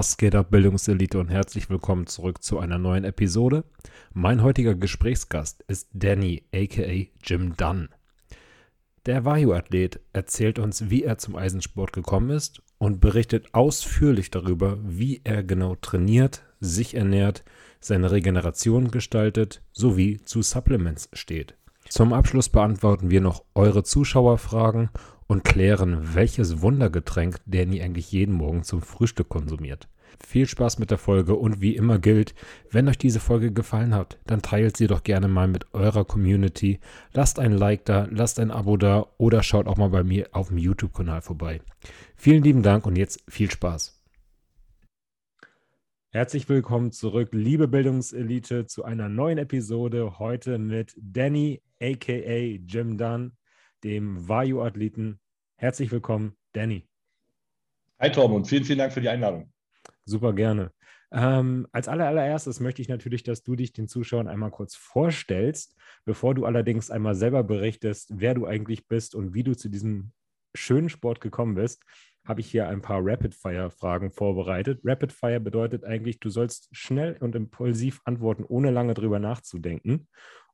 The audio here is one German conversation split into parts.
Was geht ab, Bildungselite und herzlich willkommen zurück zu einer neuen Episode. Mein heutiger Gesprächsgast ist Danny, aka Jim Dunn. Der Vayu-Athlet erzählt uns, wie er zum Eisensport gekommen ist und berichtet ausführlich darüber, wie er genau trainiert, sich ernährt, seine Regeneration gestaltet sowie zu Supplements steht. Zum Abschluss beantworten wir noch eure Zuschauerfragen und klären, welches Wundergetränk Danny eigentlich jeden Morgen zum Frühstück konsumiert. Viel Spaß mit der Folge und wie immer gilt, wenn euch diese Folge gefallen hat, dann teilt sie doch gerne mal mit eurer Community. Lasst ein Like da, lasst ein Abo da oder schaut auch mal bei mir auf dem YouTube-Kanal vorbei. Vielen lieben Dank und jetzt viel Spaß. Herzlich willkommen zurück, liebe Bildungselite, zu einer neuen Episode. Heute mit Danny, aka Jim Dunn dem Vayu-Athleten. Herzlich willkommen, Danny. Hi Tom und vielen, vielen Dank für die Einladung. Super gerne. Ähm, als allererstes möchte ich natürlich, dass du dich den Zuschauern einmal kurz vorstellst, bevor du allerdings einmal selber berichtest, wer du eigentlich bist und wie du zu diesem schönen Sport gekommen bist, habe ich hier ein paar Rapid-Fire-Fragen vorbereitet. Rapid-Fire bedeutet eigentlich, du sollst schnell und impulsiv antworten, ohne lange drüber nachzudenken.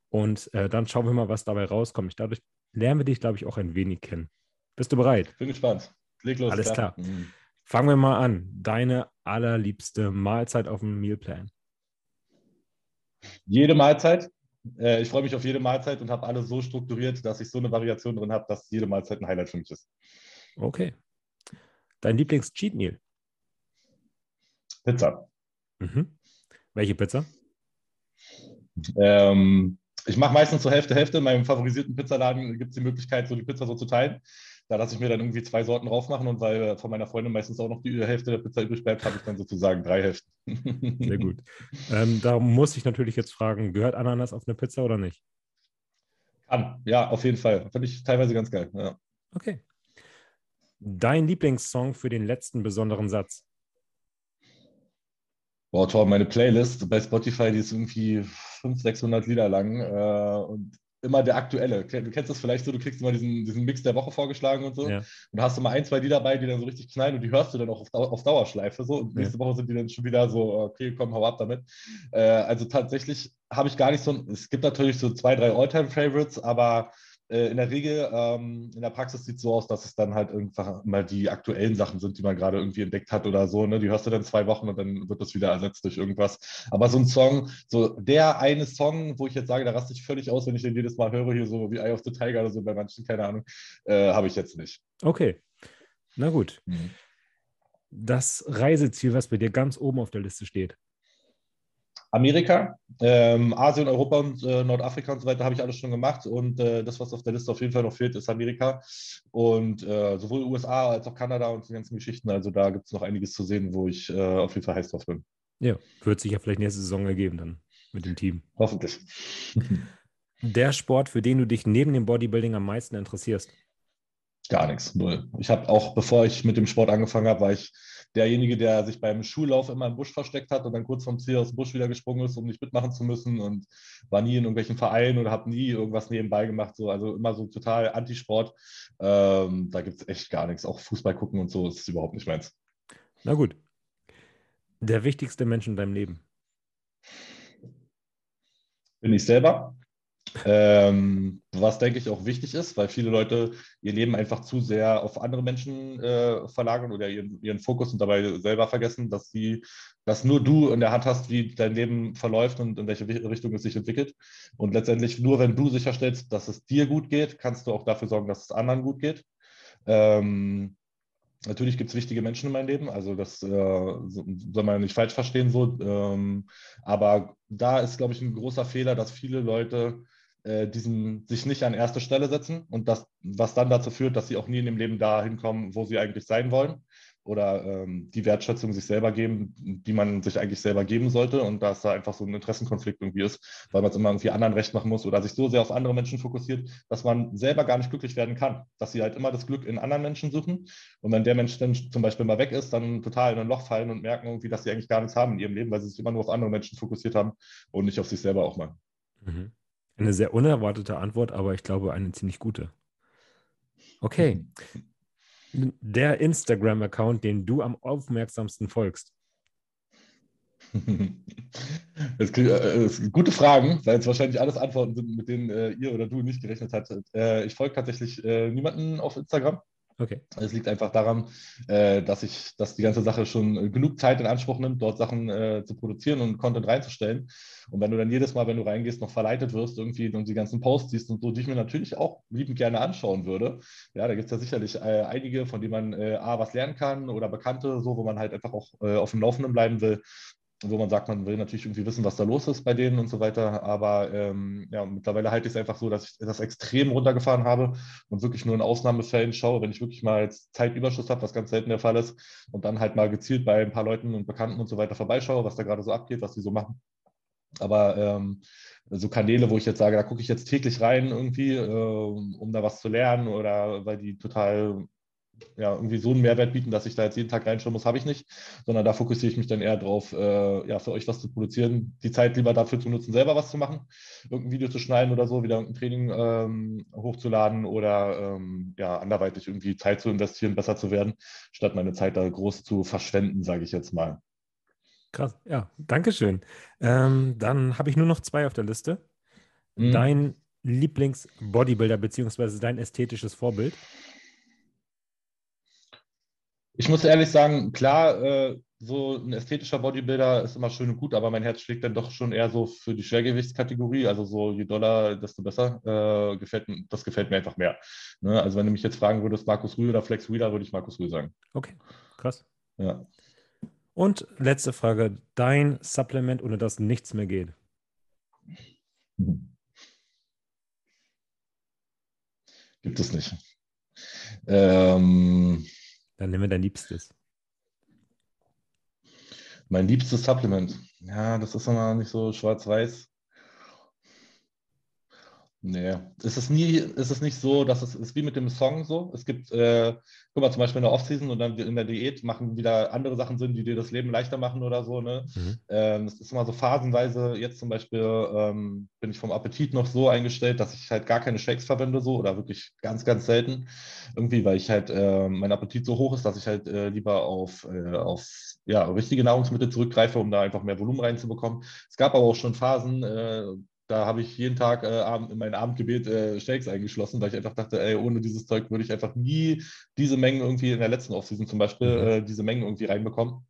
Und äh, dann schauen wir mal, was dabei rauskommt. Ich, dadurch lernen wir dich, glaube ich, auch ein wenig kennen. Bist du bereit? Bin gespannt. Leg los. Alles klar. Mhm. Fangen wir mal an. Deine allerliebste Mahlzeit auf dem Mealplan? Jede Mahlzeit. Äh, ich freue mich auf jede Mahlzeit und habe alles so strukturiert, dass ich so eine Variation drin habe, dass jede Mahlzeit ein Highlight für mich ist. Okay. Dein Lieblings-Cheat Meal? Pizza. Mhm. Welche Pizza? Ähm, ich mache meistens so Hälfte, Hälfte. In meinem favorisierten Pizzaladen gibt es die Möglichkeit, so die Pizza so zu teilen. Da lasse ich mir dann irgendwie zwei Sorten drauf machen und weil von meiner Freundin meistens auch noch die Hälfte der Pizza übrig bleibt, habe ich dann sozusagen drei Hälften. Sehr gut. Ähm, da muss ich natürlich jetzt fragen, gehört Ananas auf eine Pizza oder nicht? Kann, ja, auf jeden Fall. Finde ich teilweise ganz geil. Ja. Okay. Dein Lieblingssong für den letzten besonderen Satz? Boah, toll, meine Playlist bei Spotify, die ist irgendwie 500, 600 Lieder lang äh, und immer der aktuelle. Du kennst das vielleicht so, du kriegst immer diesen, diesen Mix der Woche vorgeschlagen und so. Ja. Und hast immer ein, zwei Lieder dabei, die dann so richtig knallen und die hörst du dann auch auf, auf Dauerschleife. So. Und nächste ja. Woche sind die dann schon wieder so, okay, komm, hau ab damit. Äh, also tatsächlich habe ich gar nicht so, es gibt natürlich so zwei, drei Alltime-Favorites, aber äh, in der Regel, ähm, in der Praxis sieht es so aus, dass es dann halt einfach mal die aktuellen Sachen sind, die man gerade irgendwie entdeckt hat oder so. Ne? Die hörst du dann zwei Wochen und dann wird das wieder ersetzt durch irgendwas. Aber so ein Song, so der eine Song, wo ich jetzt sage, da raste ich völlig aus, wenn ich den jedes Mal höre, hier so wie Eye of the Tiger oder so, bei manchen, keine Ahnung, äh, habe ich jetzt nicht. Okay. Na gut. Mhm. Das Reiseziel, was bei dir ganz oben auf der Liste steht. Amerika, ähm, Asien, Europa und äh, Nordafrika und so weiter habe ich alles schon gemacht. Und äh, das, was auf der Liste auf jeden Fall noch fehlt, ist Amerika. Und äh, sowohl USA als auch Kanada und die ganzen Geschichten. Also da gibt es noch einiges zu sehen, wo ich äh, auf jeden Fall heiß drauf bin. Ja, wird sich ja vielleicht nächste Saison ergeben dann mit dem Team. Hoffentlich. Der Sport, für den du dich neben dem Bodybuilding am meisten interessierst? Gar nichts, null. Ich habe auch, bevor ich mit dem Sport angefangen habe, war ich derjenige, der sich beim Schullauf immer im Busch versteckt hat und dann kurz vom Ziel aus dem Busch wieder gesprungen ist, um nicht mitmachen zu müssen und war nie in irgendwelchen Vereinen oder habe nie irgendwas nebenbei gemacht. So, also immer so total Antisport. Ähm, da gibt es echt gar nichts. Auch Fußball gucken und so ist überhaupt nicht meins. Na gut. Der wichtigste Mensch in deinem Leben? Bin ich selber. Ähm, was denke ich auch wichtig ist, weil viele Leute ihr Leben einfach zu sehr auf andere Menschen äh, verlagern oder ihren, ihren, Fokus und dabei selber vergessen, dass sie, dass nur du in der Hand hast, wie dein Leben verläuft und in welche Richtung es sich entwickelt. Und letztendlich nur wenn du sicherstellst, dass es dir gut geht, kannst du auch dafür sorgen, dass es anderen gut geht. Ähm, Natürlich gibt es wichtige Menschen in meinem Leben, also das äh, soll man nicht falsch verstehen so. Ähm, aber da ist, glaube ich, ein großer Fehler, dass viele Leute äh, diesen sich nicht an erste Stelle setzen und das, was dann dazu führt, dass sie auch nie in dem Leben dahin kommen, wo sie eigentlich sein wollen oder ähm, die Wertschätzung sich selber geben, die man sich eigentlich selber geben sollte und dass da einfach so ein Interessenkonflikt irgendwie ist, weil man es immer irgendwie anderen recht machen muss oder sich so sehr auf andere Menschen fokussiert, dass man selber gar nicht glücklich werden kann, dass sie halt immer das Glück in anderen Menschen suchen und wenn der Mensch dann zum Beispiel mal weg ist, dann total in ein Loch fallen und merken irgendwie, dass sie eigentlich gar nichts haben in ihrem Leben, weil sie sich immer nur auf andere Menschen fokussiert haben und nicht auf sich selber auch mal. Mhm. Eine sehr unerwartete Antwort, aber ich glaube eine ziemlich gute. Okay. Der Instagram-Account, den du am aufmerksamsten folgst? Das, das äh, gute Fragen, weil es wahrscheinlich alles Antworten sind, mit denen äh, ihr oder du nicht gerechnet hattet. Äh, ich folge tatsächlich äh, niemanden auf Instagram. Okay. Es liegt einfach daran, äh, dass ich, dass die ganze Sache schon genug Zeit in Anspruch nimmt, dort Sachen äh, zu produzieren und Content reinzustellen. Und wenn du dann jedes Mal, wenn du reingehst, noch verleitet wirst, irgendwie und die ganzen Posts siehst und so, die ich mir natürlich auch liebend gerne anschauen würde. Ja, da gibt es ja sicherlich äh, einige, von denen man äh, A, was lernen kann oder Bekannte, so, wo man halt einfach auch äh, auf dem Laufenden bleiben will wo man sagt, man will natürlich irgendwie wissen, was da los ist bei denen und so weiter. Aber ähm, ja, mittlerweile halte ich es einfach so, dass ich das extrem runtergefahren habe und wirklich nur in Ausnahmefällen schaue, wenn ich wirklich mal Zeitüberschuss habe, was ganz selten der Fall ist, und dann halt mal gezielt bei ein paar Leuten und Bekannten und so weiter vorbeischaue, was da gerade so abgeht, was die so machen. Aber ähm, so Kanäle, wo ich jetzt sage, da gucke ich jetzt täglich rein irgendwie, äh, um da was zu lernen oder weil die total ja, irgendwie so einen Mehrwert bieten, dass ich da jetzt jeden Tag reinschauen muss, habe ich nicht, sondern da fokussiere ich mich dann eher drauf, äh, ja, für euch was zu produzieren, die Zeit lieber dafür zu nutzen, selber was zu machen, irgendein Video zu schneiden oder so, wieder irgendein Training ähm, hochzuladen oder ähm, ja, anderweitig irgendwie Zeit zu investieren, besser zu werden, statt meine Zeit da groß zu verschwenden, sage ich jetzt mal. Krass, ja, danke schön. Ähm, dann habe ich nur noch zwei auf der Liste. Mhm. Dein Lieblings-Bodybuilder beziehungsweise dein ästhetisches Vorbild? Ich muss ehrlich sagen, klar, äh, so ein ästhetischer Bodybuilder ist immer schön und gut, aber mein Herz schlägt dann doch schon eher so für die Schwergewichtskategorie. Also so je doller, desto besser. Äh, gefällt, das gefällt mir einfach mehr. Ne? Also wenn du mich jetzt fragen würdest, Markus Rühl oder Flex Wheeler, würde ich Markus Rühl sagen. Okay, krass. Ja. Und letzte Frage: Dein Supplement, ohne das nichts mehr geht? Gibt es nicht. Ähm, dann nehmen wir dein Liebstes. Mein liebstes Supplement. Ja, das ist immer nicht so schwarz-weiß. Nee, es ist nie, es ist nicht so, dass es ist wie mit dem Song so. Es gibt, äh, guck mal, zum Beispiel in der Offseason und dann in der Diät machen wieder andere Sachen Sinn, die dir das Leben leichter machen oder so. Ne? Mhm. Ähm, es ist immer so phasenweise. Jetzt zum Beispiel ähm, bin ich vom Appetit noch so eingestellt, dass ich halt gar keine Shakes verwende, so oder wirklich ganz, ganz selten. Irgendwie, weil ich halt, äh, mein Appetit so hoch ist, dass ich halt äh, lieber auf, äh, auf ja, richtige Nahrungsmittel zurückgreife, um da einfach mehr Volumen reinzubekommen. Es gab aber auch schon Phasen, äh, da habe ich jeden Tag äh, in mein Abendgebet äh, Shakes eingeschlossen, weil ich einfach dachte, ey, ohne dieses Zeug würde ich einfach nie diese Mengen irgendwie in der letzten Offseason zum Beispiel, mhm. äh, diese Mengen irgendwie reinbekommen.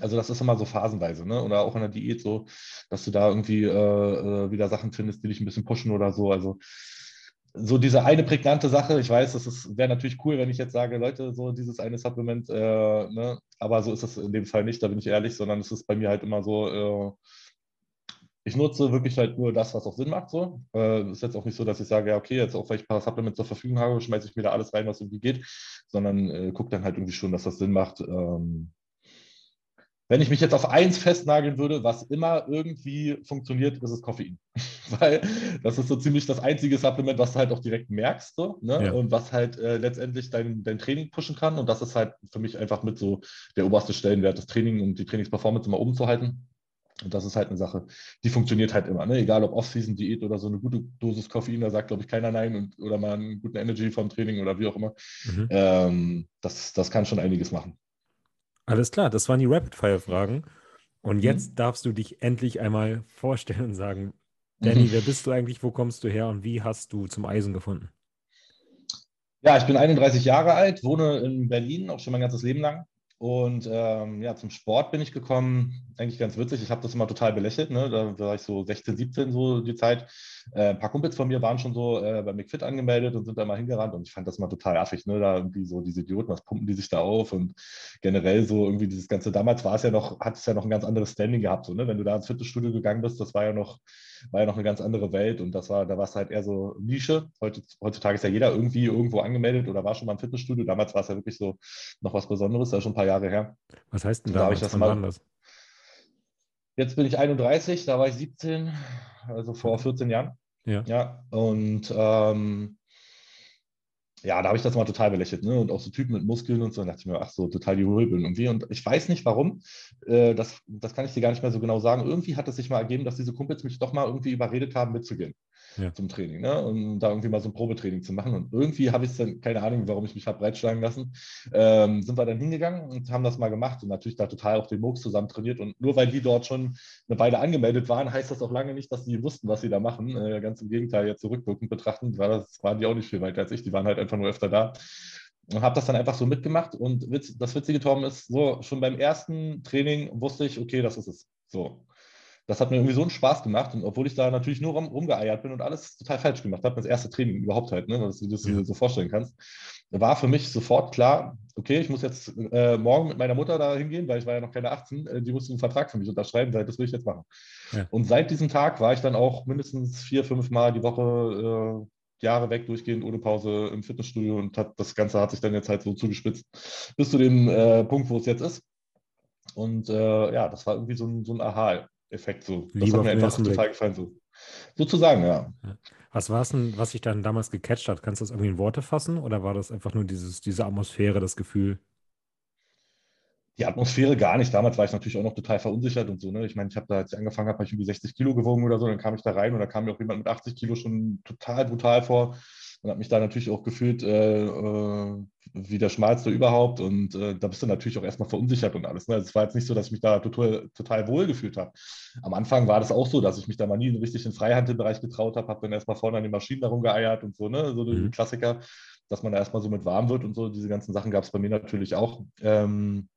Also das ist immer so phasenweise, ne? Oder auch in der Diät so, dass du da irgendwie äh, äh, wieder Sachen findest, die dich ein bisschen pushen oder so. Also so diese eine prägnante Sache, ich weiß, das wäre natürlich cool, wenn ich jetzt sage, Leute, so dieses eine Supplement, äh, ne? aber so ist es in dem Fall nicht, da bin ich ehrlich, sondern es ist bei mir halt immer so, ich nutze wirklich halt nur das, was auch Sinn macht. So. Äh, ist jetzt auch nicht so, dass ich sage, ja, okay, jetzt auch weil ich ein paar Supplements zur Verfügung habe, schmeiße ich mir da alles rein, was irgendwie geht, sondern äh, gucke dann halt irgendwie schon, dass das Sinn macht. Ähm, wenn ich mich jetzt auf eins festnageln würde, was immer irgendwie funktioniert, ist es Koffein. Weil das ist so ziemlich das einzige Supplement, was du halt auch direkt merkst so, ne? ja. und was halt äh, letztendlich dein, dein Training pushen kann. Und das ist halt für mich einfach mit so der oberste Stellenwert, das Training und die Trainingsperformance immer oben zu halten. Und das ist halt eine Sache, die funktioniert halt immer. Ne? Egal ob Off-Season-Diät oder so eine gute Dosis Koffein, da sagt, glaube ich, keiner nein und, oder mal einen guten Energy vom Training oder wie auch immer. Mhm. Ähm, das, das kann schon einiges machen. Alles klar, das waren die Rapid-Fire-Fragen. Und mhm. jetzt mhm. darfst du dich endlich einmal vorstellen und sagen, Danny, mhm. wer bist du eigentlich, wo kommst du her und wie hast du zum Eisen gefunden? Ja, ich bin 31 Jahre alt, wohne in Berlin, auch schon mein ganzes Leben lang. Und ähm, ja, zum Sport bin ich gekommen, eigentlich ganz witzig. Ich habe das immer total belächelt. Ne? Da war ich so 16, 17, so die Zeit. Äh, ein paar Kumpels von mir waren schon so äh, bei McFit angemeldet und sind da mal hingerannt und ich fand das mal total affig, ne? Da irgendwie so diese Idioten, was pumpen die sich da auf und generell so irgendwie dieses ganze, damals war es ja noch, hat es ja noch ein ganz anderes Standing gehabt, so, ne? Wenn du da ins Fitnessstudio gegangen bist, das war ja noch, war ja noch eine ganz andere Welt und das war, da war es halt eher so Nische. heutzutage ist ja jeder irgendwie irgendwo angemeldet oder war schon mal im Fitnessstudio. Damals war es ja wirklich so noch was Besonderes, das ist schon ein paar Jahre her. Was heißt denn da? Habe ich das mal, das? Jetzt bin ich 31, da war ich 17, also vor 14 mhm. Jahren. Ja. Ja, und ähm, ja, da habe ich das mal total belächelt, ne? Und auch so Typen mit Muskeln und so, und dachte ich mir, ach so, total die Röbeln irgendwie. Und ich weiß nicht warum, äh, das, das kann ich dir gar nicht mehr so genau sagen. Irgendwie hat es sich mal ergeben, dass diese Kumpels mich doch mal irgendwie überredet haben, mitzugehen ja. zum Training, ne? Und da irgendwie mal so ein Probetraining zu machen. Und irgendwie habe ich es dann, keine Ahnung, warum ich mich habe breitschlagen lassen, ähm, sind wir dann hingegangen und haben das mal gemacht und natürlich da total auch den Murks zusammen trainiert. Und nur weil die dort schon eine Weile angemeldet waren, heißt das auch lange nicht, dass die wussten, was sie da machen. Äh, ganz im Gegenteil, jetzt zurückwirkend betrachten, war das, waren die auch nicht viel weiter als ich. Die waren halt einfach nur öfter da und habe das dann einfach so mitgemacht. Und das Witzige, Tom, ist so, schon beim ersten Training wusste ich, okay, das ist es. So das hat mir irgendwie so einen Spaß gemacht. Und obwohl ich da natürlich nur rum, rumgeeiert bin und alles total falsch gemacht habe, das erste Training überhaupt halt, ne, dass du das dir so vorstellen kannst, war für mich sofort klar, okay, ich muss jetzt äh, morgen mit meiner Mutter da hingehen, weil ich war ja noch keine 18, äh, die musste einen Vertrag für mich unterschreiben, das will ich jetzt machen. Ja. Und seit diesem Tag war ich dann auch mindestens vier, fünf Mal die Woche äh, Jahre weg, durchgehend ohne Pause im Fitnessstudio und hat, das Ganze hat sich dann jetzt halt so zugespitzt bis zu dem äh, Punkt, wo es jetzt ist. Und äh, ja, das war irgendwie so ein, so ein Aha. Effekt so. Das Lieber hat mir einfach total Blick. gefallen. So. Sozusagen, ja. Was war es denn, was sich dann damals gecatcht hat? Kannst du das irgendwie in Worte fassen oder war das einfach nur dieses, diese Atmosphäre, das Gefühl? Die Atmosphäre gar nicht. Damals war ich natürlich auch noch total verunsichert und so. Ne? Ich meine, ich habe da, als ich angefangen habe, habe ich irgendwie 60 Kilo gewogen oder so. Dann kam ich da rein und da kam mir auch jemand mit 80 Kilo schon total brutal vor und habe mich da natürlich auch gefühlt äh, äh, wie der Schmalste überhaupt. Und äh, da bist du natürlich auch erstmal verunsichert und alles. Ne? Also es war jetzt nicht so, dass ich mich da total, total wohl gefühlt habe. Am Anfang war das auch so, dass ich mich da mal nie richtig in den Freihandelbereich getraut habe, habe dann erstmal vorne an den Maschinen darum geeiert und so, ne? So mhm. Klassiker, dass man da erstmal so mit warm wird und so. Diese ganzen Sachen gab es bei mir natürlich auch. Ähm,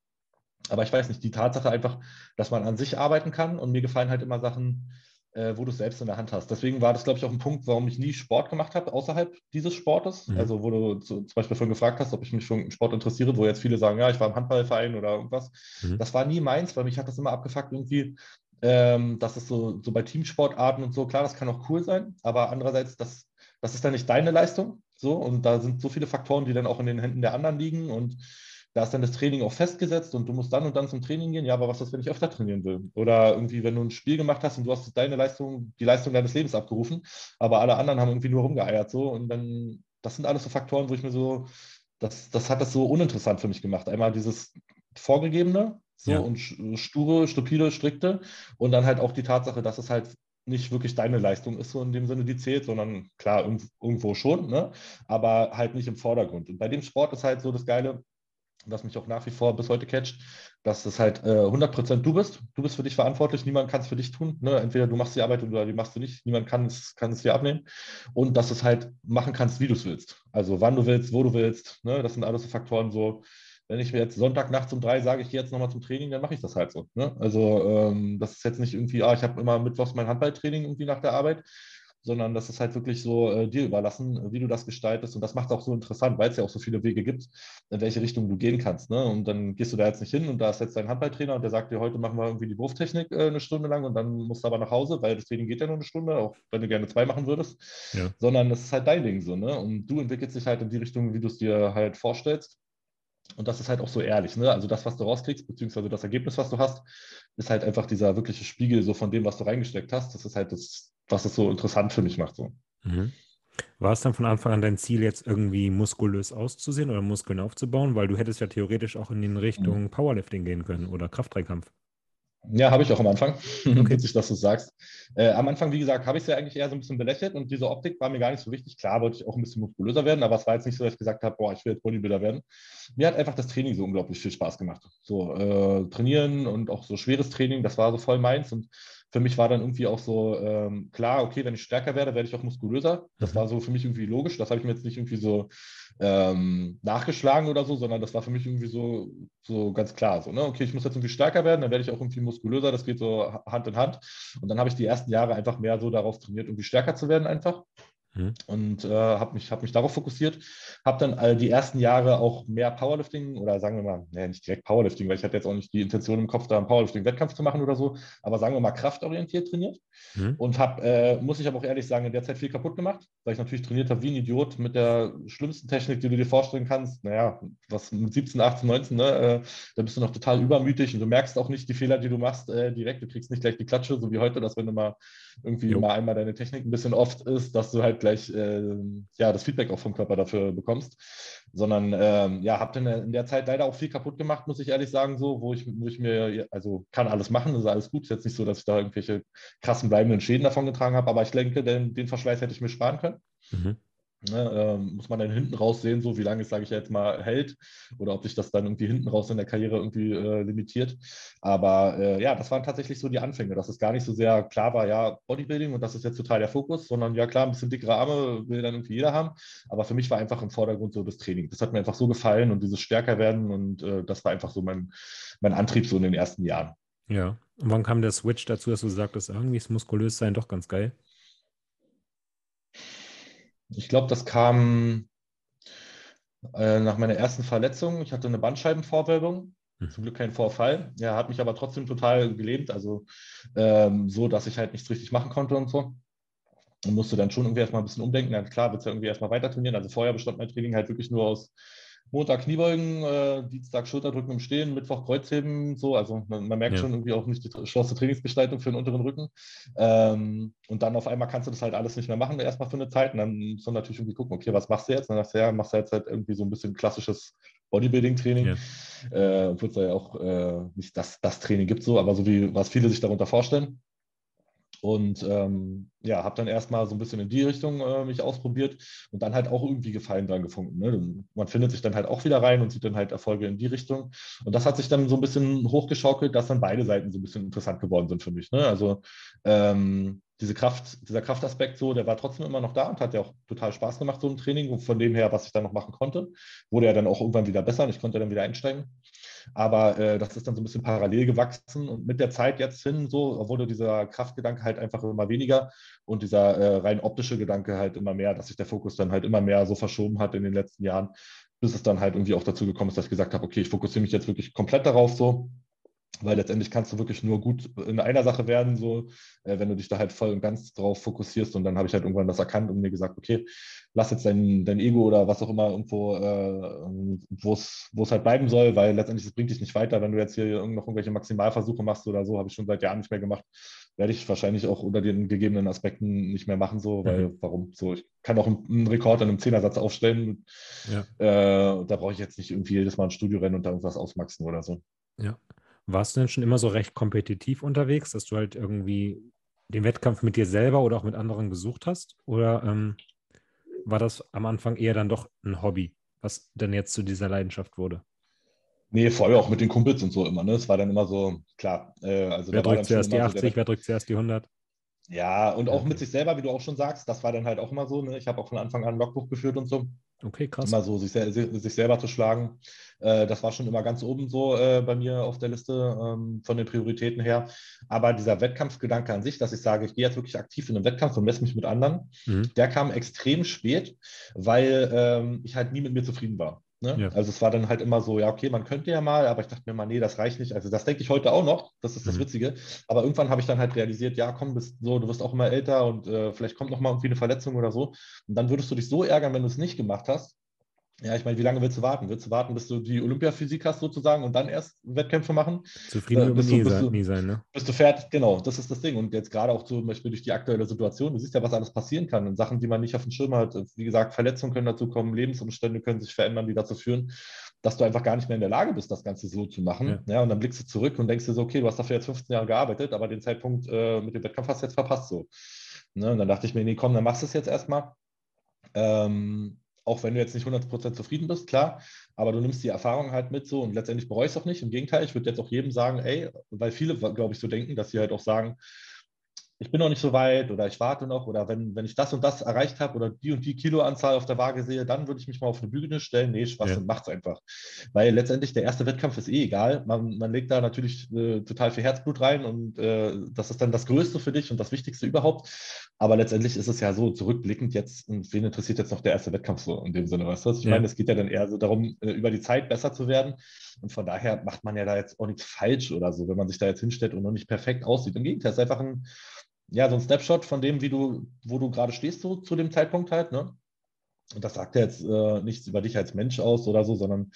aber ich weiß nicht, die Tatsache einfach, dass man an sich arbeiten kann und mir gefallen halt immer Sachen, äh, wo du es selbst in der Hand hast. Deswegen war das, glaube ich, auch ein Punkt, warum ich nie Sport gemacht habe außerhalb dieses Sportes. Mhm. Also, wo du zu, zum Beispiel schon gefragt hast, ob ich mich für einen Sport interessiere, wo jetzt viele sagen, ja, ich war im Handballverein oder irgendwas. Mhm. Das war nie meins, weil mich hat das immer abgefuckt irgendwie. Ähm, dass es so, so bei Teamsportarten und so, klar, das kann auch cool sein, aber andererseits, das, das ist dann nicht deine Leistung. So, und da sind so viele Faktoren, die dann auch in den Händen der anderen liegen. Und da ist dann das Training auch festgesetzt und du musst dann und dann zum Training gehen. Ja, aber was ist, wenn ich öfter trainieren will? Oder irgendwie, wenn du ein Spiel gemacht hast und du hast deine Leistung, die Leistung deines Lebens abgerufen, aber alle anderen haben irgendwie nur rumgeeiert so und dann, das sind alles so Faktoren, wo ich mir so, das, das hat das so uninteressant für mich gemacht. Einmal dieses Vorgegebene, so ja. und sture, stupide, strikte und dann halt auch die Tatsache, dass es halt nicht wirklich deine Leistung ist, so in dem Sinne, die zählt, sondern klar, irgendwo schon, ne? aber halt nicht im Vordergrund. Und bei dem Sport ist halt so das Geile, was mich auch nach wie vor bis heute catcht, dass es halt äh, 100% du bist. Du bist für dich verantwortlich, niemand kann es für dich tun. Ne? Entweder du machst die Arbeit oder die machst du nicht. Niemand kann es, kann es dir abnehmen. Und dass du es halt machen kannst, wie du es willst. Also wann du willst, wo du willst. Ne? Das sind alles so Faktoren so. Wenn ich mir jetzt Sonntagnachts um drei sage, ich gehe jetzt nochmal zum Training, dann mache ich das halt so. Ne? Also ähm, das ist jetzt nicht irgendwie, ah, ich habe immer mittwochs mein Handballtraining irgendwie nach der Arbeit, sondern das ist halt wirklich so äh, dir überlassen, wie du das gestaltest. Und das macht es auch so interessant, weil es ja auch so viele Wege gibt, in welche Richtung du gehen kannst. Ne? Und dann gehst du da jetzt nicht hin und da ist jetzt dein Handballtrainer und der sagt dir, heute machen wir irgendwie die Wurftechnik äh, eine Stunde lang und dann musst du aber nach Hause, weil das Training geht ja nur eine Stunde, auch wenn du gerne zwei machen würdest. Ja. Sondern das ist halt dein Ding so. Ne? Und du entwickelst dich halt in die Richtung, wie du es dir halt vorstellst. Und das ist halt auch so ehrlich. Ne? Also das, was du rauskriegst, beziehungsweise das Ergebnis, was du hast, ist halt einfach dieser wirkliche Spiegel so von dem, was du reingesteckt hast. Das ist halt das, was es so interessant für mich macht. So. Mhm. War es dann von Anfang an dein Ziel, jetzt irgendwie muskulös auszusehen oder Muskeln aufzubauen? Weil du hättest ja theoretisch auch in den Richtung mhm. Powerlifting gehen können oder Kraftdreikampf. Ja, habe ich auch am Anfang. Okay. Witzig, dass du es sagst. Äh, am Anfang, wie gesagt, habe ich es ja eigentlich eher so ein bisschen belächelt und diese Optik war mir gar nicht so wichtig. Klar wollte ich auch ein bisschen muskulöser werden, aber es war jetzt nicht so, dass ich gesagt habe, boah, ich will jetzt Bodybuilder werden. Mir hat einfach das Training so unglaublich viel Spaß gemacht. So äh, trainieren und auch so schweres Training, das war so voll meins und für mich war dann irgendwie auch so ähm, klar, okay, wenn ich stärker werde, werde ich auch muskulöser. Das war so für mich irgendwie logisch. Das habe ich mir jetzt nicht irgendwie so ähm, nachgeschlagen oder so, sondern das war für mich irgendwie so, so ganz klar. So, ne? Okay, ich muss jetzt irgendwie stärker werden, dann werde ich auch irgendwie muskulöser. Das geht so Hand in Hand. Und dann habe ich die ersten Jahre einfach mehr so darauf trainiert, irgendwie stärker zu werden einfach. Mhm. Und äh, habe mich, hab mich darauf fokussiert. Habe dann äh, die ersten Jahre auch mehr Powerlifting oder sagen wir mal, nee, nicht direkt Powerlifting, weil ich hatte jetzt auch nicht die Intention im Kopf, da einen Powerlifting-Wettkampf zu machen oder so, aber sagen wir mal kraftorientiert trainiert. Mhm. Und habe, äh, muss ich aber auch ehrlich sagen, in der Zeit viel kaputt gemacht, weil ich natürlich trainiert habe wie ein Idiot mit der schlimmsten Technik, die du dir vorstellen kannst. Naja, was mit 17, 18, 19, ne, äh, da bist du noch total übermütig und du merkst auch nicht die Fehler, die du machst, äh, direkt. Du kriegst nicht gleich die Klatsche, so wie heute, dass wenn du mal irgendwie jo. mal einmal deine Technik ein bisschen oft ist, dass du halt gleich äh, ja, das Feedback auch vom Körper dafür bekommst. Sondern ähm, ja, habe dann in der Zeit leider auch viel kaputt gemacht, muss ich ehrlich sagen, so, wo ich, wo ich mir, also kann alles machen, ist alles gut. Ist jetzt nicht so, dass ich da irgendwelche krassen bleibenden Schäden davon getragen habe, aber ich denke, den, den Verschleiß hätte ich mir sparen können. Mhm. Ne, ähm, muss man dann hinten raus sehen, so wie lange es, sage ich jetzt mal, hält oder ob sich das dann irgendwie hinten raus in der Karriere irgendwie äh, limitiert. Aber äh, ja, das waren tatsächlich so die Anfänge, dass es gar nicht so sehr klar war, ja, Bodybuilding und das ist jetzt total der Fokus, sondern ja, klar, ein bisschen dickere Arme will dann irgendwie jeder haben. Aber für mich war einfach im Vordergrund so das Training. Das hat mir einfach so gefallen und dieses stärker werden und äh, das war einfach so mein, mein Antrieb so in den ersten Jahren. Ja, und wann kam der Switch dazu, dass du sagtest, irgendwie ist muskulös sein doch ganz geil? Ich glaube, das kam äh, nach meiner ersten Verletzung. Ich hatte eine Bandscheibenvorwölbung. Hm. Zum Glück kein Vorfall. Er ja, hat mich aber trotzdem total gelähmt, also ähm, so, dass ich halt nichts richtig machen konnte und so. Und musste dann schon irgendwie erstmal ein bisschen umdenken. Ja, klar, wird es ja irgendwie erstmal weiter trainieren. Also vorher bestand mein Training halt wirklich nur aus Montag Kniebeugen, äh, Dienstag Schulterdrücken im Stehen, Mittwoch Kreuzheben, so. Also man, man merkt ja. schon irgendwie auch nicht die schlossene Trainingsgestaltung für den unteren Rücken. Ähm, und dann auf einmal kannst du das halt alles nicht mehr machen, erstmal für eine Zeit. Und dann musst du natürlich irgendwie gucken, okay, was machst du jetzt? Und dann sagst du, ja, machst du jetzt halt irgendwie so ein bisschen klassisches Bodybuilding-Training. Ja. Äh, Obwohl es ja auch äh, nicht das, das Training gibt, so, aber so wie was viele sich darunter vorstellen. Und ähm, ja, habe dann erstmal so ein bisschen in die Richtung äh, mich ausprobiert und dann halt auch irgendwie Gefallen dran gefunden. Ne? Man findet sich dann halt auch wieder rein und sieht dann halt Erfolge in die Richtung. Und das hat sich dann so ein bisschen hochgeschaukelt, dass dann beide Seiten so ein bisschen interessant geworden sind für mich. Ne? Also ähm, diese Kraft, dieser Kraftaspekt so, der war trotzdem immer noch da und hat ja auch total Spaß gemacht, so im Training. Und von dem her, was ich dann noch machen konnte, wurde ja dann auch irgendwann wieder besser und ich konnte dann wieder einsteigen. Aber äh, das ist dann so ein bisschen parallel gewachsen und mit der Zeit jetzt hin, so wurde dieser Kraftgedanke halt einfach immer weniger und dieser äh, rein optische Gedanke halt immer mehr, dass sich der Fokus dann halt immer mehr so verschoben hat in den letzten Jahren, bis es dann halt irgendwie auch dazu gekommen ist, dass ich gesagt habe, okay, ich fokussiere mich jetzt wirklich komplett darauf so weil letztendlich kannst du wirklich nur gut in einer Sache werden, so, äh, wenn du dich da halt voll und ganz drauf fokussierst. Und dann habe ich halt irgendwann das erkannt und mir gesagt, okay, lass jetzt dein, dein Ego oder was auch immer irgendwo, äh, wo es halt bleiben soll, weil letztendlich das bringt dich nicht weiter, wenn du jetzt hier noch irgendwelche Maximalversuche machst oder so, habe ich schon seit Jahren nicht mehr gemacht. Werde ich wahrscheinlich auch unter den gegebenen Aspekten nicht mehr machen, so, weil mhm. warum? So, ich kann auch einen Rekord an einem Zehnersatz aufstellen. Ja. Äh, da brauche ich jetzt nicht irgendwie jedes Mal ein Studio rennen und da irgendwas ausmaxen oder so. Ja. Warst du denn schon immer so recht kompetitiv unterwegs, dass du halt irgendwie den Wettkampf mit dir selber oder auch mit anderen gesucht hast? Oder ähm, war das am Anfang eher dann doch ein Hobby, was dann jetzt zu dieser Leidenschaft wurde? Nee, vorher auch mit den Kumpels und so immer. Ne? Es war dann immer so, klar. Äh, also wer drückt zuerst die 80, so wer drückt zuerst die 100? Ja, und auch mit sich selber, wie du auch schon sagst, das war dann halt auch immer so. Ne? Ich habe auch von Anfang an ein Logbuch geführt und so. Okay, krass. Immer so, sich, sich selber zu schlagen. Äh, das war schon immer ganz oben so äh, bei mir auf der Liste ähm, von den Prioritäten her. Aber dieser Wettkampfgedanke an sich, dass ich sage, ich gehe jetzt wirklich aktiv in den Wettkampf und messe mich mit anderen, mhm. der kam extrem spät, weil ähm, ich halt nie mit mir zufrieden war. Ne? Ja. Also es war dann halt immer so, ja, okay, man könnte ja mal, aber ich dachte mir mal, nee, das reicht nicht. Also das denke ich heute auch noch, das ist das mhm. Witzige. Aber irgendwann habe ich dann halt realisiert, ja, komm, bist so, du wirst auch immer älter und äh, vielleicht kommt noch mal irgendwie eine Verletzung oder so. Und dann würdest du dich so ärgern, wenn du es nicht gemacht hast, ja, ich meine, wie lange willst du warten? Willst du warten, bis du die Olympiaphysik hast sozusagen und dann erst Wettkämpfe machen? Zufrieden äh, bist du, nie, bist du, nie sein, ne? Bist du fertig? Genau, das ist das Ding. Und jetzt gerade auch zum Beispiel durch die aktuelle Situation, du siehst ja, was alles passieren kann und Sachen, die man nicht auf dem Schirm hat. Wie gesagt, Verletzungen können dazu kommen, Lebensumstände können sich verändern, die dazu führen, dass du einfach gar nicht mehr in der Lage bist, das Ganze so zu machen. Ja. ja und dann blickst du zurück und denkst dir so, okay, du hast dafür jetzt 15 Jahre gearbeitet, aber den Zeitpunkt äh, mit dem Wettkampf hast du jetzt verpasst so. Ne? Und dann dachte ich mir, nee, komm, dann machst du es jetzt erstmal. Ähm, auch wenn du jetzt nicht 100% zufrieden bist, klar, aber du nimmst die Erfahrung halt mit so und letztendlich bereust auch nicht. Im Gegenteil, ich würde jetzt auch jedem sagen, ey, weil viele, glaube ich, so denken, dass sie halt auch sagen, ich bin noch nicht so weit oder ich warte noch oder wenn, wenn ich das und das erreicht habe oder die und die Kiloanzahl auf der Waage sehe, dann würde ich mich mal auf eine Bühne stellen. Nee, Spaß, ja. macht's einfach. Weil letztendlich der erste Wettkampf ist eh egal. Man, man legt da natürlich äh, total viel Herzblut rein und äh, das ist dann das Größte für dich und das Wichtigste überhaupt. Aber letztendlich ist es ja so zurückblickend jetzt, und wen interessiert jetzt noch der erste Wettkampf so in dem Sinne, weißt du? Ich ja. meine, es geht ja dann eher so darum, äh, über die Zeit besser zu werden. Und von daher macht man ja da jetzt auch nichts falsch oder so, wenn man sich da jetzt hinstellt und noch nicht perfekt aussieht. Im Gegenteil, es ist einfach ein ja, so ein Snapshot von dem, wie du, wo du gerade stehst, so zu dem Zeitpunkt halt, ne? Und das sagt ja jetzt äh, nichts über dich als Mensch aus oder so, sondern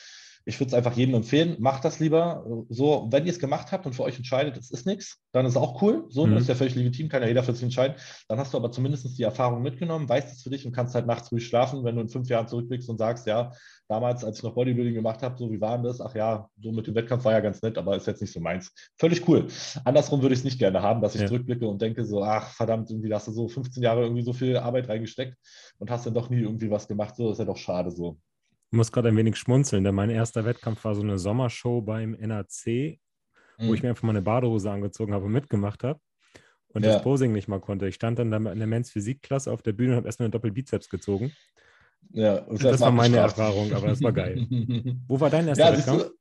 ich würde es einfach jedem empfehlen, macht das lieber. So, wenn ihr es gemacht habt und für euch entscheidet, es ist nichts, dann ist es auch cool. So, mhm. ist ja völlig legitim, kann ja jeder für sich entscheiden. Dann hast du aber zumindest die Erfahrung mitgenommen, weißt es für dich und kannst halt nachts ruhig schlafen, wenn du in fünf Jahren zurückblickst und sagst, ja, damals, als ich noch Bodybuilding gemacht habe, so wie war das? Ach ja, so mit dem Wettkampf war ja ganz nett, aber ist jetzt nicht so meins. Völlig cool. Andersrum würde ich es nicht gerne haben, dass ich ja. zurückblicke und denke so, ach verdammt, irgendwie hast du so 15 Jahre irgendwie so viel Arbeit reingesteckt und hast dann doch nie irgendwie was gemacht. So ist ja doch schade so. Ich muss gerade ein wenig schmunzeln, denn mein erster Wettkampf war so eine Sommershow beim NAC, mhm. wo ich mir einfach mal eine Badehose angezogen habe und mitgemacht habe und ja. das Posing nicht mal konnte. Ich stand dann in der Men's Physikklasse auf der Bühne und habe erstmal einen Doppelbizeps gezogen. Ja, das, das war meine Erfahrung, aber das war geil. Wo war dein erster ja, Wettkampf?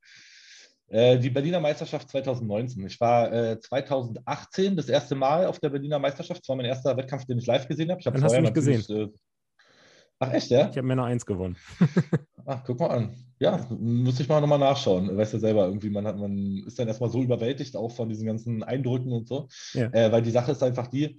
Äh, die Berliner Meisterschaft 2019. Ich war äh, 2018 das erste Mal auf der Berliner Meisterschaft. Das war mein erster Wettkampf, den ich live gesehen habe. Ich habe hast du mich gesehen. Äh, Ach echt, ja? Ich habe Männer 1 gewonnen. Ach, guck mal an. Ja, müsste ich mal nochmal nachschauen. Weißt du selber, irgendwie, man, hat, man ist dann erstmal so überwältigt auch von diesen ganzen Eindrücken und so. Ja. Äh, weil die Sache ist einfach die,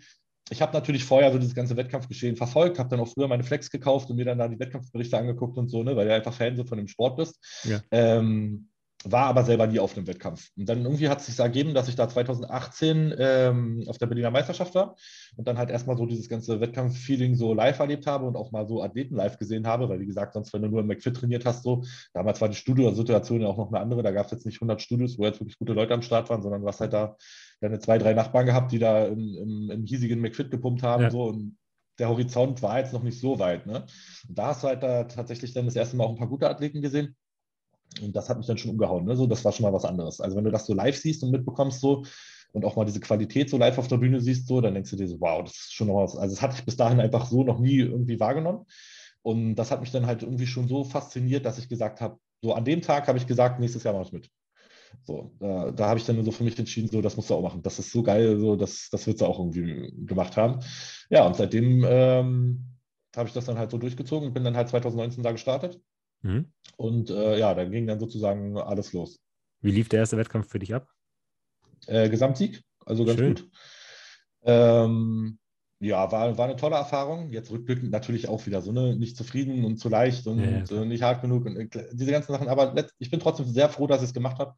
ich habe natürlich vorher so dieses ganze Wettkampfgeschehen verfolgt, habe dann auch früher meine Flex gekauft und mir dann da die Wettkampfberichte angeguckt und so, ne, weil du einfach Fan so von dem Sport bist. Ja. Ähm, war aber selber nie auf einem Wettkampf. Und dann irgendwie hat es sich ergeben, dass ich da 2018 ähm, auf der Berliner Meisterschaft war und dann halt erstmal so dieses ganze Wettkampf-Feeling so live erlebt habe und auch mal so Athleten live gesehen habe, weil wie gesagt, sonst, wenn du nur im McFit trainiert hast, so, damals war die Studio-Situation ja auch noch eine andere, da gab es jetzt nicht 100 Studios, wo jetzt wirklich gute Leute am Start waren, sondern du hast halt da deine zwei, drei Nachbarn gehabt, die da im, im, im hiesigen McFit gepumpt haben, ja. so und der Horizont war jetzt noch nicht so weit. Ne? Und da hast du halt da tatsächlich dann das erste Mal auch ein paar gute Athleten gesehen. Und das hat mich dann schon umgehauen. Ne? So, das war schon mal was anderes. Also wenn du das so live siehst und mitbekommst so und auch mal diese Qualität so live auf der Bühne siehst, so, dann denkst du dir so, wow, das ist schon noch was. Also das hatte ich bis dahin einfach so noch nie irgendwie wahrgenommen. Und das hat mich dann halt irgendwie schon so fasziniert, dass ich gesagt habe, so an dem Tag habe ich gesagt, nächstes Jahr mache ich mit. So, da, da habe ich dann so für mich entschieden, so, das musst du auch machen. Das ist so geil, so, das, das wird sie auch irgendwie gemacht haben. Ja, und seitdem ähm, habe ich das dann halt so durchgezogen und bin dann halt 2019 da gestartet. Mhm. Und äh, ja, da ging dann sozusagen alles los. Wie lief der erste Wettkampf für dich ab? Äh, Gesamtsieg, also ganz Schön. gut. Ähm, ja, war, war eine tolle Erfahrung. Jetzt rückblickend natürlich auch wieder so, ne, nicht zufrieden und zu leicht und ja, ja. Äh, nicht hart genug und äh, diese ganzen Sachen. Aber ich bin trotzdem sehr froh, dass ich es gemacht habe.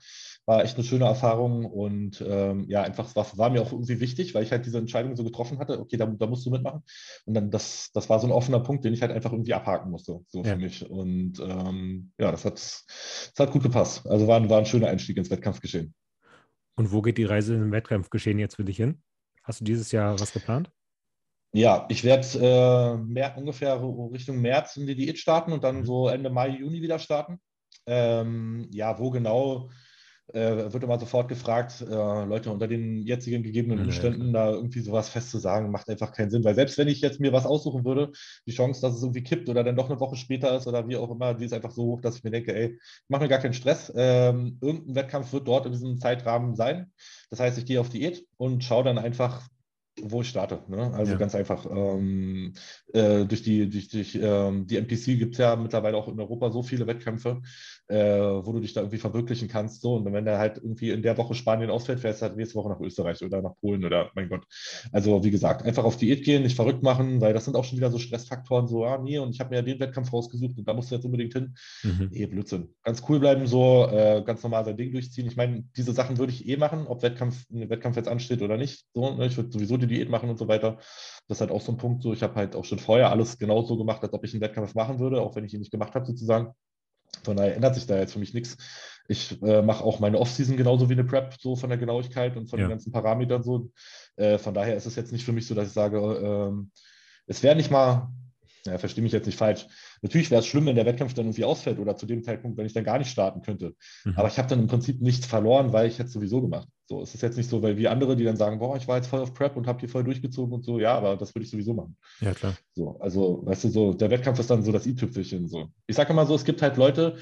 War echt eine schöne Erfahrung und ähm, ja, einfach, war, war mir auch irgendwie wichtig, weil ich halt diese Entscheidung so getroffen hatte, okay, da, da musst du mitmachen. Und dann, das, das war so ein offener Punkt, den ich halt einfach irgendwie abhaken musste, so ja. für mich. Und ähm, ja, das hat, das hat gut gepasst. Also war, war ein schöner Einstieg ins Wettkampfgeschehen. Und wo geht die Reise im Wettkampfgeschehen jetzt für dich hin? Hast du dieses Jahr was geplant? Ja, ich werde äh, ungefähr Richtung März in die Diät starten und dann mhm. so Ende Mai, Juni wieder starten. Ähm, ja, wo genau, äh, wird immer sofort gefragt, äh, Leute, unter den jetzigen gegebenen Umständen da irgendwie sowas festzusagen, macht einfach keinen Sinn. Weil selbst wenn ich jetzt mir was aussuchen würde, die Chance, dass es irgendwie kippt oder dann doch eine Woche später ist oder wie auch immer, die ist einfach so hoch, dass ich mir denke, ey, mach mir gar keinen Stress. Ähm, irgendein Wettkampf wird dort in diesem Zeitrahmen sein. Das heißt, ich gehe auf Diät und schaue dann einfach, wo ich starte. Ne? Also ja. ganz einfach. Ähm, äh, durch die, durch, durch ähm, die MPC gibt es ja mittlerweile auch in Europa so viele Wettkämpfe, äh, wo du dich da irgendwie verwirklichen kannst. So. Und wenn der halt irgendwie in der Woche Spanien ausfällt, fährst du halt nächste Woche nach Österreich oder nach Polen oder mein Gott. Also wie gesagt, einfach auf Diät gehen, nicht verrückt machen, weil das sind auch schon wieder so Stressfaktoren, so, ah, nee, und ich habe mir ja den Wettkampf rausgesucht und da musst du jetzt unbedingt hin. Mhm. Nee, Blödsinn. Ganz cool bleiben, so äh, ganz normal sein Ding durchziehen. Ich meine, diese Sachen würde ich eh machen, ob Wettkampf, ein Wettkampf jetzt ansteht oder nicht. So, ne? Ich würde sowieso die Diät machen und so weiter. Das ist halt auch so ein Punkt. So, ich habe halt auch schon vorher alles genauso gemacht, als ob ich einen Wettkampf machen würde, auch wenn ich ihn nicht gemacht habe, sozusagen. Von daher ändert sich da jetzt für mich nichts. Ich äh, mache auch meine Offseason genauso wie eine Prep, so von der Genauigkeit und von ja. den ganzen Parametern so. Äh, von daher ist es jetzt nicht für mich so, dass ich sage, äh, es wäre nicht mal ja, verstehe mich jetzt nicht falsch. Natürlich wäre es schlimm, wenn der Wettkampf dann irgendwie ausfällt oder zu dem Zeitpunkt, wenn ich dann gar nicht starten könnte. Mhm. Aber ich habe dann im Prinzip nichts verloren, weil ich hätte es sowieso gemacht. So, es ist jetzt nicht so, weil wie andere, die dann sagen, boah, ich war jetzt voll auf Prep und habe hier voll durchgezogen und so. Ja, aber das würde ich sowieso machen. Ja, klar. So, also, weißt du, so, der Wettkampf ist dann so das i-Tüpfelchen. So. Ich sage immer so, es gibt halt Leute,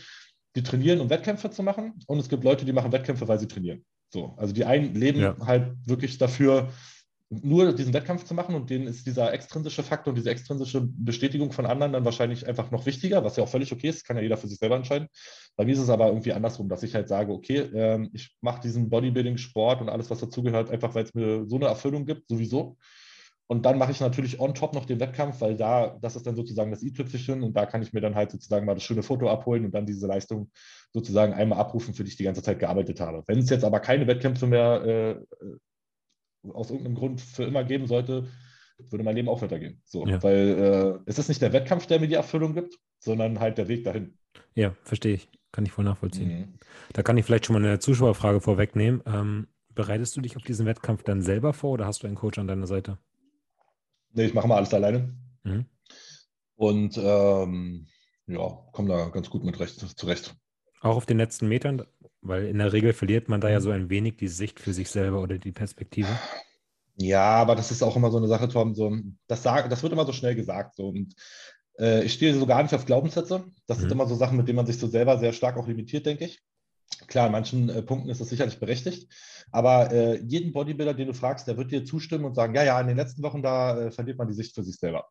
die trainieren, um Wettkämpfe zu machen und es gibt Leute, die machen Wettkämpfe, weil sie trainieren. So, also die einen leben ja. halt wirklich dafür, nur diesen Wettkampf zu machen und denen ist dieser extrinsische Faktor und diese extrinsische Bestätigung von anderen dann wahrscheinlich einfach noch wichtiger, was ja auch völlig okay ist, kann ja jeder für sich selber entscheiden. Bei mir ist es aber irgendwie andersrum, dass ich halt sage, okay, ähm, ich mache diesen Bodybuilding-Sport und alles, was dazugehört, einfach weil es mir so eine Erfüllung gibt, sowieso. Und dann mache ich natürlich on top noch den Wettkampf, weil da, das ist dann sozusagen das i-Tüpfelchen und da kann ich mir dann halt sozusagen mal das schöne Foto abholen und dann diese Leistung sozusagen einmal abrufen, für die ich die ganze Zeit gearbeitet habe. Wenn es jetzt aber keine Wettkämpfe mehr äh, aus irgendeinem Grund für immer geben sollte, würde mein Leben auch weitergehen. So, ja. Weil äh, es ist nicht der Wettkampf, der mir die Erfüllung gibt, sondern halt der Weg dahin. Ja, verstehe ich. Kann ich voll nachvollziehen. Mhm. Da kann ich vielleicht schon mal eine Zuschauerfrage vorwegnehmen. Ähm, bereitest du dich auf diesen Wettkampf dann selber vor oder hast du einen Coach an deiner Seite? Nee, ich mache mal alles alleine. Mhm. Und ähm, ja, komme da ganz gut mit recht, zurecht. Auch auf den letzten Metern? Weil in der Regel verliert man da ja so ein wenig die Sicht für sich selber oder die Perspektive. Ja, aber das ist auch immer so eine Sache, Tom. So, das, sag, das wird immer so schnell gesagt. So, und äh, ich stehe so gar nicht auf Glaubenssätze. Das mhm. sind immer so Sachen, mit denen man sich so selber sehr stark auch limitiert, denke ich. Klar, in manchen äh, Punkten ist das sicherlich berechtigt, aber äh, jeden Bodybuilder, den du fragst, der wird dir zustimmen und sagen, ja, ja, in den letzten Wochen, da äh, verliert man die Sicht für sich selber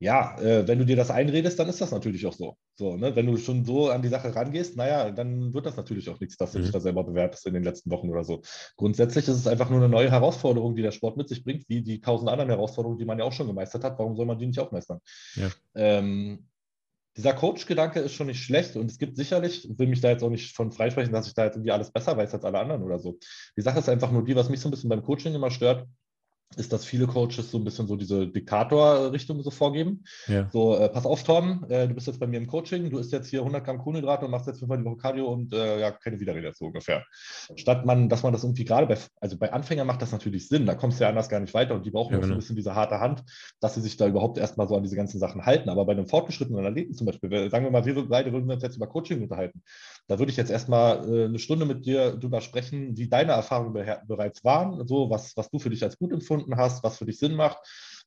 ja, äh, wenn du dir das einredest, dann ist das natürlich auch so. so ne? Wenn du schon so an die Sache rangehst, naja, dann wird das natürlich auch nichts, dass du mhm. dich da selber bewertest in den letzten Wochen oder so. Grundsätzlich ist es einfach nur eine neue Herausforderung, die der Sport mit sich bringt, wie die tausend anderen Herausforderungen, die man ja auch schon gemeistert hat. Warum soll man die nicht auch meistern? Ja. Ähm, dieser Coach-Gedanke ist schon nicht schlecht und es gibt sicherlich, will mich da jetzt auch nicht von freisprechen, dass ich da jetzt irgendwie alles besser weiß als alle anderen oder so. Die Sache ist einfach nur die, was mich so ein bisschen beim Coaching immer stört, ist, dass viele Coaches so ein bisschen so diese Diktator-Richtung so vorgeben. Ja. So, äh, pass auf, Tom, äh, du bist jetzt bei mir im Coaching, du isst jetzt hier 100 Gramm Kohlenhydrate und machst jetzt fünfmal die Woche Cardio und äh, ja, keine Widerrede so ungefähr. Statt man, dass man das irgendwie gerade bei, also bei Anfängern macht das natürlich Sinn, da kommst du ja anders gar nicht weiter und die brauchen ja, genau. so ein bisschen diese harte Hand, dass sie sich da überhaupt erstmal so an diese ganzen Sachen halten. Aber bei einem fortgeschrittenen Athleten zum Beispiel, sagen wir mal, wir beide würden uns jetzt über Coaching unterhalten. Da würde ich jetzt erstmal äh, eine Stunde mit dir drüber sprechen, wie deine Erfahrungen be bereits waren, so was, was du für dich als gut empfunden hast, was für dich Sinn macht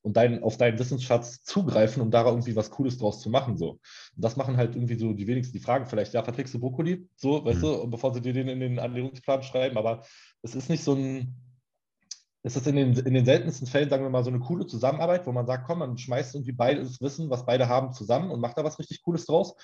und dein, auf deinen Wissensschatz zugreifen, um da irgendwie was Cooles draus zu machen. So. Und das machen halt irgendwie so die wenigsten, die fragen vielleicht, ja, verträgst du Brokkoli? So, weißt mhm. du, bevor sie dir den in den Ernährungsplan schreiben, aber es ist nicht so ein, es ist in den, in den seltensten Fällen, sagen wir mal, so eine coole Zusammenarbeit, wo man sagt, komm, man schmeißt irgendwie beides Wissen, was beide haben, zusammen und macht da was richtig Cooles draus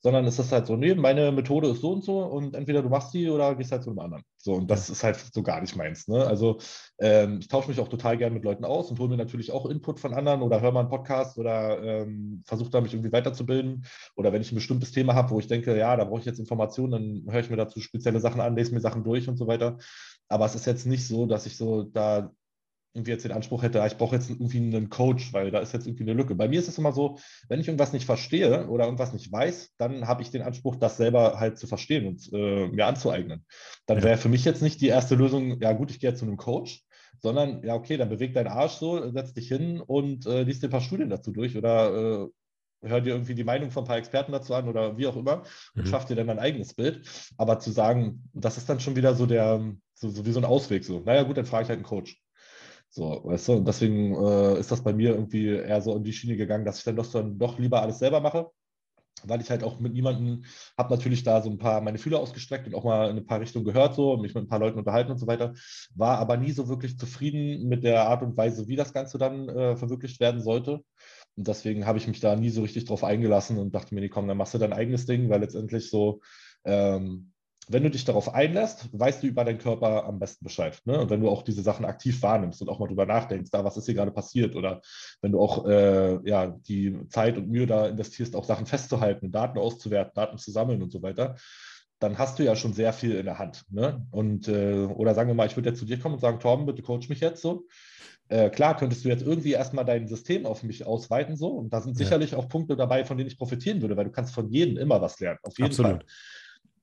sondern es ist halt so, nee, meine Methode ist so und so und entweder du machst die oder gehst halt zu einem anderen. So, und das ist halt so gar nicht meins. Ne? Also ähm, ich tausche mich auch total gern mit Leuten aus und hole mir natürlich auch Input von anderen oder höre mal einen Podcast oder ähm, versuche da mich irgendwie weiterzubilden. Oder wenn ich ein bestimmtes Thema habe, wo ich denke, ja, da brauche ich jetzt Informationen, dann höre ich mir dazu spezielle Sachen an, lese mir Sachen durch und so weiter. Aber es ist jetzt nicht so, dass ich so da irgendwie jetzt den Anspruch hätte, ah, ich brauche jetzt irgendwie einen Coach, weil da ist jetzt irgendwie eine Lücke. Bei mir ist es immer so, wenn ich irgendwas nicht verstehe oder irgendwas nicht weiß, dann habe ich den Anspruch, das selber halt zu verstehen und äh, mir anzueignen. Dann wäre für mich jetzt nicht die erste Lösung, ja gut, ich gehe jetzt zu einem Coach, sondern ja, okay, dann beweg deinen Arsch so, setz dich hin und äh, liest dir ein paar Studien dazu durch oder äh, hör dir irgendwie die Meinung von ein paar Experten dazu an oder wie auch immer und mhm. schaff dir dann dein eigenes Bild. Aber zu sagen, das ist dann schon wieder so der, so, so wie so ein Ausweg, so, naja gut, dann frage ich halt einen Coach. So, weißt du, und deswegen äh, ist das bei mir irgendwie eher so in die Schiene gegangen, dass ich dann doch, dann doch lieber alles selber mache, weil ich halt auch mit niemandem habe natürlich da so ein paar meine Fühler ausgestreckt und auch mal in ein paar Richtungen gehört so mich mit ein paar Leuten unterhalten und so weiter, war aber nie so wirklich zufrieden mit der Art und Weise, wie das Ganze dann äh, verwirklicht werden sollte. Und deswegen habe ich mich da nie so richtig drauf eingelassen und dachte mir, nee, komm, dann machst du dein eigenes Ding, weil letztendlich so ähm, wenn du dich darauf einlässt, weißt du über deinen Körper am besten Bescheid. Ne? Und wenn du auch diese Sachen aktiv wahrnimmst und auch mal drüber nachdenkst, da was ist hier gerade passiert oder wenn du auch äh, ja, die Zeit und Mühe da investierst, auch Sachen festzuhalten, Daten auszuwerten, Daten zu sammeln und so weiter, dann hast du ja schon sehr viel in der Hand. Ne? Und, äh, oder sagen wir mal, ich würde jetzt zu dir kommen und sagen, Torben, bitte coach mich jetzt so. Äh, klar, könntest du jetzt irgendwie erstmal dein System auf mich ausweiten so. Und da sind ja. sicherlich auch Punkte dabei, von denen ich profitieren würde, weil du kannst von jedem immer was lernen. Auf jeden Absolut. Fall.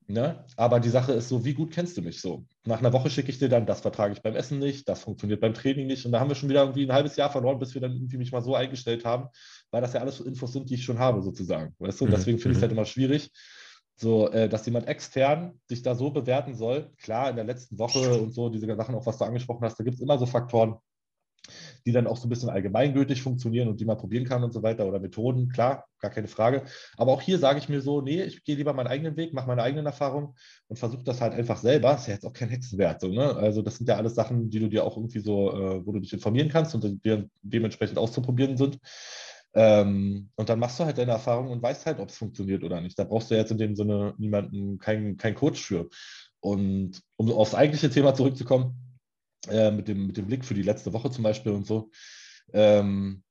Ne? Aber die Sache ist so, wie gut kennst du mich so? Nach einer Woche schicke ich dir dann, das vertrage ich beim Essen nicht, das funktioniert beim Training nicht. Und da haben wir schon wieder irgendwie ein halbes Jahr verloren, bis wir dann irgendwie mich mal so eingestellt haben, weil das ja alles so Infos sind, die ich schon habe, sozusagen. Weißt du? Und mhm. deswegen finde ich es halt mhm. immer schwierig, so, äh, dass jemand extern sich da so bewerten soll. Klar, in der letzten Woche und so, diese Sachen, auch was du angesprochen hast, da gibt es immer so Faktoren, die dann auch so ein bisschen allgemeingültig funktionieren und die man probieren kann und so weiter oder Methoden, klar, gar keine Frage. Aber auch hier sage ich mir so, nee, ich gehe lieber meinen eigenen Weg, mache meine eigenen Erfahrungen und versuche das halt einfach selber. Ist ja jetzt auch kein Hexenwert. So, ne? Also das sind ja alles Sachen, die du dir auch irgendwie so, äh, wo du dich informieren kannst und die dementsprechend auszuprobieren sind. Ähm, und dann machst du halt deine Erfahrungen und weißt halt, ob es funktioniert oder nicht. Da brauchst du jetzt in dem Sinne niemanden, keinen kein Coach für. Und um aufs eigentliche Thema zurückzukommen, äh, mit, dem, mit dem Blick für die letzte Woche zum Beispiel und so. Ähm,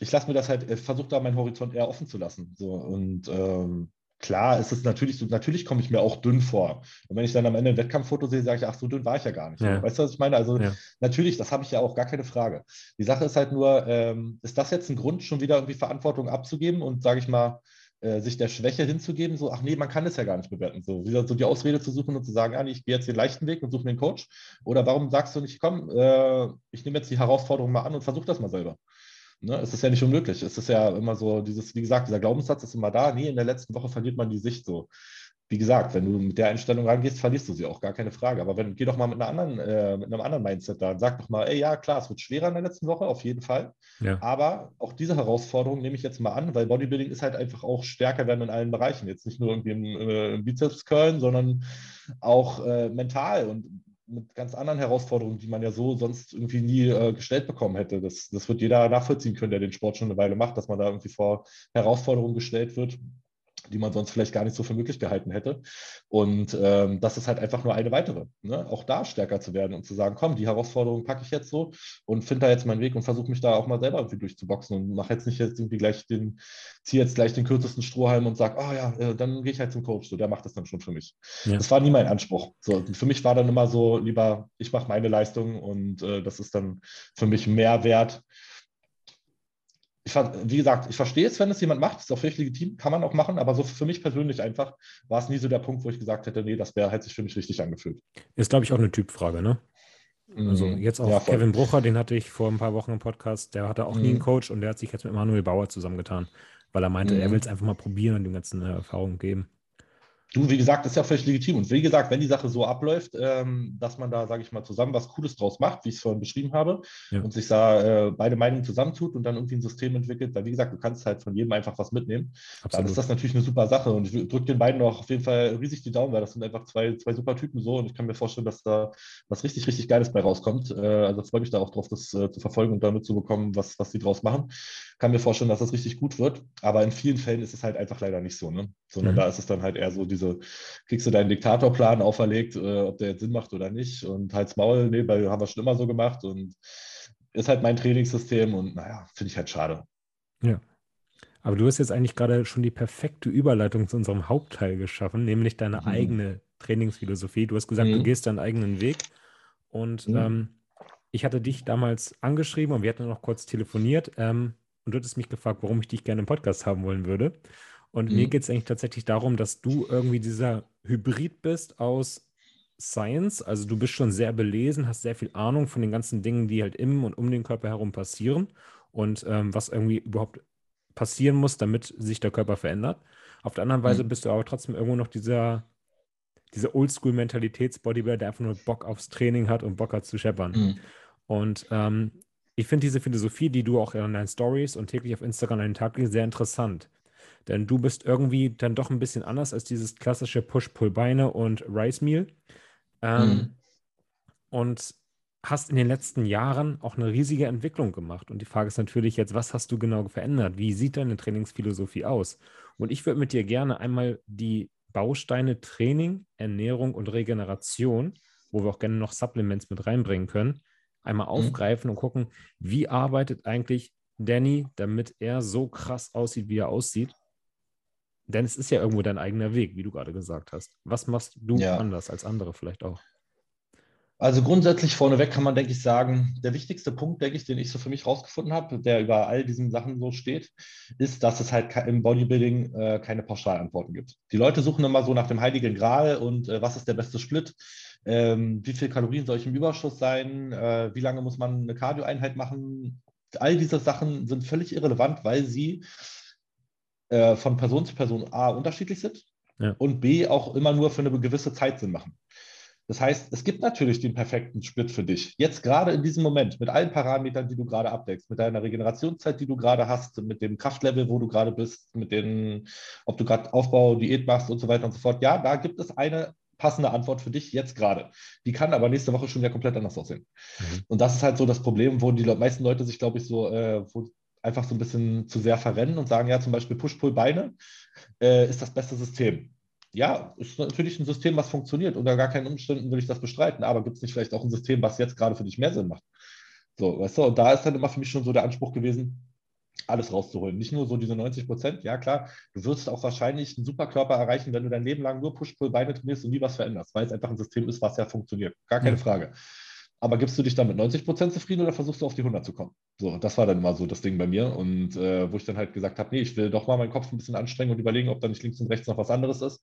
ich lasse mir das halt, äh, versuche da meinen Horizont eher offen zu lassen. So, und ähm, klar ist es natürlich so, natürlich komme ich mir auch dünn vor. Und wenn ich dann am Ende ein Wettkampffoto sehe, sage ich, ach, so dünn war ich ja gar nicht. Ja. Weißt du, was ich meine? Also ja. natürlich, das habe ich ja auch gar keine Frage. Die Sache ist halt nur, ähm, ist das jetzt ein Grund, schon wieder irgendwie Verantwortung abzugeben und, sage ich mal, äh, sich der Schwäche hinzugeben, so, ach nee, man kann es ja gar nicht bewerten. So, wieder so die Ausrede zu suchen und zu sagen, ah, ich gehe jetzt den leichten Weg und suche mir einen Coach. Oder warum sagst du nicht, komm, äh, ich nehme jetzt die Herausforderung mal an und versuche das mal selber. Ne? Es ist ja nicht unmöglich. Es ist ja immer so, dieses, wie gesagt, dieser Glaubenssatz ist immer da. Nee, in der letzten Woche verliert man die Sicht so wie gesagt, wenn du mit der Einstellung rangehst, verlierst du sie auch, gar keine Frage. Aber wenn, geh doch mal mit, einer anderen, äh, mit einem anderen Mindset da und sag doch mal, ey, ja, klar, es wird schwerer in der letzten Woche, auf jeden Fall. Ja. Aber auch diese Herausforderung nehme ich jetzt mal an, weil Bodybuilding ist halt einfach auch stärker werden in allen Bereichen. Jetzt nicht nur irgendwie im, äh, im Bizeps-Curlen, sondern auch äh, mental und mit ganz anderen Herausforderungen, die man ja so sonst irgendwie nie äh, gestellt bekommen hätte. Das, das wird jeder nachvollziehen können, der den Sport schon eine Weile macht, dass man da irgendwie vor Herausforderungen gestellt wird, die man sonst vielleicht gar nicht so für möglich gehalten hätte. Und ähm, das ist halt einfach nur eine weitere. Ne? Auch da stärker zu werden und zu sagen, komm, die Herausforderung packe ich jetzt so und finde da jetzt meinen Weg und versuche mich da auch mal selber irgendwie durchzuboxen und mache jetzt nicht jetzt irgendwie gleich den, ziehe jetzt gleich den kürzesten Strohhalm und sage, oh ja, äh, dann gehe ich halt zum Coach. So, der macht das dann schon für mich. Ja. Das war nie mein Anspruch. So, für mich war dann immer so, lieber, ich mache meine Leistung und äh, das ist dann für mich mehr wert, ich, wie gesagt, ich verstehe es, wenn es jemand macht, ist auch völlig legitim, kann man auch machen, aber so für mich persönlich einfach war es nie so der Punkt, wo ich gesagt hätte, nee, das wäre, hätte sich für mich richtig angefühlt. Ist, glaube ich, auch eine Typfrage, ne? Also mhm. jetzt auch ja, Kevin Brucher, den hatte ich vor ein paar Wochen im Podcast, der hatte auch mhm. nie einen mhm. Coach und der hat sich jetzt mit Manuel Bauer zusammengetan, weil er meinte, mhm. er will es einfach mal probieren und dem ganzen Erfahrungen geben. Du, wie gesagt, ist ja völlig legitim. Und wie gesagt, wenn die Sache so abläuft, ähm, dass man da, sage ich mal, zusammen was Cooles draus macht, wie ich es vorhin beschrieben habe, ja. und sich da äh, beide Meinungen zusammentut und dann irgendwie ein System entwickelt, weil, wie gesagt, du kannst halt von jedem einfach was mitnehmen. Absolut. Dann ist das natürlich eine super Sache. Und ich drücke den beiden auch auf jeden Fall riesig die Daumen, weil das sind einfach zwei, zwei super Typen so. Und ich kann mir vorstellen, dass da was richtig, richtig Geiles bei rauskommt. Äh, also freue mich da auch drauf, das äh, zu verfolgen und da mitzubekommen, was, was sie draus machen. Kann mir vorstellen, dass das richtig gut wird. Aber in vielen Fällen ist es halt einfach leider nicht so. Ne? Sondern mhm. da ist es dann halt eher so diese, kriegst du deinen Diktatorplan auferlegt, äh, ob der jetzt Sinn macht oder nicht. Und halt's Maul, nee, weil haben wir schon immer so gemacht. Und ist halt mein Trainingssystem und naja, finde ich halt schade. Ja. Aber du hast jetzt eigentlich gerade schon die perfekte Überleitung zu unserem Hauptteil geschaffen, nämlich deine mhm. eigene Trainingsphilosophie. Du hast gesagt, mhm. du gehst deinen eigenen Weg. Und mhm. ähm, ich hatte dich damals angeschrieben und wir hatten noch kurz telefoniert. Ähm, und du hattest mich gefragt, warum ich dich gerne im Podcast haben wollen würde. Und mhm. mir geht es eigentlich tatsächlich darum, dass du irgendwie dieser Hybrid bist aus Science. Also du bist schon sehr belesen, hast sehr viel Ahnung von den ganzen Dingen, die halt im und um den Körper herum passieren und ähm, was irgendwie überhaupt passieren muss, damit sich der Körper verändert. Auf der anderen Weise mhm. bist du aber trotzdem irgendwo noch dieser, dieser Oldschool-Mentalitäts-Bodybuilder, der einfach nur Bock aufs Training hat und Bock hat zu scheppern. Mhm. Und ähm, ich finde diese Philosophie, die du auch in deinen Stories und täglich auf Instagram an den Tag legst, sehr interessant. Denn du bist irgendwie dann doch ein bisschen anders als dieses klassische Push-Pull-Beine und Rice-Meal. Ähm, mhm. Und hast in den letzten Jahren auch eine riesige Entwicklung gemacht. Und die Frage ist natürlich jetzt, was hast du genau verändert? Wie sieht deine Trainingsphilosophie aus? Und ich würde mit dir gerne einmal die Bausteine Training, Ernährung und Regeneration, wo wir auch gerne noch Supplements mit reinbringen können, einmal mhm. aufgreifen und gucken, wie arbeitet eigentlich Danny, damit er so krass aussieht, wie er aussieht denn es ist ja irgendwo dein eigener Weg, wie du gerade gesagt hast. Was machst du ja. anders als andere vielleicht auch? Also grundsätzlich vorneweg kann man, denke ich, sagen, der wichtigste Punkt, denke ich, den ich so für mich rausgefunden habe, der über all diesen Sachen so steht, ist, dass es halt im Bodybuilding äh, keine Pauschalantworten gibt. Die Leute suchen immer so nach dem heiligen Gral und äh, was ist der beste Split, ähm, wie viel Kalorien soll ich im Überschuss sein, äh, wie lange muss man eine Cardio-Einheit machen. All diese Sachen sind völlig irrelevant, weil sie äh, von Person zu Person A unterschiedlich sind ja. und B auch immer nur für eine gewisse Zeit Sinn machen. Das heißt, es gibt natürlich den perfekten Split für dich. Jetzt gerade in diesem Moment, mit allen Parametern, die du gerade abdeckst, mit deiner Regenerationszeit, die du gerade hast, mit dem Kraftlevel, wo du gerade bist, mit den, ob du gerade Aufbau, Diät machst und so weiter und so fort. Ja, da gibt es eine passende Antwort für dich jetzt gerade. Die kann aber nächste Woche schon wieder komplett anders aussehen. Mhm. Und das ist halt so das Problem, wo die meisten Leute sich, glaube ich, so äh, einfach so ein bisschen zu sehr verrennen und sagen, ja, zum Beispiel Push-Pull-Beine äh, ist das beste System ja, ist natürlich ein System, was funktioniert. Unter gar keinen Umständen will ich das bestreiten. Aber gibt es nicht vielleicht auch ein System, was jetzt gerade für dich mehr Sinn macht? So, weißt du, und da ist dann immer für mich schon so der Anspruch gewesen, alles rauszuholen. Nicht nur so diese 90 Prozent, ja klar, du wirst auch wahrscheinlich einen Superkörper erreichen, wenn du dein Leben lang nur Push-Pull-Beine trainierst und nie was veränderst, weil es einfach ein System ist, was ja funktioniert. Gar keine mhm. Frage. Aber gibst du dich dann mit 90 Prozent zufrieden oder versuchst du auf die 100 zu kommen? So, das war dann immer so das Ding bei mir. Und äh, wo ich dann halt gesagt habe, nee, ich will doch mal meinen Kopf ein bisschen anstrengen und überlegen, ob da nicht links und rechts noch was anderes ist.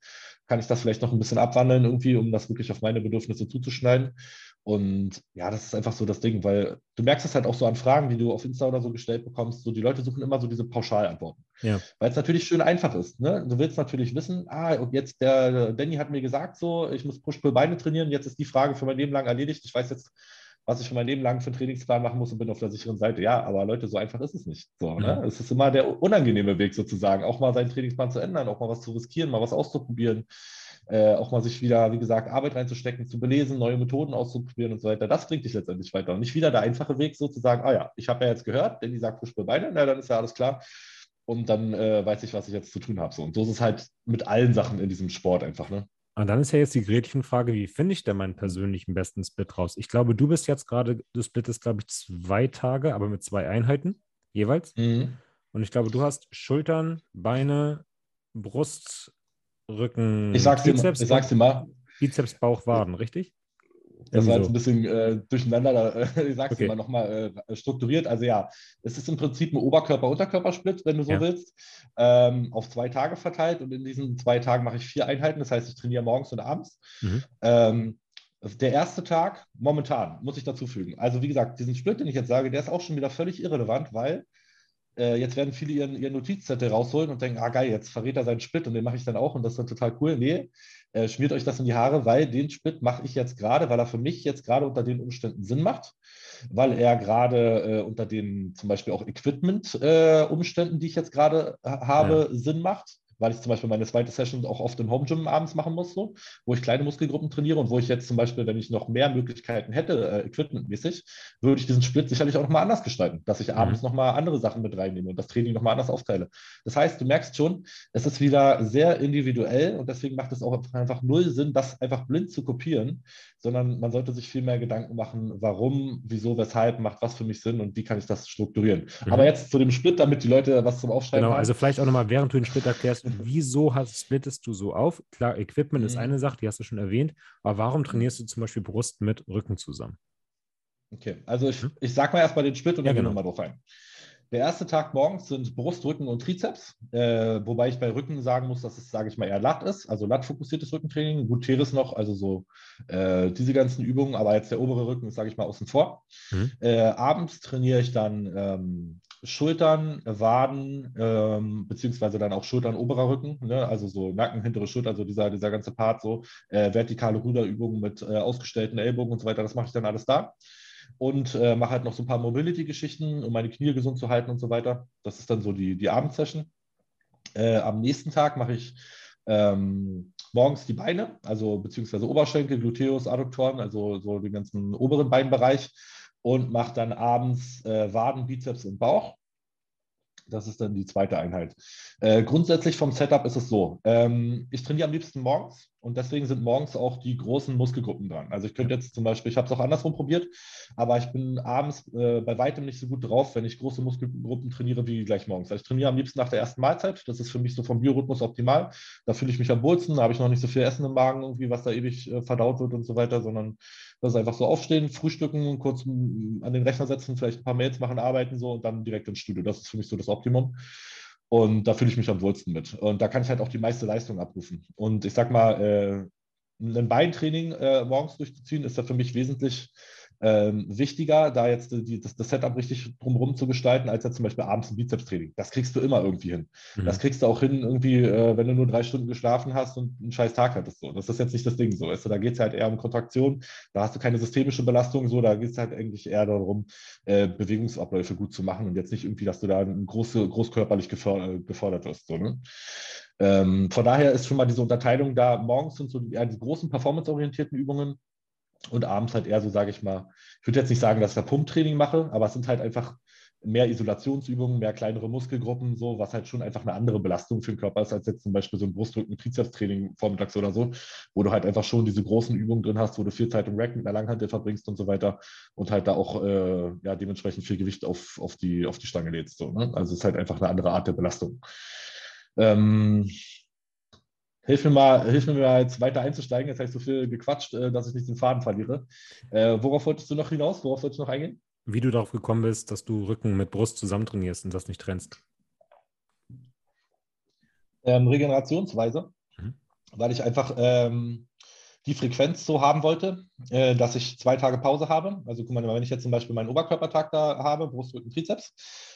Kann ich das vielleicht noch ein bisschen abwandeln irgendwie, um das wirklich auf meine Bedürfnisse zuzuschneiden? Und ja, das ist einfach so das Ding, weil du merkst es halt auch so an Fragen, die du auf Insta oder so gestellt bekommst. So, die Leute suchen immer so diese Pauschalantworten. Ja. Weil es natürlich schön einfach ist. Ne? Du willst natürlich wissen, ah, und jetzt der Danny hat mir gesagt, so, ich muss Push-Pull-Beine trainieren. Jetzt ist die Frage für mein Leben lang erledigt. Ich weiß jetzt, was ich für mein Leben lang für einen Trainingsplan machen muss und bin auf der sicheren Seite. Ja, aber Leute, so einfach ist es nicht. So, ne? Mhm. Es ist immer der unangenehme Weg sozusagen, auch mal seinen Trainingsplan zu ändern, auch mal was zu riskieren, mal was auszuprobieren, äh, auch mal sich wieder, wie gesagt, Arbeit reinzustecken, zu belesen, neue Methoden auszuprobieren und so weiter. Das bringt dich letztendlich weiter. Und nicht wieder der einfache Weg sozusagen, ah ja, ich habe ja jetzt gehört, denn die sagt Push Beine, na dann ist ja alles klar. Und dann äh, weiß ich, was ich jetzt zu tun habe. So. Und so ist es halt mit allen Sachen in diesem Sport einfach. Ne? Und dann ist ja jetzt die Gretchenfrage, wie finde ich denn meinen persönlichen besten Split raus? Ich glaube, du bist jetzt gerade, du splittest, glaube ich, zwei Tage, aber mit zwei Einheiten jeweils. Mhm. Und ich glaube, du hast Schultern, Beine, Brust, Rücken, ich sag's Bizeps, dir, ich sag's dir mal. Bizeps, Bauch, Waden, richtig? Das war jetzt ein bisschen äh, durcheinander, ich sag's okay. mal nochmal äh, strukturiert. Also ja, es ist im Prinzip ein Oberkörper-Unterkörpersplit, wenn du so ja. willst, ähm, auf zwei Tage verteilt und in diesen zwei Tagen mache ich vier Einheiten, das heißt, ich trainiere morgens und abends. Mhm. Ähm, der erste Tag, momentan, muss ich dazu fügen. Also wie gesagt, diesen Split, den ich jetzt sage, der ist auch schon wieder völlig irrelevant, weil äh, jetzt werden viele ihren, ihren Notizzettel rausholen und denken, ah geil, jetzt verrät er seinen Split und den mache ich dann auch und das ist dann total cool. Nee, äh, schmiert euch das in die Haare, weil den Split mache ich jetzt gerade, weil er für mich jetzt gerade unter den Umständen Sinn macht, weil er gerade äh, unter den zum Beispiel auch Equipment-Umständen, äh, die ich jetzt gerade habe, ja. Sinn macht weil ich zum Beispiel meine zweite Session auch oft im Home Gym abends machen muss, so, wo ich kleine Muskelgruppen trainiere und wo ich jetzt zum Beispiel, wenn ich noch mehr Möglichkeiten hätte, äh, equipmentmäßig, würde ich diesen Split sicherlich auch nochmal anders gestalten, dass ich mhm. abends nochmal andere Sachen mit reinnehme und das Training nochmal anders aufteile. Das heißt, du merkst schon, es ist wieder sehr individuell und deswegen macht es auch einfach null Sinn, das einfach blind zu kopieren, sondern man sollte sich viel mehr Gedanken machen, warum, wieso, weshalb, macht was für mich Sinn und wie kann ich das strukturieren. Mhm. Aber jetzt zu dem Split, damit die Leute was zum Aufschreiben genau, haben. Genau, also vielleicht auch nochmal, während du den Split erklärst, wieso hast, splittest du so auf? Klar, Equipment mhm. ist eine Sache, die hast du schon erwähnt, aber warum trainierst du zum Beispiel Brust mit Rücken zusammen? Okay, also ich, mhm. ich sag mal erstmal den Split und dann ja, genau. gehen wir mal drauf ein. Der erste Tag morgens sind Brust, Rücken und Trizeps, äh, wobei ich bei Rücken sagen muss, dass es, sage ich mal, eher Lat ist, also Lat-fokussiertes Rückentraining. Gut, Teres noch, also so äh, diese ganzen Übungen, aber jetzt der obere Rücken ist, sage ich mal, außen vor. Mhm. Äh, abends trainiere ich dann ähm, Schultern, Waden, ähm, beziehungsweise dann auch Schultern, oberer Rücken, ne? also so Nacken, hintere Schulter, also dieser, dieser ganze Part, so äh, vertikale Ruderübungen mit äh, ausgestellten Ellbogen und so weiter, das mache ich dann alles da. Und äh, mache halt noch so ein paar Mobility-Geschichten, um meine Knie gesund zu halten und so weiter. Das ist dann so die, die Abendsession. Äh, am nächsten Tag mache ich ähm, morgens die Beine, also beziehungsweise Oberschenkel, Gluteus, Adduktoren, also so den ganzen oberen Beinbereich und mache dann abends äh, Waden, Bizeps und Bauch. Das ist dann die zweite Einheit. Äh, grundsätzlich vom Setup ist es so: ähm, Ich trainiere am liebsten morgens. Und deswegen sind morgens auch die großen Muskelgruppen dran. Also ich könnte jetzt zum Beispiel, ich habe es auch andersrum probiert, aber ich bin abends äh, bei weitem nicht so gut drauf, wenn ich große Muskelgruppen trainiere wie gleich morgens. Also ich trainiere am liebsten nach der ersten Mahlzeit. Das ist für mich so vom Biorhythmus optimal. Da fühle ich mich am wohlsten, da habe ich noch nicht so viel Essen im Magen, irgendwie, was da ewig äh, verdaut wird und so weiter, sondern das ist einfach so aufstehen, frühstücken, kurz an den Rechner setzen, vielleicht ein paar Mails machen, arbeiten so und dann direkt ins Studio. Das ist für mich so das Optimum. Und da fühle ich mich am wohlsten mit. Und da kann ich halt auch die meiste Leistung abrufen. Und ich sag mal, äh, ein Beintraining äh, morgens durchzuziehen, ist da für mich wesentlich ähm, wichtiger, da jetzt die, das, das, Setup richtig drumherum zu gestalten, als jetzt zum Beispiel abends ein Bizeps-Training. Das kriegst du immer irgendwie hin. Mhm. Das kriegst du auch hin, irgendwie, äh, wenn du nur drei Stunden geschlafen hast und einen scheiß Tag hattest. So. Das ist jetzt nicht das Ding so. Weißt du? Da geht es halt eher um Kontraktion, da hast du keine systemische Belastung, so, da geht es halt eigentlich eher darum, äh, Bewegungsabläufe gut zu machen und jetzt nicht irgendwie, dass du da große, großkörperlich gefordert, gefordert wirst. So, ne? ähm, von daher ist schon mal diese Unterteilung da, morgens sind so eher die großen performanceorientierten Übungen, und abends halt eher so, sage ich mal, ich würde jetzt nicht sagen, dass ich da Pumptraining mache, aber es sind halt einfach mehr Isolationsübungen, mehr kleinere Muskelgruppen, so, was halt schon einfach eine andere Belastung für den Körper ist, als jetzt zum Beispiel so ein Brustdrücken, Trizepstraining vormittags oder so, wo du halt einfach schon diese großen Übungen drin hast, wo du viel Zeit im Rack mit einer Langhantel verbringst und so weiter und halt da auch äh, ja, dementsprechend viel Gewicht auf, auf, die, auf die Stange lädst. So, ne? Also es ist halt einfach eine andere Art der Belastung. Ähm, Hilf mir mal, hilf mir mal jetzt weiter einzusteigen. Jetzt habe ich so viel gequatscht, äh, dass ich nicht den Faden verliere. Äh, worauf wolltest du noch hinaus? Worauf wolltest du noch eingehen? Wie du darauf gekommen bist, dass du Rücken mit Brust zusammen trainierst und das nicht trennst. Ähm, Regenerationsweise, mhm. weil ich einfach ähm, die Frequenz so haben wollte, äh, dass ich zwei Tage Pause habe. Also guck mal, wenn ich jetzt zum Beispiel meinen Oberkörpertag da habe, Brust, Rücken, Trizeps,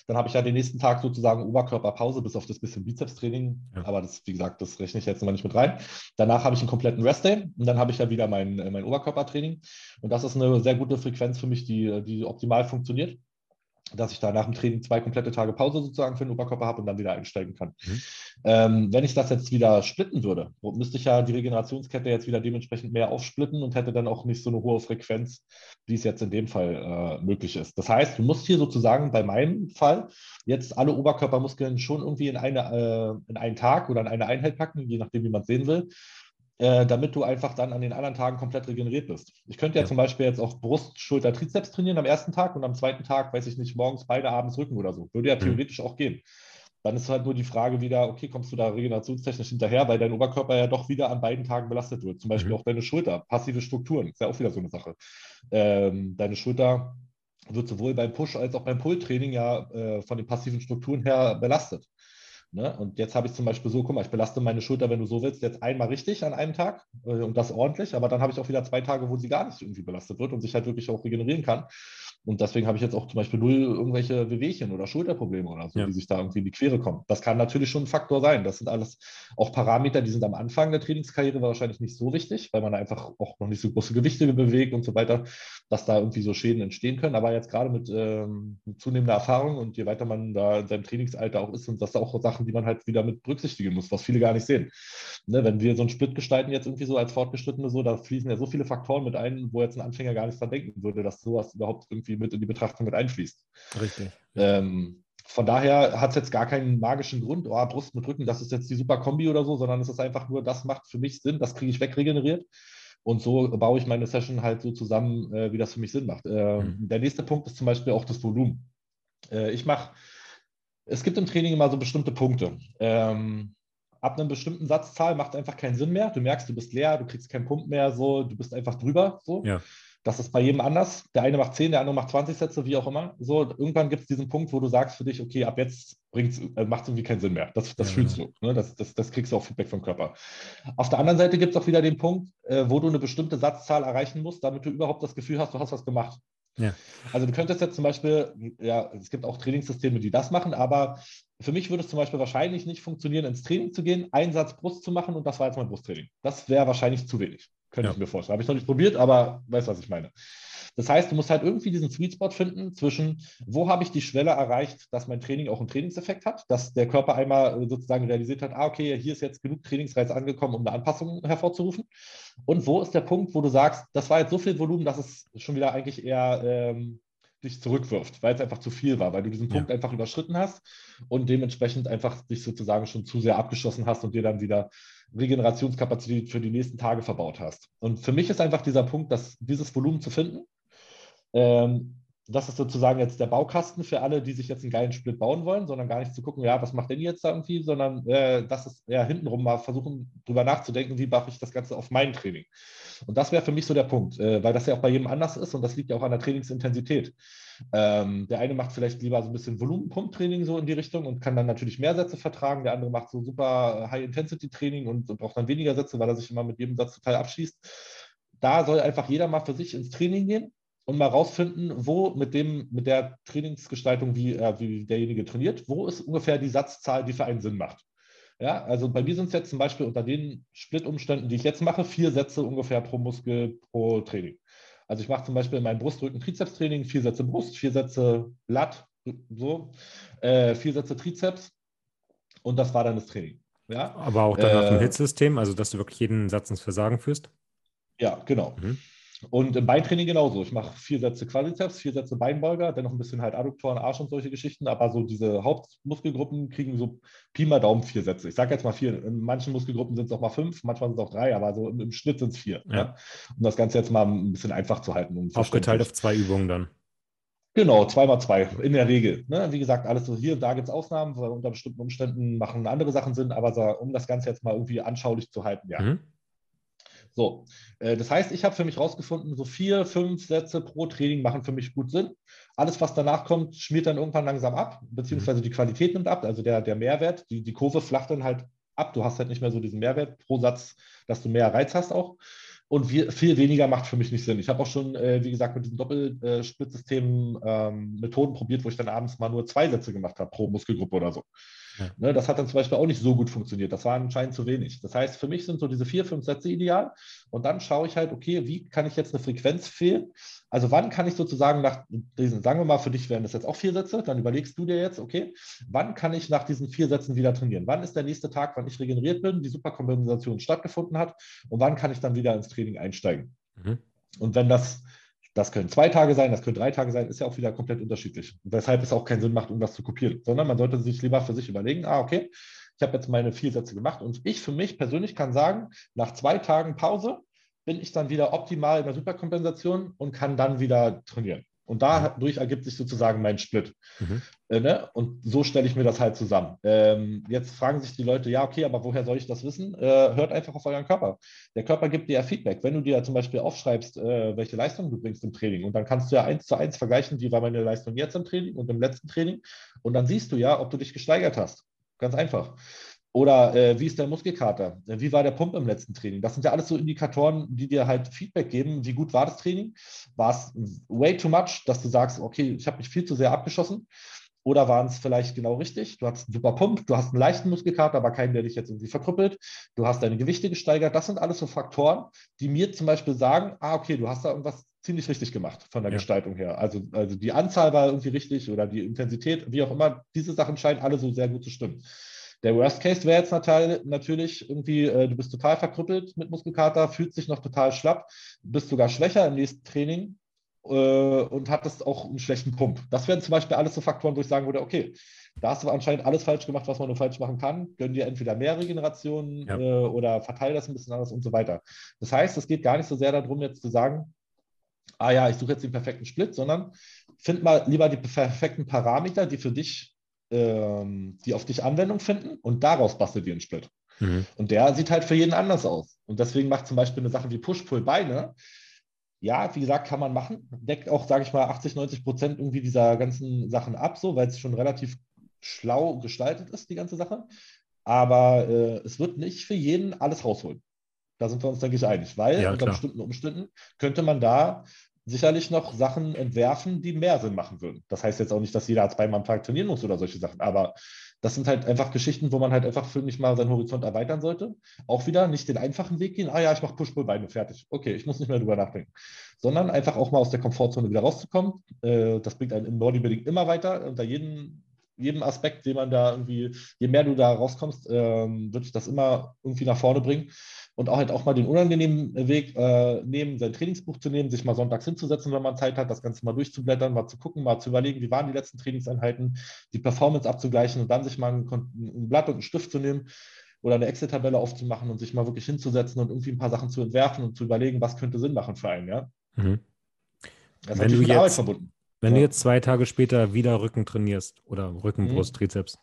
dann habe ich ja den nächsten Tag sozusagen Oberkörperpause, bis auf das bisschen Bizepstraining. Ja. Aber das, wie gesagt, das rechne ich jetzt mal nicht mit rein. Danach habe ich einen kompletten Restday und dann habe ich ja wieder mein, mein Oberkörpertraining. Und das ist eine sehr gute Frequenz für mich, die, die optimal funktioniert dass ich da nach dem Training zwei komplette Tage Pause sozusagen für den Oberkörper habe und dann wieder einsteigen kann. Mhm. Ähm, wenn ich das jetzt wieder splitten würde, müsste ich ja die Regenerationskette jetzt wieder dementsprechend mehr aufsplitten und hätte dann auch nicht so eine hohe Frequenz, wie es jetzt in dem Fall äh, möglich ist. Das heißt, du musst hier sozusagen bei meinem Fall jetzt alle Oberkörpermuskeln schon irgendwie in, eine, äh, in einen Tag oder in eine Einheit packen, je nachdem, wie man es sehen will äh, damit du einfach dann an den anderen Tagen komplett regeneriert bist. Ich könnte ja, ja, zum Beispiel jetzt auch Brust, Schulter, Trizeps trainieren am ersten Tag und am zweiten Tag, weiß ich nicht, morgens beide, abends Rücken oder so. Würde ja mhm. theoretisch mhm. auch gehen. Dann ist halt nur die Frage wieder, okay, kommst du da regenerationstechnisch hinterher, weil dein Oberkörper ja doch wieder an beiden Tagen belastet wird. Zum Beispiel mhm. auch deine Schulter, passive Strukturen, ist ja auch wieder so eine Sache. Ähm, deine Schulter wird sowohl beim Push- als auch beim Pull-Training ja äh, von den passiven Strukturen her belastet. Ne? Und jetzt habe ich zum Beispiel so, guck mal, ich belaste meine Schulter, wenn du so willst, jetzt einmal richtig an einem Tag äh, und das ordentlich, aber dann habe ich auch wieder zwei Tage, wo sie gar nicht irgendwie belastet wird und sich halt wirklich auch regenerieren kann. Und deswegen habe ich jetzt auch zum Beispiel null irgendwelche Wehwehchen oder Schulterprobleme oder so, ja. die sich da irgendwie in die Quere kommen. Das kann natürlich schon ein Faktor sein. Das sind alles auch Parameter, die sind am Anfang der Trainingskarriere wahrscheinlich nicht so wichtig, weil man einfach auch noch nicht so große Gewichte bewegt und so weiter, dass da irgendwie so Schäden entstehen können. Aber jetzt gerade mit, ähm, mit zunehmender Erfahrung und je weiter man da in seinem Trainingsalter auch ist, sind das auch Sachen, die man halt wieder mit berücksichtigen muss, was viele gar nicht sehen. Ne, wenn wir so einen Split gestalten jetzt irgendwie so als Fortgeschrittene so, da fließen ja so viele Faktoren mit ein, wo jetzt ein Anfänger gar nicht dran denken würde, dass sowas überhaupt irgendwie mit in die Betrachtung mit einfließt. Richtig. Ähm, von daher hat es jetzt gar keinen magischen Grund, oh, Brust mit Rücken, das ist jetzt die super Kombi oder so, sondern es ist einfach nur, das macht für mich Sinn, das kriege ich wegregeneriert. Und so baue ich meine Session halt so zusammen, äh, wie das für mich Sinn macht. Äh, mhm. Der nächste Punkt ist zum Beispiel auch das Volumen. Äh, ich mache, es gibt im Training immer so bestimmte Punkte. Ähm, ab einer bestimmten Satzzahl macht einfach keinen Sinn mehr. Du merkst, du bist leer, du kriegst keinen Pump mehr, so, du bist einfach drüber. So. Ja. Das ist bei jedem anders. Der eine macht 10, der andere macht 20 Sätze, wie auch immer. So, irgendwann gibt es diesen Punkt, wo du sagst für dich, okay, ab jetzt äh, macht es irgendwie keinen Sinn mehr. Das, das ja, fühlst du. Ne? Das, das, das kriegst du auch Feedback vom Körper. Auf der anderen Seite gibt es auch wieder den Punkt, äh, wo du eine bestimmte Satzzahl erreichen musst, damit du überhaupt das Gefühl hast, du hast was gemacht. Ja. Also du könntest jetzt zum Beispiel, ja, es gibt auch Trainingssysteme, die das machen, aber für mich würde es zum Beispiel wahrscheinlich nicht funktionieren, ins Training zu gehen, einen Satz Brust zu machen und das war jetzt mein Brusttraining. Das wäre wahrscheinlich zu wenig. Könnte ja. ich mir vorstellen. Habe ich noch nicht probiert, aber weißt, was ich meine. Das heißt, du musst halt irgendwie diesen Sweet Spot finden zwischen, wo habe ich die Schwelle erreicht, dass mein Training auch einen Trainingseffekt hat, dass der Körper einmal sozusagen realisiert hat, ah, okay, hier ist jetzt genug Trainingsreiz angekommen, um eine Anpassung hervorzurufen. Und wo ist der Punkt, wo du sagst, das war jetzt so viel Volumen, dass es schon wieder eigentlich eher ähm, dich zurückwirft, weil es einfach zu viel war, weil du diesen Punkt ja. einfach überschritten hast und dementsprechend einfach dich sozusagen schon zu sehr abgeschossen hast und dir dann wieder Regenerationskapazität für die nächsten Tage verbaut hast. Und für mich ist einfach dieser Punkt, dass dieses Volumen zu finden, ähm, das ist sozusagen jetzt der Baukasten für alle, die sich jetzt einen geilen Split bauen wollen, sondern gar nicht zu gucken, ja, was macht denn jetzt da irgendwie, sondern äh, das ist ja hintenrum mal versuchen, drüber nachzudenken, wie mache ich das Ganze auf mein Training. Und das wäre für mich so der Punkt, äh, weil das ja auch bei jedem anders ist und das liegt ja auch an der Trainingsintensität. Ähm, der eine macht vielleicht lieber so ein bisschen Volumenpumptraining so in die Richtung und kann dann natürlich mehr Sätze vertragen. Der andere macht so super High-Intensity-Training und braucht dann weniger Sätze, weil er sich immer mit jedem Satz total abschließt. Da soll einfach jeder mal für sich ins Training gehen und mal rausfinden, wo mit dem, mit der Trainingsgestaltung, wie, äh, wie derjenige trainiert, wo ist ungefähr die Satzzahl, die für einen Sinn macht. Ja, also bei mir sind es jetzt zum Beispiel unter den Split-Umständen, die ich jetzt mache, vier Sätze ungefähr pro Muskel pro Training. Also ich mache zum Beispiel in meinem Brustrücken-Trizeps-Training vier Sätze Brust, vier Sätze Lat, so, äh, vier Sätze Trizeps und das war dann das Training. Ja? Aber auch dann nach dem äh, Hit-System, also dass du wirklich jeden Satz ins Versagen führst? Ja, genau. Mhm. Und im Beintraining genauso. Ich mache vier Sätze Quadrizeps, vier Sätze Beinbeuger, dann noch ein bisschen halt Adduktoren, Arsch und solche Geschichten. Aber so diese Hauptmuskelgruppen kriegen so Pi mal Daumen vier Sätze. Ich sage jetzt mal vier. In manchen Muskelgruppen sind es auch mal fünf, manchmal sind es auch drei, aber so im, im Schnitt sind es vier. Ja. Ja? Um das Ganze jetzt mal ein bisschen einfach zu halten. Um Aufgeteilt auf zwei Übungen dann. Genau, zwei mal zwei, in der Regel. Ne? Wie gesagt, alles so hier und da gibt es Ausnahmen, weil unter bestimmten Umständen machen andere Sachen Sinn, aber so, um das Ganze jetzt mal irgendwie anschaulich zu halten, ja. Mhm. So, äh, das heißt, ich habe für mich rausgefunden, so vier, fünf Sätze pro Training machen für mich gut Sinn. Alles, was danach kommt, schmiert dann irgendwann langsam ab, beziehungsweise die Qualität nimmt ab, also der, der Mehrwert, die, die Kurve flacht dann halt ab. Du hast halt nicht mehr so diesen Mehrwert pro Satz, dass du mehr Reiz hast auch. Und wir, viel weniger macht für mich nicht Sinn. Ich habe auch schon, äh, wie gesagt, mit diesem Doppelsplitsystem ähm, Methoden probiert, wo ich dann abends mal nur zwei Sätze gemacht habe pro Muskelgruppe oder so. Ja. Ne, das hat dann zum Beispiel auch nicht so gut funktioniert. Das war anscheinend zu wenig. Das heißt, für mich sind so diese vier, fünf Sätze ideal. Und dann schaue ich halt, okay, wie kann ich jetzt eine Frequenz fehlen? Also wann kann ich sozusagen nach diesen, sagen wir mal, für dich wären das jetzt auch vier Sätze, dann überlegst du dir jetzt, okay, wann kann ich nach diesen vier Sätzen wieder trainieren? Wann ist der nächste Tag, wann ich regeneriert bin, die Superkompensation stattgefunden hat und wann kann ich dann wieder ins Training einsteigen? Mhm. Und wenn das das können zwei Tage sein, das können drei Tage sein, ist ja auch wieder komplett unterschiedlich. Weshalb es auch keinen Sinn macht, irgendwas zu kopieren, sondern man sollte sich lieber für sich überlegen, ah, okay, ich habe jetzt meine vier Sätze gemacht und ich für mich persönlich kann sagen, nach zwei Tagen Pause bin ich dann wieder optimal in der Superkompensation und kann dann wieder trainieren. Und dadurch ergibt sich sozusagen mein Split. Mhm. Äh, ne? Und so stelle ich mir das halt zusammen. Ähm, jetzt fragen sich die Leute, ja, okay, aber woher soll ich das wissen? Äh, hört einfach auf euren Körper. Der Körper gibt dir ja Feedback. Wenn du dir zum Beispiel aufschreibst, äh, welche Leistung du bringst im Training, und dann kannst du ja eins zu eins vergleichen, wie war meine Leistung jetzt im Training und im letzten Training. Und dann siehst du ja, ob du dich gesteigert hast. Ganz einfach. Oder äh, wie ist der Muskelkater? Äh, wie war der Pump im letzten Training? Das sind ja alles so Indikatoren, die dir halt Feedback geben. Wie gut war das Training? War es way too much, dass du sagst, okay, ich habe mich viel zu sehr abgeschossen? Oder waren es vielleicht genau richtig? Du hast einen super Pump, du hast einen leichten Muskelkater, aber keinen, der dich jetzt irgendwie verkrüppelt. Du hast deine Gewichte gesteigert. Das sind alles so Faktoren, die mir zum Beispiel sagen, ah, okay, du hast da irgendwas ziemlich richtig gemacht von der ja. Gestaltung her. Also, also die Anzahl war irgendwie richtig oder die Intensität, wie auch immer. Diese Sachen scheinen alle so sehr gut zu stimmen. Der Worst Case wäre jetzt natürlich irgendwie, äh, du bist total verkrüppelt mit Muskelkater, fühlt sich noch total schlapp, bist sogar schwächer im nächsten Training äh, und hattest auch einen schlechten Pump. Das wären zum Beispiel alles so Faktoren, wo ich sagen würde, okay, da hast du anscheinend alles falsch gemacht, was man nur falsch machen kann. Gönn dir entweder mehr Regenerationen ja. äh, oder verteile das ein bisschen anders und so weiter. Das heißt, es geht gar nicht so sehr darum, jetzt zu sagen, ah ja, ich suche jetzt den perfekten Split, sondern find mal lieber die perfekten Parameter, die für dich ähm, die auf dich Anwendung finden und daraus bastelt ihr einen Split. Mhm. Und der sieht halt für jeden anders aus. Und deswegen macht zum Beispiel eine Sache wie Push-Pull-Beine, ja, wie gesagt, kann man machen, deckt auch, sage ich mal, 80, 90 Prozent irgendwie dieser ganzen Sachen ab, so, weil es schon relativ schlau gestaltet ist, die ganze Sache. Aber äh, es wird nicht für jeden alles rausholen. Da sind wir uns, denke ich, einig, weil ja, unter bestimmten Umständen könnte man da sicherlich noch Sachen entwerfen, die mehr Sinn machen würden. Das heißt jetzt auch nicht, dass jeder zweimal am Tag trainieren muss oder solche Sachen, aber das sind halt einfach Geschichten, wo man halt einfach für mich mal seinen Horizont erweitern sollte. Auch wieder nicht den einfachen Weg gehen, ah ja, ich mache Push-Pull-Beine, fertig. Okay, ich muss nicht mehr drüber nachdenken. Sondern einfach auch mal aus der Komfortzone wieder rauszukommen. Äh, das bringt einen im Bodybuilding immer weiter. Unter jedem jedem Aspekt, den man da irgendwie, je mehr du da rauskommst, ähm, wird dich das immer irgendwie nach vorne bringen. Und auch halt auch mal den unangenehmen Weg äh, nehmen, sein Trainingsbuch zu nehmen, sich mal sonntags hinzusetzen, wenn man Zeit hat, das Ganze mal durchzublättern, mal zu gucken, mal zu überlegen, wie waren die letzten Trainingseinheiten, die Performance abzugleichen und dann sich mal ein, ein Blatt und einen Stift zu nehmen oder eine Excel-Tabelle aufzumachen und sich mal wirklich hinzusetzen und irgendwie ein paar Sachen zu entwerfen und zu überlegen, was könnte Sinn machen für einen, ja. Mhm. Das ist wenn du mit jetzt, Arbeit verbunden. Wenn ja. du jetzt zwei Tage später wieder Rücken trainierst oder Rücken, mhm. Brust, Trizeps,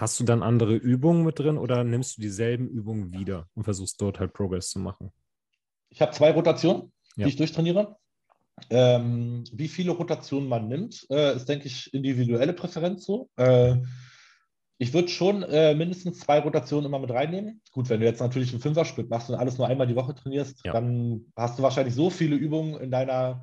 hast du dann andere Übungen mit drin oder nimmst du dieselben Übungen wieder und versuchst dort halt Progress zu machen? Ich habe zwei Rotationen, ja. die ich durchtrainiere. Ähm, wie viele Rotationen man nimmt, äh, ist, denke ich, individuelle Präferenz so. Äh, ich würde schon äh, mindestens zwei Rotationen immer mit reinnehmen. Gut, wenn du jetzt natürlich einen Fünfer-Split machst und alles nur einmal die Woche trainierst, ja. dann hast du wahrscheinlich so viele Übungen in deiner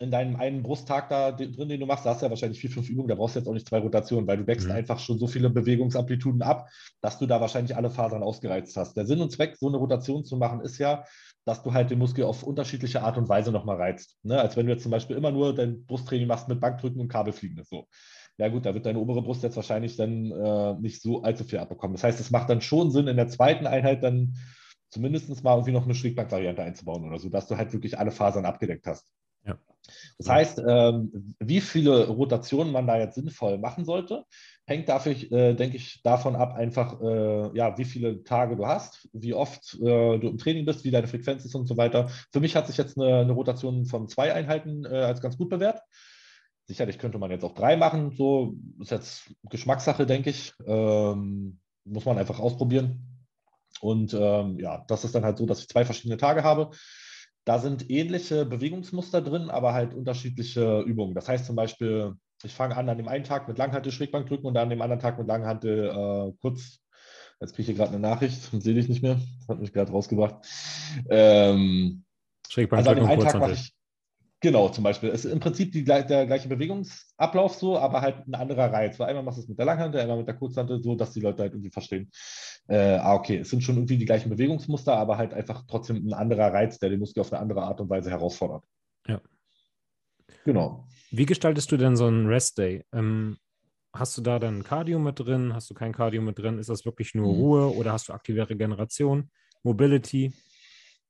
in deinem einen Brusttag da drin, den du machst, da hast du ja wahrscheinlich vier, fünf Übungen, da brauchst du jetzt auch nicht zwei Rotationen, weil du wächst mhm. einfach schon so viele Bewegungsamplituden ab, dass du da wahrscheinlich alle Fasern ausgereizt hast. Der Sinn und Zweck, so eine Rotation zu machen, ist ja, dass du halt den Muskel auf unterschiedliche Art und Weise nochmal reizt. Ne? Als wenn du jetzt zum Beispiel immer nur dein Brusttraining machst mit Bankdrücken und Kabelfliegen. So. Ja gut, da wird deine obere Brust jetzt wahrscheinlich dann äh, nicht so allzu viel abbekommen. Das heißt, es macht dann schon Sinn, in der zweiten Einheit dann zumindest mal irgendwie noch eine Schrägbankvariante einzubauen oder so, dass du halt wirklich alle Fasern abgedeckt hast. Ja. Das heißt, ähm, wie viele Rotationen man da jetzt sinnvoll machen sollte, hängt dafür, äh, denke ich, davon ab, einfach, äh, ja, wie viele Tage du hast, wie oft äh, du im Training bist, wie deine Frequenz ist und so weiter. Für mich hat sich jetzt eine, eine Rotation von zwei Einheiten äh, als ganz gut bewährt. Sicherlich könnte man jetzt auch drei machen, so ist jetzt Geschmackssache, denke ich. Ähm, muss man einfach ausprobieren. Und ähm, ja, das ist dann halt so, dass ich zwei verschiedene Tage habe. Da sind ähnliche Bewegungsmuster drin, aber halt unterschiedliche Übungen. Das heißt zum Beispiel, ich fange an an dem einen Tag mit Langhantel Schrägbankdrücken und dann an dem anderen Tag mit Langhantel äh, kurz. Jetzt kriege ich hier gerade eine Nachricht und sehe dich nicht mehr. Das hat mich gerade rausgebracht. Ähm, Schrägbankdrücken also und Kurzhantel. Genau, zum Beispiel. Es ist im Prinzip die, der gleiche Bewegungsablauf so, aber halt ein anderer Reiz. Weil einmal machst du es mit der Langhantel, einmal mit der Kurzhantel, so dass die Leute halt irgendwie verstehen. Äh, ah, okay, es sind schon irgendwie die gleichen Bewegungsmuster, aber halt einfach trotzdem ein anderer Reiz, der den Muskel auf eine andere Art und Weise herausfordert. Ja. Genau. Wie gestaltest du denn so einen Rest-Day? Ähm, hast du da dann Cardio mit drin? Hast du kein Cardio mit drin? Ist das wirklich nur mhm. Ruhe oder hast du aktive Regeneration, Mobility?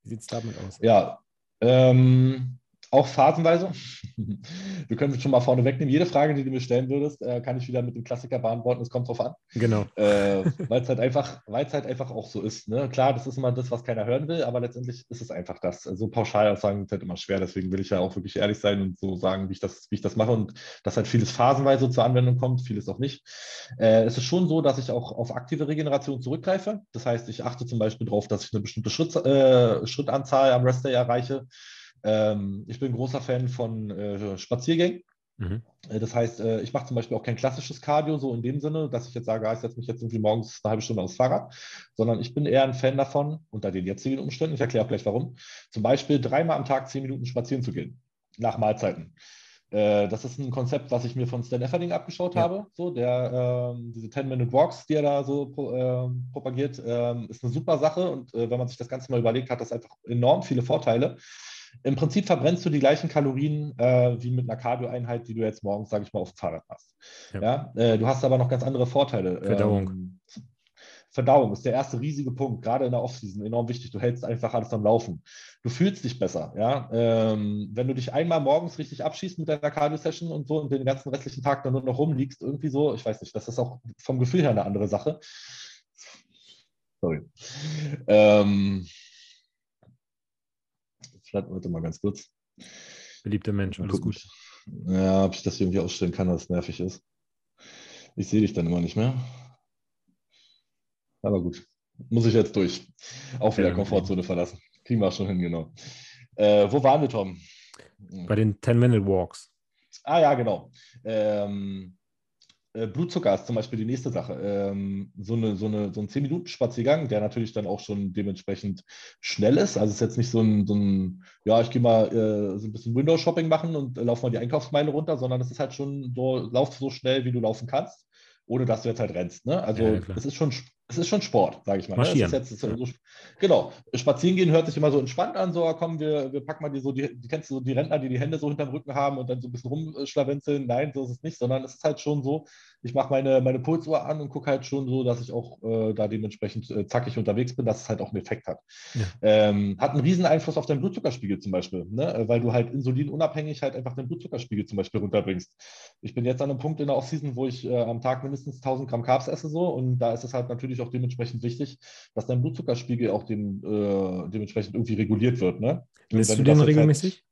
Wie sieht es damit aus? Ja, ähm, auch phasenweise. Wir können schon mal vorne wegnehmen. Jede Frage, die du mir stellen würdest, äh, kann ich wieder mit dem Klassiker beantworten. Es kommt drauf an. Genau. Äh, weil es halt einfach, halt einfach auch so ist. Ne? Klar, das ist immer das, was keiner hören will, aber letztendlich ist es einfach das. So also pauschal aussagen ist halt immer schwer. Deswegen will ich ja auch wirklich ehrlich sein und so sagen, wie ich das, wie ich das mache und dass halt vieles phasenweise zur Anwendung kommt, vieles auch nicht. Äh, es ist schon so, dass ich auch auf aktive Regeneration zurückgreife. Das heißt, ich achte zum Beispiel darauf, dass ich eine bestimmte Schritt, äh, Schrittanzahl am Rest Day erreiche. Ähm, ich bin großer Fan von äh, Spaziergängen. Mhm. Äh, das heißt, äh, ich mache zum Beispiel auch kein klassisches Cardio, so in dem Sinne, dass ich jetzt sage, ah, ich setze mich jetzt irgendwie morgens eine halbe Stunde aufs Fahrrad, sondern ich bin eher ein Fan davon, unter den jetzigen Umständen, ich erkläre auch gleich warum, zum Beispiel dreimal am Tag zehn Minuten spazieren zu gehen, nach Mahlzeiten. Äh, das ist ein Konzept, was ich mir von Stan Efferding abgeschaut ja. habe. So, der, ähm, diese 10-Minute-Walks, die er da so pro, äh, propagiert, ähm, ist eine super Sache. Und wenn man sich das Ganze mal überlegt, hat das einfach enorm viele Vorteile. Im Prinzip verbrennst du die gleichen Kalorien äh, wie mit einer Cardio-Einheit, die du jetzt morgens, sage ich mal, auf dem Fahrrad machst. Ja. ja? Äh, du hast aber noch ganz andere Vorteile. Verdauung. Ähm, Verdauung ist der erste riesige Punkt, gerade in der Offseason, enorm wichtig. Du hältst einfach alles am Laufen. Du fühlst dich besser, ja. Ähm, wenn du dich einmal morgens richtig abschießt mit deiner Cardio-Session und so und den ganzen restlichen Tag dann nur noch rumliegst, irgendwie so, ich weiß nicht, das ist auch vom Gefühl her eine andere Sache. Sorry. Ähm, warte mal ganz kurz. Beliebter Mensch, alles gut. Ja, ob ich das irgendwie ausstellen kann, dass es nervig ist. Ich sehe dich dann immer nicht mehr. Aber gut, muss ich jetzt durch. Auch wieder ja, Komfortzone verlassen. Kriegen wir schon hin, genau. Äh, wo waren wir, Tom? Bei den 10-Minute-Walks. Ah ja, genau. Ähm, äh, Blutzucker ist zum Beispiel die nächste Sache. Ähm, so, eine, so, eine, so ein 10-Minuten-Spaziergang, der natürlich dann auch schon dementsprechend schnell ist. Also es ist jetzt nicht so ein, so ein ja, ich gehe mal äh, so ein bisschen Windows-Shopping machen und äh, laufe mal die Einkaufsmeile runter, sondern es ist halt schon so, lauf so schnell, wie du laufen kannst, ohne dass du jetzt halt rennst. Ne? Also ja, es ist schon es ist schon Sport, sage ich mal. Ne? Marschieren. Jetzt, so, genau. Spazieren gehen hört sich immer so entspannt an, so kommen wir, wir packen mal die so, die, die kennst du so die Rentner, die die Hände so hinterm Rücken haben und dann so ein bisschen rumschlawenzeln. Nein, so ist es nicht, sondern es ist halt schon so, ich mache meine, meine Pulsuhr an und gucke halt schon so, dass ich auch äh, da dementsprechend äh, zackig unterwegs bin, dass es halt auch einen Effekt hat. Ja. Ähm, hat einen riesen Einfluss auf deinen Blutzuckerspiegel zum Beispiel, ne? Äh, weil du halt insulinunabhängig halt einfach den Blutzuckerspiegel zum Beispiel runterbringst. Ich bin jetzt an einem Punkt in der Offseason, wo ich äh, am Tag mindestens 1000 Gramm Carbs esse so und da ist es halt natürlich natürlich auch dementsprechend wichtig, dass dein Blutzuckerspiegel auch dem, äh, dementsprechend irgendwie reguliert wird. Ne? Lässt du den halt regelmäßig? Halt,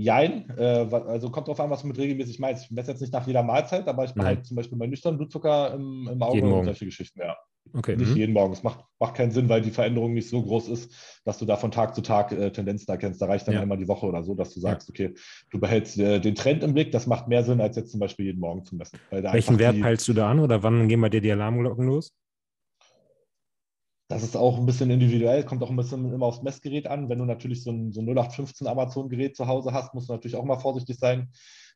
Jein, äh, also kommt drauf an, was du mit regelmäßig meinst. Ich messe jetzt nicht nach jeder Mahlzeit, aber ich behalte zum Beispiel meinen nüchternen Blutzucker im, im Auge jeden und solche Geschichten, ja. Okay. Nicht mhm. jeden Morgen. Es macht, macht keinen Sinn, weil die Veränderung nicht so groß ist, dass du da von Tag zu Tag äh, Tendenzen erkennst. Da reicht dann ja. einmal die Woche oder so, dass du sagst, okay, du behältst äh, den Trend im Blick. Das macht mehr Sinn, als jetzt zum Beispiel jeden Morgen zu messen. Welchen Wert peilst du da an oder wann gehen bei dir die Alarmglocken los? Das ist auch ein bisschen individuell, kommt auch ein bisschen immer aufs Messgerät an. Wenn du natürlich so ein, so ein 0815 Amazon-Gerät zu Hause hast, musst du natürlich auch mal vorsichtig sein.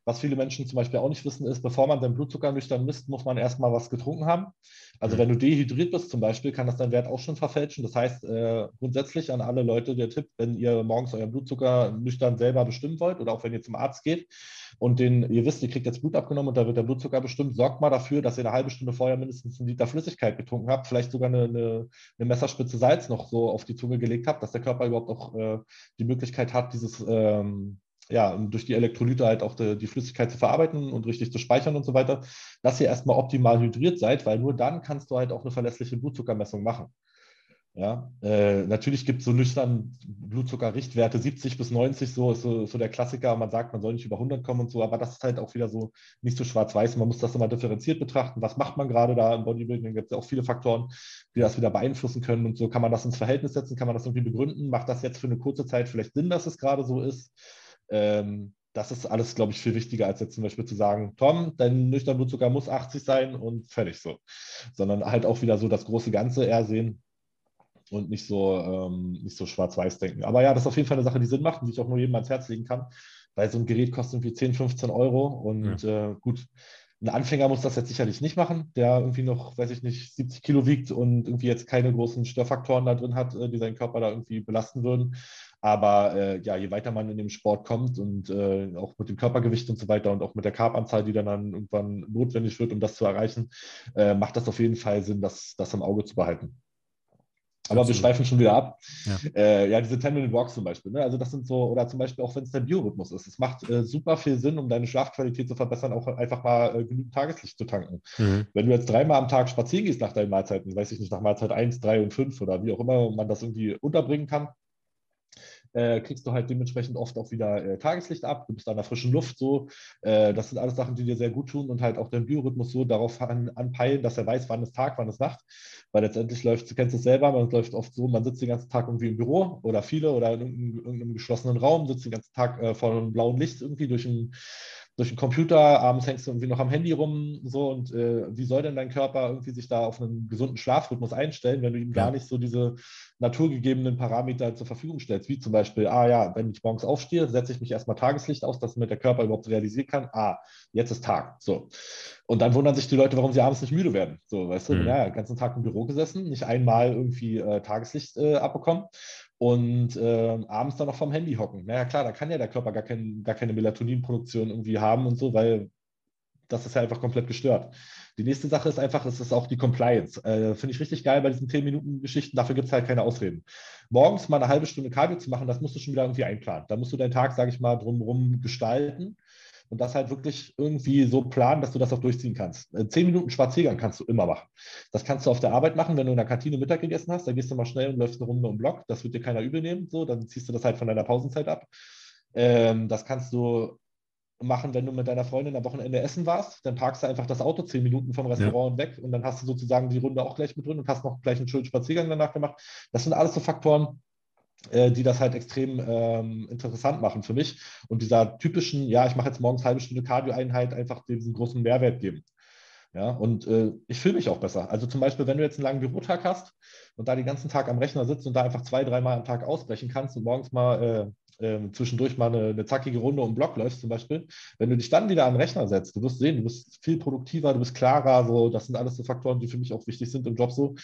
Was viele Menschen zum Beispiel auch nicht wissen, ist, bevor man seinen Blutzucker nüchtern misst, muss man erstmal was getrunken haben. Also mhm. wenn du dehydriert bist zum Beispiel, kann das deinen Wert auch schon verfälschen. Das heißt, äh, grundsätzlich an alle Leute der Tipp, wenn ihr morgens euren Blutzucker nüchtern selber bestimmen wollt oder auch wenn ihr zum Arzt geht und den, ihr wisst, ihr kriegt jetzt Blut abgenommen und da wird der Blutzucker bestimmt, sorgt mal dafür, dass ihr eine halbe Stunde vorher mindestens einen Liter Flüssigkeit getrunken habt, vielleicht sogar eine, eine, eine Messerspitze Salz noch so auf die Zunge gelegt habt, dass der Körper überhaupt auch äh, die Möglichkeit hat, dieses ähm, ja, durch die Elektrolyte halt auch die, die, Flüssigkeit zu verarbeiten und richtig zu speichern und so weiter, dass ihr erstmal optimal hydriert seid, weil nur dann kannst du halt auch eine verlässliche Blutzuckermessung machen. Ja, äh, natürlich gibt es so nüchtern Blutzuckerrichtwerte 70 bis 90, so ist so, so, der Klassiker. Man sagt, man soll nicht über 100 kommen und so, aber das ist halt auch wieder so nicht so schwarz-weiß. Man muss das immer differenziert betrachten. Was macht man gerade da im Bodybuilding? Da gibt es ja auch viele Faktoren, die das wieder beeinflussen können und so. Kann man das ins Verhältnis setzen? Kann man das irgendwie begründen? Macht das jetzt für eine kurze Zeit vielleicht Sinn, dass es gerade so ist? Ähm, das ist alles, glaube ich, viel wichtiger, als jetzt zum Beispiel zu sagen, Tom, dein nüchterner Blutzucker muss 80 sein und fertig so. Sondern halt auch wieder so das große Ganze eher sehen und nicht so, ähm, so schwarz-weiß denken. Aber ja, das ist auf jeden Fall eine Sache, die Sinn macht und die ich auch nur jedem ans Herz legen kann, weil so ein Gerät kostet irgendwie 10, 15 Euro und ja. äh, gut, ein Anfänger muss das jetzt sicherlich nicht machen, der irgendwie noch, weiß ich nicht, 70 Kilo wiegt und irgendwie jetzt keine großen Störfaktoren da drin hat, äh, die seinen Körper da irgendwie belasten würden. Aber äh, ja, je weiter man in dem Sport kommt und äh, auch mit dem Körpergewicht und so weiter und auch mit der Carbanzahl, die dann, dann irgendwann notwendig wird, um das zu erreichen, äh, macht das auf jeden Fall Sinn, das, das im Auge zu behalten. Aber Absolut. wir schweifen schon wieder ab. Ja, äh, ja diese 10-Minute-Walks zum Beispiel. Ne? Also das sind so, oder zum Beispiel auch wenn es der Biorhythmus ist. Es macht äh, super viel Sinn, um deine Schlafqualität zu verbessern, auch einfach mal äh, genügend Tageslicht zu tanken. Mhm. Wenn du jetzt dreimal am Tag spazieren gehst nach deinen Mahlzeiten, weiß ich nicht, nach Mahlzeit 1, 3 und 5 oder wie auch immer man das irgendwie unterbringen kann, äh, kriegst du halt dementsprechend oft auch wieder äh, Tageslicht ab, du bist an der frischen Luft so. Äh, das sind alles Sachen, die dir sehr gut tun und halt auch dein Biorhythmus so darauf an, anpeilen, dass er weiß, wann ist Tag, wann ist Nacht. Weil letztendlich läuft, du kennst es selber, man läuft oft so, man sitzt den ganzen Tag irgendwie im Büro oder viele oder in irgendeinem, irgendeinem geschlossenen Raum, sitzt den ganzen Tag äh, vor einem blauen Licht irgendwie durch ein durch den Computer, abends hängst du irgendwie noch am Handy rum, so und äh, wie soll denn dein Körper irgendwie sich da auf einen gesunden Schlafrhythmus einstellen, wenn du ihm gar nicht so diese naturgegebenen Parameter zur Verfügung stellst, wie zum Beispiel, ah ja, wenn ich morgens aufstehe, setze ich mich erstmal Tageslicht aus, dass mir der Körper überhaupt realisieren kann, ah, jetzt ist Tag, so. Und dann wundern sich die Leute, warum sie abends nicht müde werden, so, weißt du, mhm. ja, den ganzen Tag im Büro gesessen, nicht einmal irgendwie äh, Tageslicht äh, abbekommen und äh, abends dann noch vom Handy hocken. Naja, klar, da kann ja der Körper gar, kein, gar keine Melatoninproduktion irgendwie haben und so, weil das ist ja einfach komplett gestört. Die nächste Sache ist einfach, es ist auch die Compliance. Äh, Finde ich richtig geil bei diesen 10-Minuten-Geschichten. Dafür gibt es halt keine Ausreden. Morgens mal eine halbe Stunde Cardio zu machen, das musst du schon wieder irgendwie einplanen. Da musst du deinen Tag, sage ich mal, drumherum gestalten und das halt wirklich irgendwie so planen, dass du das auch durchziehen kannst. Äh, zehn Minuten Spaziergang kannst du immer machen. Das kannst du auf der Arbeit machen, wenn du in der Kantine Mittag gegessen hast, dann gehst du mal schnell und läufst eine Runde um Block. Das wird dir keiner übel nehmen. So, dann ziehst du das halt von deiner Pausenzeit ab. Ähm, das kannst du machen, wenn du mit deiner Freundin am Wochenende essen warst. Dann parkst du einfach das Auto zehn Minuten vom Restaurant ja. weg und dann hast du sozusagen die Runde auch gleich mit drin und hast noch gleich einen schönen Spaziergang danach gemacht. Das sind alles so Faktoren, die das halt extrem ähm, interessant machen für mich und dieser typischen, ja, ich mache jetzt morgens halbe Stunde Cardio-Einheit einfach diesen großen Mehrwert geben. Ja, und äh, ich fühle mich auch besser. Also zum Beispiel, wenn du jetzt einen langen Bürotag hast und da den ganzen Tag am Rechner sitzt und da einfach zwei, dreimal am Tag ausbrechen kannst und morgens mal äh, äh, zwischendurch mal eine, eine, zackige Runde um Block läufst zum Beispiel, wenn du dich dann wieder den Rechner setzt, du wirst sehen, du bist viel produktiver, du bist klarer, so, das sind alles so Faktoren, die für mich auch wichtig sind im Job so.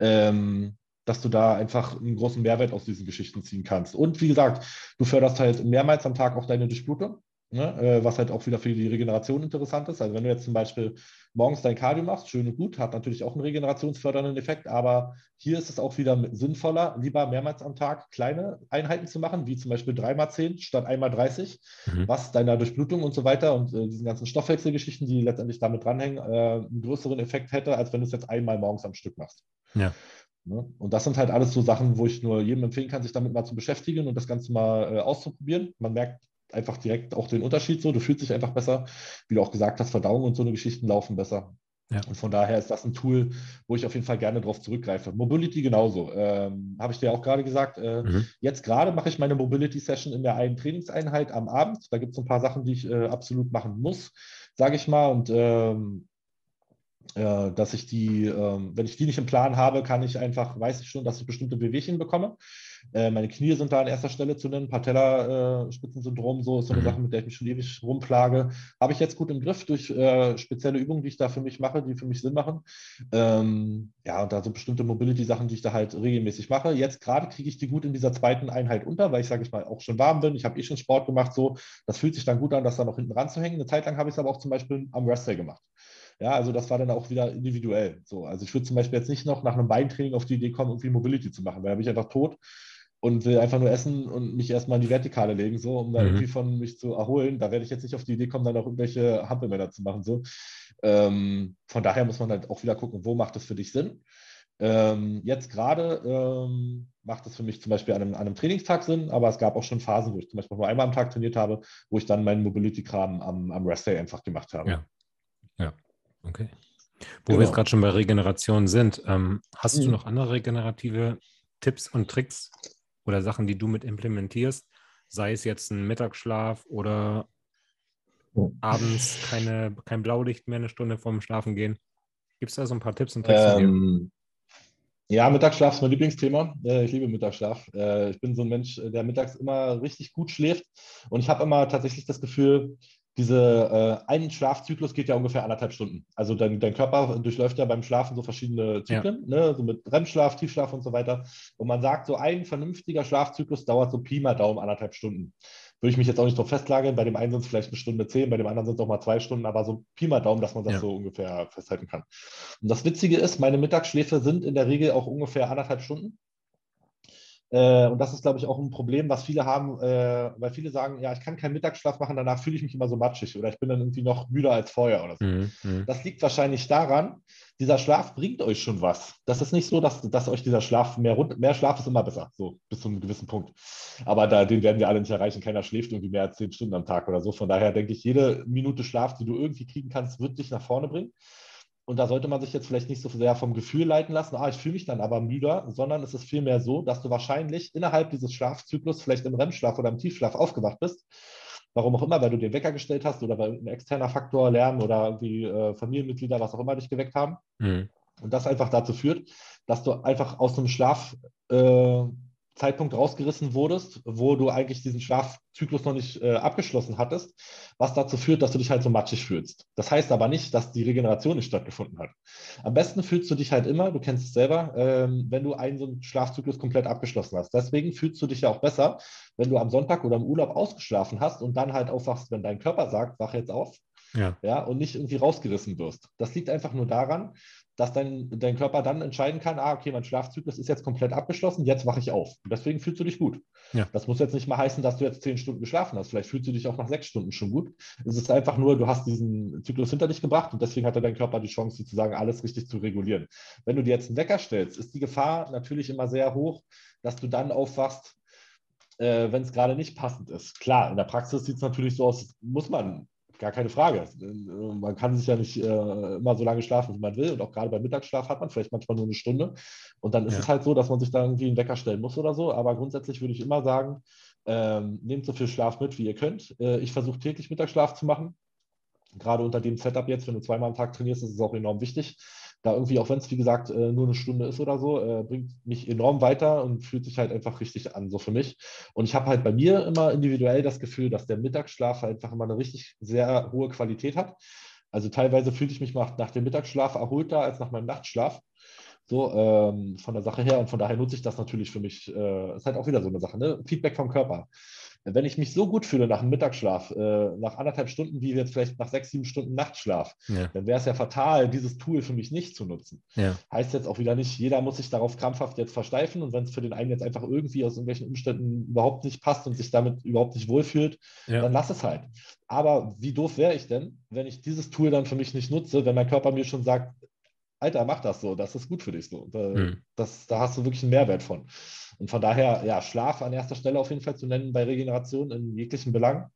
Ähm, dass du da einfach einen großen Mehrwert aus diesen Geschichten ziehen kannst. Und wie gesagt, du förderst halt mehrmals am Tag auch deine Durchblutung. Ne? Äh, was halt auch wieder für die Regeneration interessant ist. Also wenn du jetzt zum Beispiel morgens dein Cardio machst, schön und gut, hat natürlich auch einen regenerationsfördernden Effekt, aber hier ist es auch wieder sinnvoller, lieber mehrmals am Tag kleine Einheiten zu machen, wie zum Beispiel 3x10 statt 1x30, mhm. was deiner Durchblutung und so weiter und äh, diesen ganzen Stoffwechselgeschichten, die letztendlich damit dranhängen, äh, einen größeren Effekt hätte, als wenn du es jetzt einmal morgens am Stück machst. Ja. Ne? Und das sind halt alles so Sachen, wo ich nur jedem empfehlen kann, sich damit mal zu beschäftigen und das Ganze mal äh, auszuprobieren. Man merkt einfach direkt auch den Unterschied so. Du fühlst dich einfach besser. Wie du auch gesagt hast, Verdauung und so eine Geschichten laufen besser. Ja. Und von daher ist das ein Tool, wo ich auf jeden Fall gerne drauf zurückgreife. Mobility genauso. Ähm, Habe ich dir auch gerade gesagt. Äh, mhm. Jetzt gerade mache ich meine Mobility-Session in der einen Trainingseinheit am Abend. Da gibt es ein paar Sachen, die ich äh, absolut machen muss, sage ich mal. Und ähm, äh, dass ich die, ähm, wenn ich die nicht im Plan habe, kann ich einfach, weiß ich schon, dass ich bestimmte Bewegungen bekomme. Äh, meine Knie sind da an erster Stelle zu nennen. Patellaspitzensyndrom, so ist so eine mhm. Sache, mit der ich mich schon ewig rumplage. Habe ich jetzt gut im Griff durch äh, spezielle Übungen, die ich da für mich mache, die für mich Sinn machen. Ähm, ja, und da so bestimmte Mobility-Sachen, die ich da halt regelmäßig mache. Jetzt gerade kriege ich die gut in dieser zweiten Einheit unter, weil ich, sage ich mal, auch schon warm bin. Ich habe eh schon Sport gemacht, so. Das fühlt sich dann gut an, das da noch hinten ranzuhängen. Eine Zeit lang habe ich es aber auch zum Beispiel am Rest Day gemacht. Ja, also das war dann auch wieder individuell. So, also ich würde zum Beispiel jetzt nicht noch nach einem Beintraining auf die Idee kommen, irgendwie Mobility zu machen, weil da bin ich einfach tot und will einfach nur essen und mich erstmal in die Vertikale legen, so, um da mhm. irgendwie von mich zu erholen. Da werde ich jetzt nicht auf die Idee kommen, dann auch irgendwelche Hampelmänner zu machen. So. Ähm, von daher muss man halt auch wieder gucken, wo macht es für dich Sinn. Ähm, jetzt gerade ähm, macht es für mich zum Beispiel an einem, an einem, Trainingstag Sinn, aber es gab auch schon Phasen, wo ich zum Beispiel nur einmal am Tag trainiert habe, wo ich dann meinen Mobility-Kram am, am Rest Day einfach gemacht habe. Ja. ja. Okay. Wo genau. wir jetzt gerade schon bei Regeneration sind, ähm, hast mhm. du noch andere regenerative Tipps und Tricks oder Sachen, die du mit implementierst? Sei es jetzt ein Mittagsschlaf oder oh. abends keine, kein Blaulicht mehr eine Stunde vorm Schlafen gehen. Gibt es da so ein paar Tipps und Tricks? Ähm, ja, Mittagsschlaf ist mein Lieblingsthema. Ich liebe Mittagsschlaf. Äh, ich bin so ein Mensch, der mittags immer richtig gut schläft. Und ich habe immer tatsächlich das Gefühl, diese äh, ein Schlafzyklus geht ja ungefähr anderthalb Stunden. Also dein, dein Körper durchläuft ja beim Schlafen so verschiedene Zyklen, ja. ne? so mit REM-Schlaf, Tiefschlaf und so weiter. Und man sagt, so ein vernünftiger Schlafzyklus dauert so Pi mal Daumen anderthalb Stunden. Würde ich mich jetzt auch nicht drauf festlagern. Bei dem einen sind es vielleicht eine Stunde zehn, bei dem anderen sind es auch mal zwei Stunden, aber so Pi mal Daumen, dass man das ja. so ungefähr festhalten kann. Und das Witzige ist, meine Mittagsschläfe sind in der Regel auch ungefähr anderthalb Stunden. Äh, und das ist, glaube ich, auch ein Problem, was viele haben, äh, weil viele sagen, ja, ich kann keinen Mittagsschlaf machen, danach fühle ich mich immer so matschig oder ich bin dann irgendwie noch müder als vorher oder so. Mhm, mhm. Das liegt wahrscheinlich daran, dieser Schlaf bringt euch schon was. Das ist nicht so, dass, dass euch dieser Schlaf, mehr, mehr Schlaf ist immer besser, so bis zu einem gewissen Punkt. Aber da, den werden wir alle nicht erreichen. Keiner schläft irgendwie mehr als zehn Stunden am Tag oder so. Von daher denke ich, jede Minute Schlaf, die du irgendwie kriegen kannst, wird dich nach vorne bringen. Und da sollte man sich jetzt vielleicht nicht so sehr vom Gefühl leiten lassen, ah, ich fühle mich dann aber müder, sondern es ist vielmehr so, dass du wahrscheinlich innerhalb dieses Schlafzyklus vielleicht im REM-Schlaf oder im Tiefschlaf aufgewacht bist. Warum auch immer, weil du den Wecker gestellt hast oder weil ein externer Faktor, Lärm oder irgendwie äh, Familienmitglieder, was auch immer dich geweckt haben. Mhm. Und das einfach dazu führt, dass du einfach aus einem Schlaf äh, Zeitpunkt rausgerissen wurdest, wo du eigentlich diesen Schlafzyklus noch nicht äh, abgeschlossen hattest, was dazu führt, dass du dich halt so matschig fühlst. Das heißt aber nicht, dass die Regeneration nicht stattgefunden hat. Am besten fühlst du dich halt immer, du kennst es selber, ähm, wenn du einen so einen Schlafzyklus komplett abgeschlossen hast. Deswegen fühlst du dich ja auch besser, wenn du am Sonntag oder im Urlaub ausgeschlafen hast und dann halt aufwachst, wenn dein Körper sagt, wach jetzt auf. Ja. ja. Und nicht irgendwie rausgerissen wirst. Das liegt einfach nur daran, dass dein, dein Körper dann entscheiden kann, ah, okay, mein Schlafzyklus ist jetzt komplett abgeschlossen, jetzt wache ich auf. Und deswegen fühlst du dich gut. Ja. Das muss jetzt nicht mal heißen, dass du jetzt zehn Stunden geschlafen hast. Vielleicht fühlst du dich auch nach sechs Stunden schon gut. Es ist einfach nur, du hast diesen Zyklus hinter dich gebracht und deswegen hatte dein Körper die Chance, sozusagen alles richtig zu regulieren. Wenn du dir jetzt einen Wecker stellst, ist die Gefahr natürlich immer sehr hoch, dass du dann aufwachst, äh, wenn es gerade nicht passend ist. Klar, in der Praxis sieht es natürlich so aus, muss man Gar keine Frage. Man kann sich ja nicht äh, immer so lange schlafen, wie man will. Und auch gerade beim Mittagsschlaf hat man vielleicht manchmal nur eine Stunde. Und dann ist ja. es halt so, dass man sich da irgendwie einen Wecker stellen muss oder so. Aber grundsätzlich würde ich immer sagen, ähm, nehmt so viel Schlaf mit, wie ihr könnt. Äh, ich versuche täglich Mittagsschlaf zu machen. Gerade unter dem Setup jetzt, wenn du zweimal am Tag trainierst, ist es auch enorm wichtig da irgendwie, auch wenn es wie gesagt äh, nur eine Stunde ist oder so, äh, bringt mich enorm weiter und fühlt sich halt einfach richtig an, so für mich. Und ich habe halt bei mir immer individuell das Gefühl, dass der Mittagsschlaf halt einfach immer eine richtig sehr hohe Qualität hat. Also teilweise fühle ich mich nach, nach dem Mittagsschlaf erholter als nach meinem Nachtschlaf. So, ähm, von der Sache her. Und von daher nutze ich das natürlich für mich. Äh, ist halt auch wieder so eine Sache, ne? Feedback vom Körper. Wenn ich mich so gut fühle nach einem Mittagsschlaf, äh, nach anderthalb Stunden, wie jetzt vielleicht nach sechs, sieben Stunden Nachtschlaf, ja. dann wäre es ja fatal, dieses Tool für mich nicht zu nutzen. Ja. Heißt jetzt auch wieder nicht, jeder muss sich darauf krampfhaft jetzt versteifen und wenn es für den einen jetzt einfach irgendwie aus irgendwelchen Umständen überhaupt nicht passt und sich damit überhaupt nicht wohlfühlt, ja. dann lass es halt. Aber wie doof wäre ich denn, wenn ich dieses Tool dann für mich nicht nutze, wenn mein Körper mir schon sagt, Alter, mach das so, das ist gut für dich so. Da, mhm. das, da hast du wirklich einen Mehrwert von. Und von daher, ja, Schlaf an erster Stelle auf jeden Fall zu nennen bei Regeneration in jeglichen Belangen.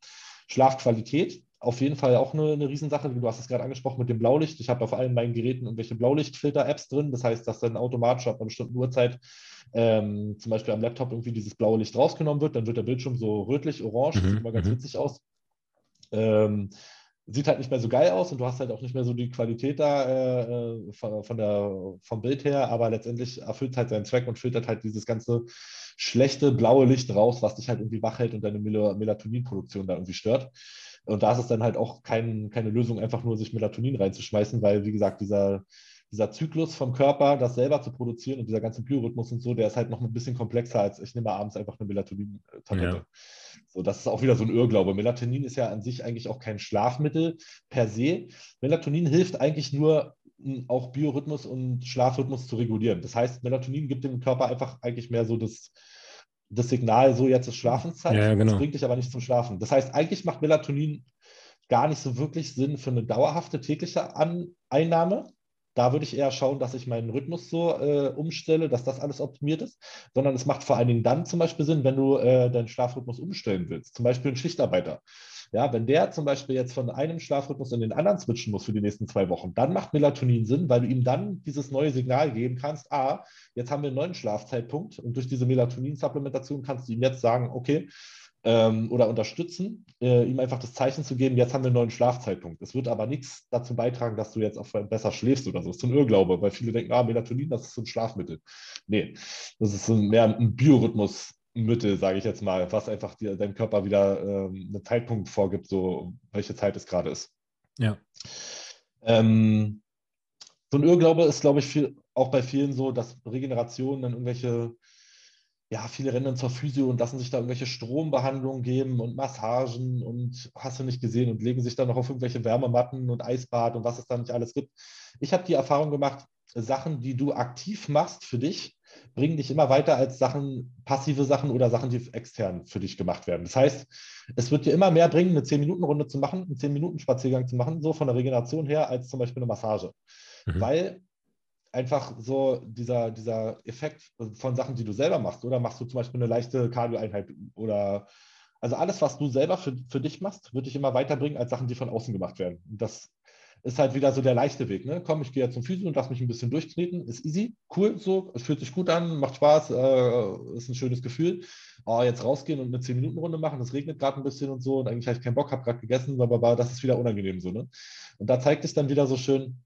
Schlafqualität, auf jeden Fall auch eine, eine Riesensache. Du hast es gerade angesprochen mit dem Blaulicht. Ich habe auf allen meinen Geräten irgendwelche Blaulichtfilter-Apps drin. Das heißt, dass dann automatisch ab einer bestimmten Uhrzeit ähm, zum Beispiel am Laptop irgendwie dieses blaue Licht rausgenommen wird. Dann wird der Bildschirm so rötlich-orange. Mhm. Sieht immer ganz mhm. witzig aus. Ähm, sieht halt nicht mehr so geil aus und du hast halt auch nicht mehr so die Qualität da äh, äh von, von, der, vom Bild her, aber letztendlich erfüllt halt seinen Zweck und filtert halt dieses ganze schlechte blaue Licht raus, was dich halt irgendwie wach hält und deine Mel Melatoninproduktion da irgendwie stört. Und da ist es dann halt auch kein, keine Lösung, einfach nur sich Melatonin reinzuschmeißen, weil, wie gesagt, dieser, dieser Zyklus vom Körper, das selber zu produzieren und dieser ganze Biorhythmus und so, der ist halt noch ein bisschen komplexer als ich nehme abends einfach eine Melatonin-Tablette. Ja. So, das ist auch wieder so ein Irrglaube. Melatonin ist ja an sich eigentlich auch kein Schlafmittel per se. Melatonin hilft eigentlich nur, auch Biorhythmus und Schlafrhythmus zu regulieren. Das heißt, Melatonin gibt dem Körper einfach eigentlich mehr so das, das Signal, so jetzt ist Schlafenszeit. Ja, genau. Das bringt dich aber nicht zum Schlafen. Das heißt, eigentlich macht Melatonin gar nicht so wirklich Sinn für eine dauerhafte tägliche An Einnahme, da würde ich eher schauen, dass ich meinen Rhythmus so äh, umstelle, dass das alles optimiert ist, sondern es macht vor allen Dingen dann zum Beispiel Sinn, wenn du äh, deinen Schlafrhythmus umstellen willst. Zum Beispiel ein Schichtarbeiter. Ja, wenn der zum Beispiel jetzt von einem Schlafrhythmus in den anderen switchen muss für die nächsten zwei Wochen, dann macht Melatonin Sinn, weil du ihm dann dieses neue Signal geben kannst, ah, jetzt haben wir einen neuen Schlafzeitpunkt und durch diese Melatonin-Supplementation kannst du ihm jetzt sagen, okay, ähm, oder unterstützen, äh, ihm einfach das Zeichen zu geben, jetzt haben wir einen neuen Schlafzeitpunkt. Es wird aber nichts dazu beitragen, dass du jetzt auch besser schläfst oder so. Das ist so ein Irrglaube, weil viele denken, ah, Melatonin, das ist so ein Schlafmittel. Nee, das ist so mehr ein Biorhythmusmittel, sage ich jetzt mal, was einfach dir, deinem Körper wieder ähm, einen Zeitpunkt vorgibt, so welche Zeit es gerade ist. Ja. Ähm, so ein Irrglaube ist, glaube ich, viel, auch bei vielen so, dass Regeneration dann irgendwelche ja, viele rennen zur Physio und lassen sich da irgendwelche Strombehandlungen geben und Massagen und hast du nicht gesehen und legen sich dann noch auf irgendwelche Wärmematten und Eisbad und was es da nicht alles gibt. Ich habe die Erfahrung gemacht, Sachen, die du aktiv machst für dich, bringen dich immer weiter als Sachen, passive Sachen oder Sachen, die extern für dich gemacht werden. Das heißt, es wird dir immer mehr bringen, eine 10-Minuten-Runde zu machen, einen 10-Minuten-Spaziergang zu machen, so von der Regeneration her, als zum Beispiel eine Massage. Mhm. Weil einfach so dieser, dieser Effekt von Sachen, die du selber machst. Oder machst du zum Beispiel eine leichte Cardio-Einheit oder also alles, was du selber für, für dich machst, wird dich immer weiterbringen als Sachen, die von außen gemacht werden. Und das ist halt wieder so der leichte Weg. Ne? Komm, ich gehe jetzt zum Physio und lass mich ein bisschen durchkneten. Ist easy, cool, so, es fühlt sich gut an, macht Spaß, äh, ist ein schönes Gefühl. Oh, jetzt rausgehen und eine 10-Minuten-Runde machen, es regnet gerade ein bisschen und so und eigentlich habe ich keinen Bock, habe gerade gegessen, aber das ist wieder unangenehm so. Ne? Und da zeigt es dann wieder so schön,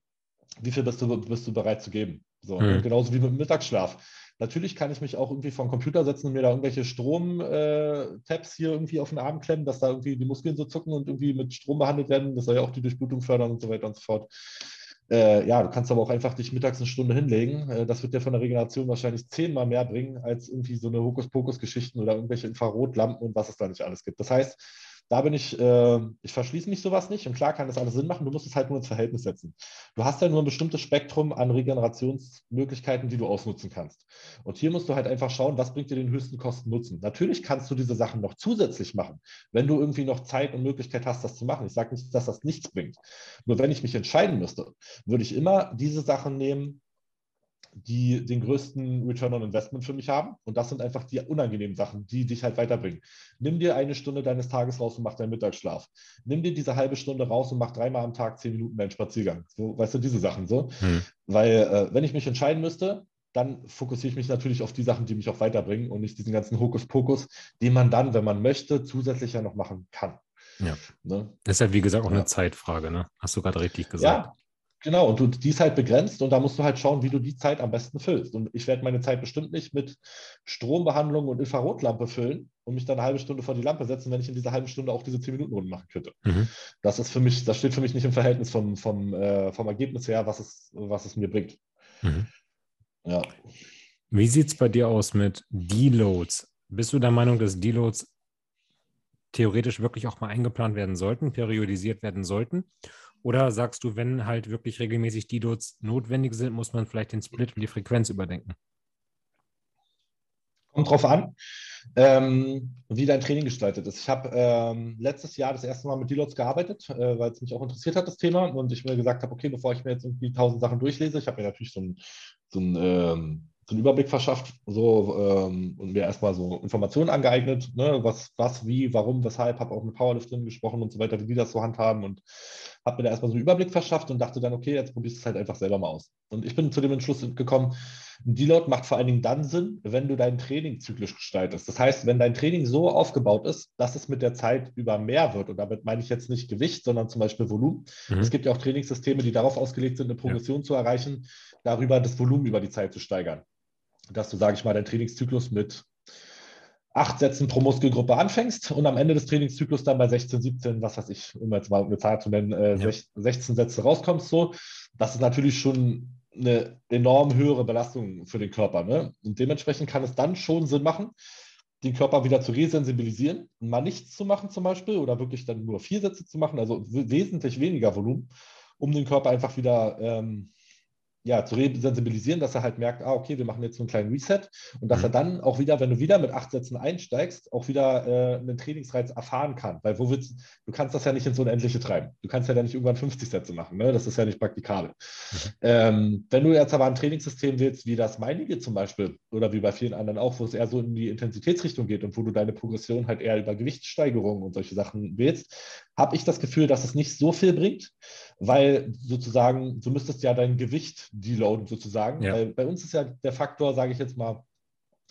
wie viel bist du, bist du bereit zu geben? So, mhm. Genauso wie mit dem Mittagsschlaf. Natürlich kann ich mich auch irgendwie vom Computer setzen und mir da irgendwelche Strom-Tabs äh, hier irgendwie auf den Arm klemmen, dass da irgendwie die Muskeln so zucken und irgendwie mit Strom behandelt werden. Das soll ja auch die Durchblutung fördern und so weiter und so fort. Äh, ja, du kannst aber auch einfach dich mittags eine Stunde hinlegen. Äh, das wird dir von der Regeneration wahrscheinlich zehnmal mehr bringen als irgendwie so eine Hokuspokus-Geschichten oder irgendwelche Infrarotlampen und was es da nicht alles gibt. Das heißt, da bin ich, äh, ich verschließe mich sowas nicht und klar kann das alles Sinn machen, du musst es halt nur ins Verhältnis setzen. Du hast ja nur ein bestimmtes Spektrum an Regenerationsmöglichkeiten, die du ausnutzen kannst. Und hier musst du halt einfach schauen, was bringt dir den höchsten Kosten-Nutzen. Natürlich kannst du diese Sachen noch zusätzlich machen, wenn du irgendwie noch Zeit und Möglichkeit hast, das zu machen. Ich sage nicht, dass das nichts bringt. Nur wenn ich mich entscheiden müsste, würde ich immer diese Sachen nehmen, die den größten Return on Investment für mich haben. Und das sind einfach die unangenehmen Sachen, die dich halt weiterbringen. Nimm dir eine Stunde deines Tages raus und mach deinen Mittagsschlaf. Nimm dir diese halbe Stunde raus und mach dreimal am Tag zehn Minuten deinen Spaziergang. So, weißt du, diese Sachen so. Hm. Weil, äh, wenn ich mich entscheiden müsste, dann fokussiere ich mich natürlich auf die Sachen, die mich auch weiterbringen und nicht diesen ganzen Hokuspokus, den man dann, wenn man möchte, zusätzlich ja noch machen kann. Ja. Ne? Das ist ja, wie gesagt, auch ja. eine Zeitfrage, ne? Hast du gerade richtig gesagt. Ja, Genau, und du, die ist halt begrenzt und da musst du halt schauen, wie du die Zeit am besten füllst. Und ich werde meine Zeit bestimmt nicht mit Strombehandlung und Infrarotlampe füllen und mich dann eine halbe Stunde vor die Lampe setzen, wenn ich in dieser halben Stunde auch diese 10-Minuten-Runde machen könnte. Mhm. Das ist für mich, das steht für mich nicht im Verhältnis vom, vom, äh, vom Ergebnis her, was es, was es mir bringt. Mhm. Ja. Wie sieht es bei dir aus mit Deloads? Bist du der Meinung, dass Deloads theoretisch wirklich auch mal eingeplant werden sollten, periodisiert werden sollten? Oder sagst du, wenn halt wirklich regelmäßig Deloads notwendig sind, muss man vielleicht den Split und die Frequenz überdenken? Kommt drauf an, ähm, wie dein Training gestaltet ist. Ich habe ähm, letztes Jahr das erste Mal mit Deloads gearbeitet, äh, weil es mich auch interessiert hat, das Thema. Und ich mir gesagt habe, okay, bevor ich mir jetzt irgendwie tausend Sachen durchlese, ich habe mir natürlich so ein, so ein ähm, so einen Überblick verschafft so, ähm, und mir erstmal so Informationen angeeignet, ne, was, was, wie, warum, weshalb, habe auch mit Powerlifterinnen gesprochen und so weiter, wie die das so handhaben und habe mir da erstmal so einen Überblick verschafft und dachte dann, okay, jetzt probierst du es halt einfach selber mal aus. Und ich bin zu dem Entschluss gekommen, ein Deload macht vor allen Dingen dann Sinn, wenn du dein Training zyklisch gestaltest. Das heißt, wenn dein Training so aufgebaut ist, dass es mit der Zeit über mehr wird, und damit meine ich jetzt nicht Gewicht, sondern zum Beispiel Volumen. Mhm. Es gibt ja auch Trainingssysteme, die darauf ausgelegt sind, eine Progression ja. zu erreichen, darüber das Volumen über die Zeit zu steigern dass du, sage ich mal, deinen Trainingszyklus mit acht Sätzen pro Muskelgruppe anfängst und am Ende des Trainingszyklus dann bei 16, 17, was weiß ich, um jetzt mal eine Zahl zu nennen, äh, ja. 16 Sätze rauskommst. So. Das ist natürlich schon eine enorm höhere Belastung für den Körper. Ne? Und dementsprechend kann es dann schon Sinn machen, den Körper wieder zu resensibilisieren, mal nichts zu machen zum Beispiel oder wirklich dann nur vier Sätze zu machen, also wesentlich weniger Volumen, um den Körper einfach wieder ähm, ja, zu sensibilisieren, dass er halt merkt, ah, okay, wir machen jetzt so einen kleinen Reset und dass mhm. er dann auch wieder, wenn du wieder mit acht Sätzen einsteigst, auch wieder äh, einen Trainingsreiz erfahren kann. Weil wo willst du kannst das ja nicht ins Unendliche treiben. Du kannst ja dann nicht irgendwann 50 Sätze machen, ne? Das ist ja nicht praktikabel. Mhm. Ähm, wenn du jetzt aber ein Trainingssystem willst, wie das meinige zum Beispiel, oder wie bei vielen anderen auch, wo es eher so in die Intensitätsrichtung geht und wo du deine Progression halt eher über Gewichtssteigerungen und solche Sachen willst, habe ich das Gefühl, dass es nicht so viel bringt, weil sozusagen, du müsstest ja dein Gewicht deloaden sozusagen. Ja. Weil bei uns ist ja der Faktor, sage ich jetzt mal,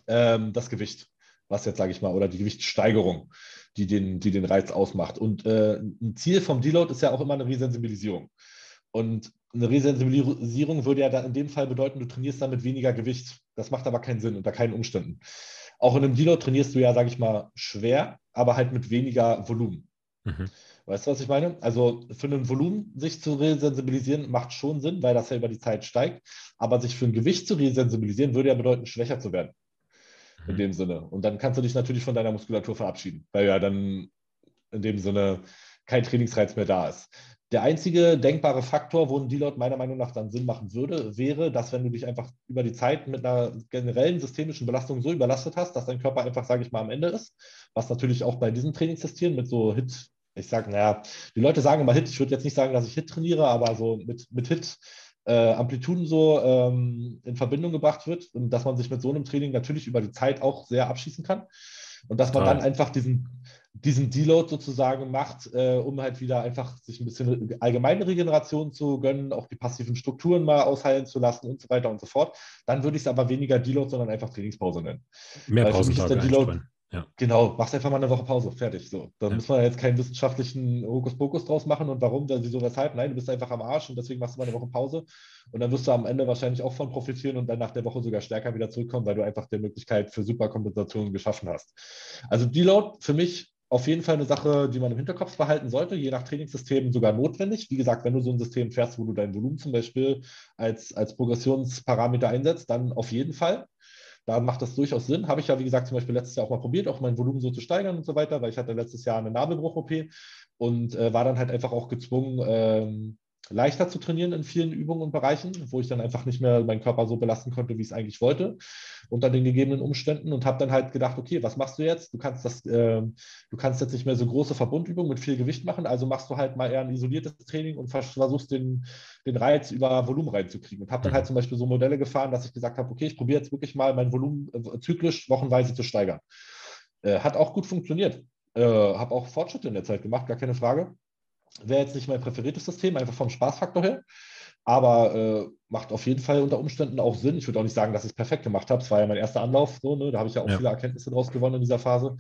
ähm, das Gewicht, was jetzt sage ich mal, oder die Gewichtssteigerung, die den, die den Reiz ausmacht. Und äh, ein Ziel vom Deload ist ja auch immer eine Resensibilisierung. Und eine Resensibilisierung würde ja dann in dem Fall bedeuten, du trainierst dann mit weniger Gewicht. Das macht aber keinen Sinn unter keinen Umständen. Auch in einem Deload trainierst du ja, sage ich mal, schwer, aber halt mit weniger Volumen. Mhm. Weißt du, was ich meine? Also für ein Volumen sich zu resensibilisieren macht schon Sinn, weil das ja über die Zeit steigt. Aber sich für ein Gewicht zu resensibilisieren würde ja bedeuten, schwächer zu werden. In mhm. dem Sinne. Und dann kannst du dich natürlich von deiner Muskulatur verabschieden, weil ja dann in dem Sinne kein Trainingsreiz mehr da ist. Der einzige denkbare Faktor, wo ein Deload meiner Meinung nach dann Sinn machen würde, wäre, dass wenn du dich einfach über die Zeit mit einer generellen systemischen Belastung so überlastet hast, dass dein Körper einfach, sage ich mal, am Ende ist, was natürlich auch bei diesen Trainingssystemen mit so Hit ich sage, naja, die Leute sagen immer Hit. Ich würde jetzt nicht sagen, dass ich Hit trainiere, aber so mit, mit Hit äh, Amplituden so ähm, in Verbindung gebracht wird und dass man sich mit so einem Training natürlich über die Zeit auch sehr abschießen kann. Und dass man ah. dann einfach diesen, diesen Deload sozusagen macht, äh, um halt wieder einfach sich ein bisschen allgemeine Regeneration zu gönnen, auch die passiven Strukturen mal ausheilen zu lassen und so weiter und so fort. Dann würde ich es aber weniger Deload, sondern einfach Trainingspause nennen. Mehr Pausentage. Deload, ja. Genau, machst einfach mal eine Woche Pause, fertig. So. Da ja. muss man jetzt keinen wissenschaftlichen Hokuspokus draus machen und warum, wieso, weshalb. Nein, du bist einfach am Arsch und deswegen machst du mal eine Woche Pause. Und dann wirst du am Ende wahrscheinlich auch von profitieren und dann nach der Woche sogar stärker wieder zurückkommen, weil du einfach die Möglichkeit für Superkompensationen geschaffen hast. Also Deload für mich auf jeden Fall eine Sache, die man im Hinterkopf behalten sollte, je nach Trainingssystem sogar notwendig. Wie gesagt, wenn du so ein System fährst, wo du dein Volumen zum Beispiel als, als Progressionsparameter einsetzt, dann auf jeden Fall. Da macht das durchaus Sinn. Habe ich ja, wie gesagt, zum Beispiel letztes Jahr auch mal probiert, auch mein Volumen so zu steigern und so weiter, weil ich hatte letztes Jahr eine Nabelbruch-OP und äh, war dann halt einfach auch gezwungen, ähm, leichter zu trainieren in vielen Übungen und Bereichen, wo ich dann einfach nicht mehr meinen Körper so belasten konnte, wie ich es eigentlich wollte, unter den gegebenen Umständen und habe dann halt gedacht, okay, was machst du jetzt? Du kannst das, äh, du kannst jetzt nicht mehr so große Verbundübungen mit viel Gewicht machen, also machst du halt mal eher ein isoliertes Training und versuchst den, den Reiz über Volumen reinzukriegen und habe dann halt zum Beispiel so Modelle gefahren, dass ich gesagt habe, okay, ich probiere jetzt wirklich mal mein Volumen äh, zyklisch wochenweise zu steigern. Äh, hat auch gut funktioniert. Äh, habe auch Fortschritte in der Zeit gemacht, gar keine Frage. Wäre jetzt nicht mein präferiertes System, einfach vom Spaßfaktor her. Aber äh, macht auf jeden Fall unter Umständen auch Sinn. Ich würde auch nicht sagen, dass ich es perfekt gemacht habe. Es war ja mein erster Anlauf. So, ne? Da habe ich ja auch ja. viele Erkenntnisse draus gewonnen in dieser Phase.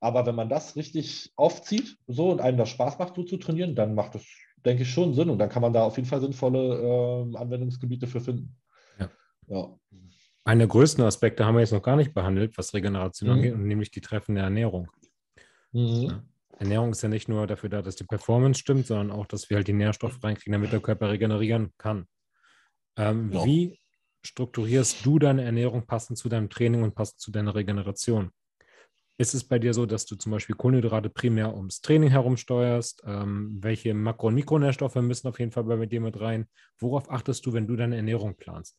Aber wenn man das richtig aufzieht so und einem das Spaß macht, so zu trainieren, dann macht das, denke ich, schon Sinn. Und dann kann man da auf jeden Fall sinnvolle äh, Anwendungsgebiete für finden. Ja. ja. Einer der größten Aspekte haben wir jetzt noch gar nicht behandelt, was Regeneration mhm. angeht, nämlich die treffende Ernährung. Mhm. Ja. Ernährung ist ja nicht nur dafür da, dass die Performance stimmt, sondern auch, dass wir halt die Nährstoffe reinkriegen, damit der Körper regenerieren kann. Ähm, ja. Wie strukturierst du deine Ernährung passend zu deinem Training und passend zu deiner Regeneration? Ist es bei dir so, dass du zum Beispiel Kohlenhydrate primär ums Training herumsteuerst? Ähm, welche Makro- und Mikronährstoffe müssen auf jeden Fall bei dir mit rein? Worauf achtest du, wenn du deine Ernährung planst?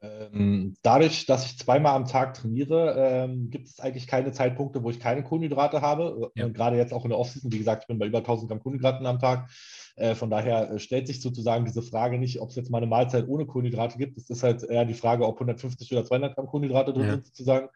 Ähm, dadurch, dass ich zweimal am Tag trainiere, ähm, gibt es eigentlich keine Zeitpunkte, wo ich keine Kohlenhydrate habe. Ja. Gerade jetzt auch in der Offseason, wie gesagt, ich bin bei über 1000 Gramm Kohlenhydraten am Tag. Äh, von daher äh, stellt sich sozusagen diese Frage nicht, ob es jetzt mal eine Mahlzeit ohne Kohlenhydrate gibt. Es ist halt eher die Frage, ob 150 oder 200 Gramm Kohlenhydrate drin ja. sind, sozusagen.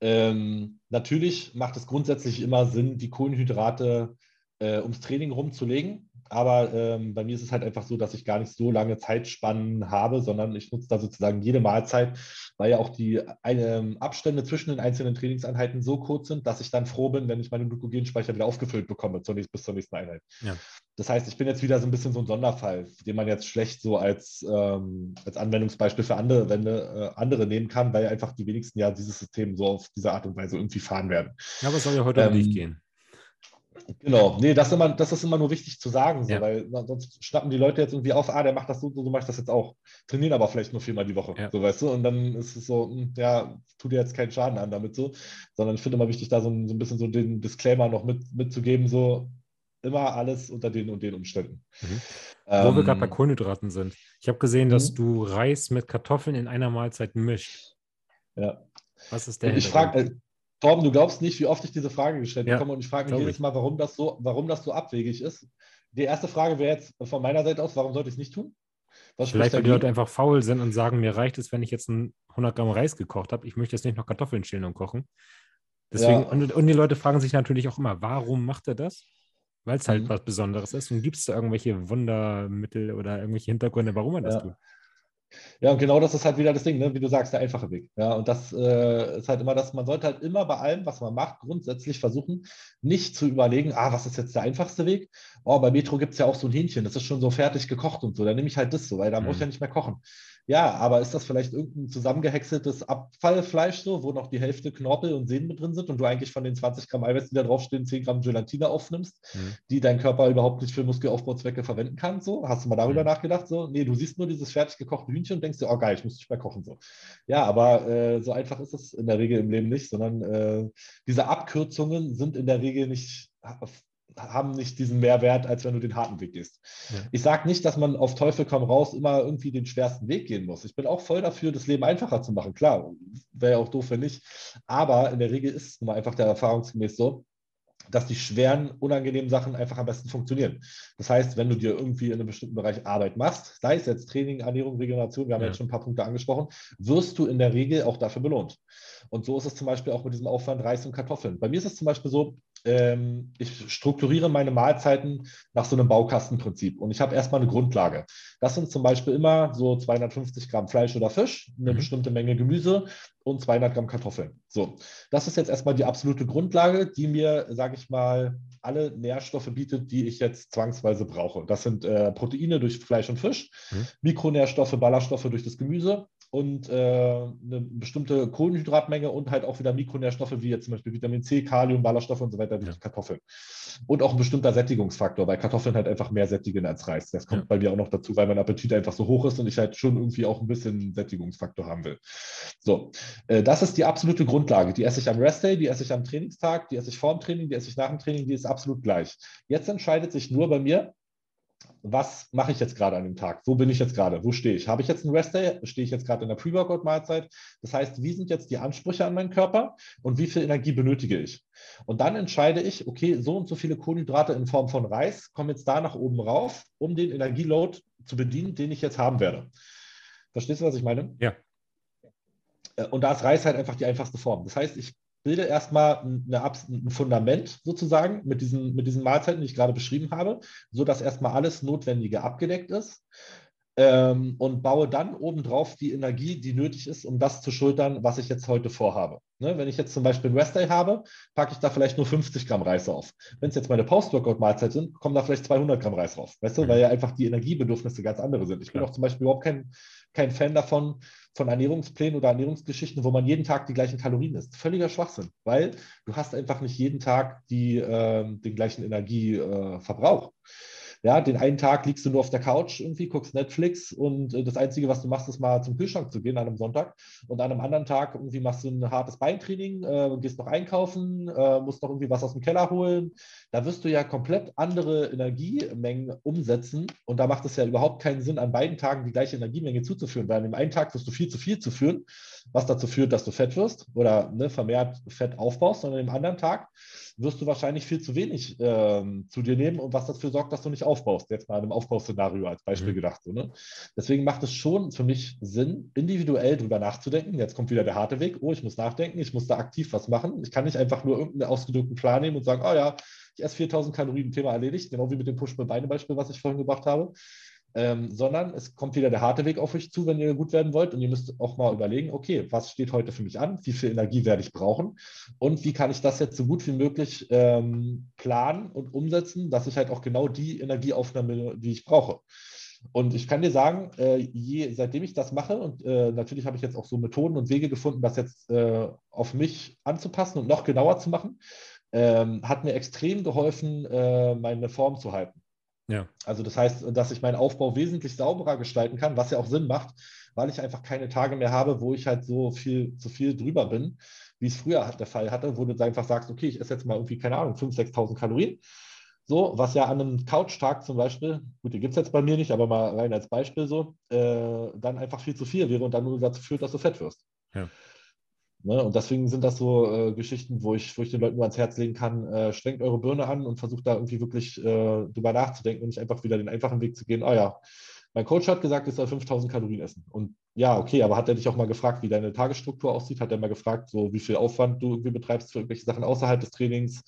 Ähm, natürlich macht es grundsätzlich immer Sinn, die Kohlenhydrate äh, ums Training rumzulegen. Aber ähm, bei mir ist es halt einfach so, dass ich gar nicht so lange Zeitspannen habe, sondern ich nutze da sozusagen jede Mahlzeit, weil ja auch die eine, Abstände zwischen den einzelnen Trainingseinheiten so kurz sind, dass ich dann froh bin, wenn ich meinen Glykogenspeicher wieder aufgefüllt bekomme zur nächsten, bis zur nächsten Einheit. Ja. Das heißt, ich bin jetzt wieder so ein bisschen so ein Sonderfall, den man jetzt schlecht so als, ähm, als Anwendungsbeispiel für andere, Wende, äh, andere nehmen kann, weil einfach die wenigsten ja dieses System so auf diese Art und Weise irgendwie fahren werden. Ja, aber es soll ja heute ähm, um dich gehen. Genau, nee, das ist, immer, das ist immer nur wichtig zu sagen, so, ja. weil sonst schnappen die Leute jetzt irgendwie auf, ah, der macht das so, so mache ich das jetzt auch. Trainieren aber vielleicht nur viermal die Woche, ja. so weißt du, und dann ist es so, hm, ja, tut dir jetzt keinen Schaden an damit so, sondern ich finde immer wichtig, da so ein, so ein bisschen so den Disclaimer noch mit, mitzugeben, so immer alles unter den und den Umständen. Mhm. Ähm, Wo wir gerade bei Kohlenhydraten sind. Ich habe gesehen, dass mhm. du Reis mit Kartoffeln in einer Mahlzeit mischt. Ja. Was ist der? Ich frage, Torben, du glaubst nicht, wie oft ich diese Frage gestellt ja, bekomme und ich frage mich jedes Mal, warum das, so, warum das so abwegig ist. Die erste Frage wäre jetzt von meiner Seite aus, warum sollte ich es nicht tun? Was Vielleicht, weil die Leute einfach faul sind und sagen, mir reicht es, wenn ich jetzt ein 100 Gramm Reis gekocht habe. Ich möchte jetzt nicht noch Kartoffeln schälen und kochen. Deswegen, ja. und, und, die Leute fragen sich natürlich auch immer, warum macht er das? Weil es halt mhm. was Besonderes ist. Und gibt es da irgendwelche Wundermittel oder irgendwelche Hintergründe, warum er das ja. tut? Ja, und genau das ist halt wieder das Ding, ne? wie du sagst, der einfache Weg. Ja, und das äh, ist halt immer das, man sollte halt immer bei allem, was man macht, grundsätzlich versuchen, nicht zu überlegen, ah, was ist jetzt der einfachste Weg? Oh, bei Metro gibt es ja auch so ein Hähnchen, das ist schon so fertig gekocht und so, dann nehme ich halt das so, weil da mhm. muss ich ja nicht mehr kochen. Ja, aber ist das vielleicht irgendein zusammengehäckseltes Abfallfleisch so, wo noch die Hälfte Knorpel und Sehnen mit drin sind und du eigentlich von den 20 Gramm Eiweiß, die da draufstehen, 10 Gramm Gelatine aufnimmst, mhm. die dein Körper überhaupt nicht für Muskelaufbauzwecke verwenden kann? So, hast du mal darüber mhm. nachgedacht? So, nee, du siehst nur dieses fertig gekochte Hühnchen und denkst dir, oh geil, ich muss nicht mehr kochen. So. Ja, aber äh, so einfach ist es in der Regel im Leben nicht, sondern äh, diese Abkürzungen sind in der Regel nicht haben nicht diesen Mehrwert, als wenn du den harten Weg gehst. Ja. Ich sage nicht, dass man auf Teufel komm raus immer irgendwie den schwersten Weg gehen muss. Ich bin auch voll dafür, das Leben einfacher zu machen. Klar, wäre ja auch doof, wenn nicht. Aber in der Regel ist es nun mal einfach der erfahrungsgemäß so, dass die schweren, unangenehmen Sachen einfach am besten funktionieren. Das heißt, wenn du dir irgendwie in einem bestimmten Bereich Arbeit machst, sei es jetzt Training, Ernährung, Regeneration, wir haben ja. jetzt schon ein paar Punkte angesprochen, wirst du in der Regel auch dafür belohnt. Und so ist es zum Beispiel auch mit diesem Aufwand Reis und Kartoffeln. Bei mir ist es zum Beispiel so, ähm, ich strukturiere meine Mahlzeiten nach so einem Baukastenprinzip und ich habe erstmal eine Grundlage. Das sind zum Beispiel immer so 250 Gramm Fleisch oder Fisch, eine mhm. bestimmte Menge Gemüse und 200 Gramm Kartoffeln. So, das ist jetzt erstmal die absolute Grundlage, die mir, sage ich mal, alle Nährstoffe bietet, die ich jetzt zwangsweise brauche. Das sind äh, Proteine durch Fleisch und Fisch, mhm. Mikronährstoffe, Ballaststoffe durch das Gemüse und äh, eine bestimmte Kohlenhydratmenge und halt auch wieder Mikronährstoffe wie jetzt zum Beispiel Vitamin C, Kalium, Ballaststoffe und so weiter durch ja. Kartoffeln. Und auch ein bestimmter Sättigungsfaktor, weil Kartoffeln halt einfach mehr sättigen als Reis. Das kommt ja. bei mir auch noch dazu, weil mein Appetit einfach so hoch ist und ich halt schon irgendwie auch ein bisschen Sättigungsfaktor haben will. So, äh, das ist die absolute Grundlage. Die esse ich am Restday, die esse ich am Trainingstag, die esse ich vor dem Training, die esse ich nach dem Training, die ist absolut gleich. Jetzt entscheidet sich nur bei mir, was mache ich jetzt gerade an dem Tag? Wo bin ich jetzt gerade? Wo stehe ich? Habe ich jetzt einen Rest-Day? Stehe ich jetzt gerade in der Pre-Workout-Mahlzeit? Das heißt, wie sind jetzt die Ansprüche an meinen Körper und wie viel Energie benötige ich? Und dann entscheide ich, okay, so und so viele Kohlenhydrate in Form von Reis kommen jetzt da nach oben rauf, um den Energieload zu bedienen, den ich jetzt haben werde. Verstehst du, was ich meine? Ja. Äh, und da ist Reis halt einfach die einfachste Form. Das heißt, ich bilde erstmal eine, ein Fundament sozusagen mit diesen, mit diesen Mahlzeiten, die ich gerade beschrieben habe, sodass erstmal alles Notwendige abgedeckt ist. Ähm, und baue dann obendrauf die Energie, die nötig ist, um das zu schultern, was ich jetzt heute vorhabe. Ne, wenn ich jetzt zum Beispiel ein Rest-Day habe, packe ich da vielleicht nur 50 Gramm Reis auf. Wenn es jetzt meine Post-Workout-Mahlzeit sind, kommen da vielleicht 200 Gramm Reis drauf. Weißt du, weil ja einfach die Energiebedürfnisse ganz andere sind. Ich bin auch zum Beispiel überhaupt kein, kein Fan davon, von Ernährungsplänen oder Ernährungsgeschichten, wo man jeden Tag die gleichen Kalorien isst. Völliger Schwachsinn, weil du hast einfach nicht jeden Tag die, äh, den gleichen Energieverbrauch. Äh, Ja, den einen Tag liegst du nur auf der Couch irgendwie, guckst Netflix und äh, das Einzige, was du machst, ist mal zum Kühlschrank zu gehen an einem Sonntag. Und an einem anderen Tag irgendwie machst du ein hartes Beintraining, äh, gehst noch einkaufen, äh, musst noch irgendwie was aus dem Keller holen. Da wirst du ja komplett andere Energiemengen umsetzen. Und da macht es ja überhaupt keinen Sinn, an beiden Tagen die gleiche Energiemenge zuzuführen, weil an dem einen Tag wirst du viel zu viel zu führen, was dazu führt, dass du fett wirst oder ne, vermehrt Fett aufbaust, sondern an dem anderen Tag wirst du wahrscheinlich viel zu wenig ähm, zu dir nehmen und was dafür sorgt, dass du nicht aufbaust. Jetzt mal in einem Aufbauszenario als Beispiel mhm. gedacht. So, ne? Deswegen macht es schon für mich Sinn, individuell drüber nachzudenken. Jetzt kommt wieder der harte Weg. Oh, ich muss nachdenken, ich muss da aktiv was machen. Ich kann nicht einfach nur irgendeinen ausgedrückten Plan nehmen und sagen, oh ja, ich esse 4000 Kalorien, Thema erledigt, genau wie mit dem Push-Beine-Beispiel, was ich vorhin gebracht habe ähm, sondern es kommt wieder der harte Weg auf euch zu, wenn ihr gut werden wollt. Und ihr müsst auch mal überlegen, okay, was steht heute für mich an? Wie viel Energie werde ich brauchen? Und wie kann ich das jetzt so gut wie möglich ähm, planen und umsetzen, dass ich halt auch genau die Energie aufnehme, die ich brauche? Und ich kann dir sagen, äh, je, seitdem ich das mache, und äh, natürlich habe ich jetzt auch so Methoden und Wege gefunden, das jetzt äh, auf mich anzupassen und noch genauer zu machen, ähm, hat mir extrem geholfen, äh, meine Form zu halten. Ja. Also das heißt, dass ich meinen Aufbau wesentlich sauberer gestalten kann, was ja auch Sinn macht, weil ich einfach keine Tage mehr habe, wo ich halt so viel zu viel drüber bin, wie es früher der Fall hatte, wo du einfach sagst, okay, ich esse jetzt mal irgendwie, keine Ahnung, 5.000, 6.000 Kalorien. So, was ja an einem Couch-Tag zum Beispiel, gut, die gibt es jetzt bei mir nicht, aber mal rein als Beispiel so, äh, dann einfach viel zu viel wäre und dann nur dazu führt, dass du fett wirst. Ja. Ne? Und deswegen sind das so äh, Geschichten, wo ich, wo ich den Leuten nur ans Herz legen kann, äh, strengt eure Birne an und versucht da irgendwie wirklich äh, drüber nachzudenken und nicht einfach wieder den einfachen Weg zu gehen, ah ja, mein Coach hat gesagt, ich soll 5000 Kalorien essen. Und ja, okay, aber hat er dich auch mal gefragt, wie deine Tagesstruktur aussieht? Hat er mal gefragt, so wie viel Aufwand du irgendwie betreibst für irgendwelche Sachen außerhalb des Trainings?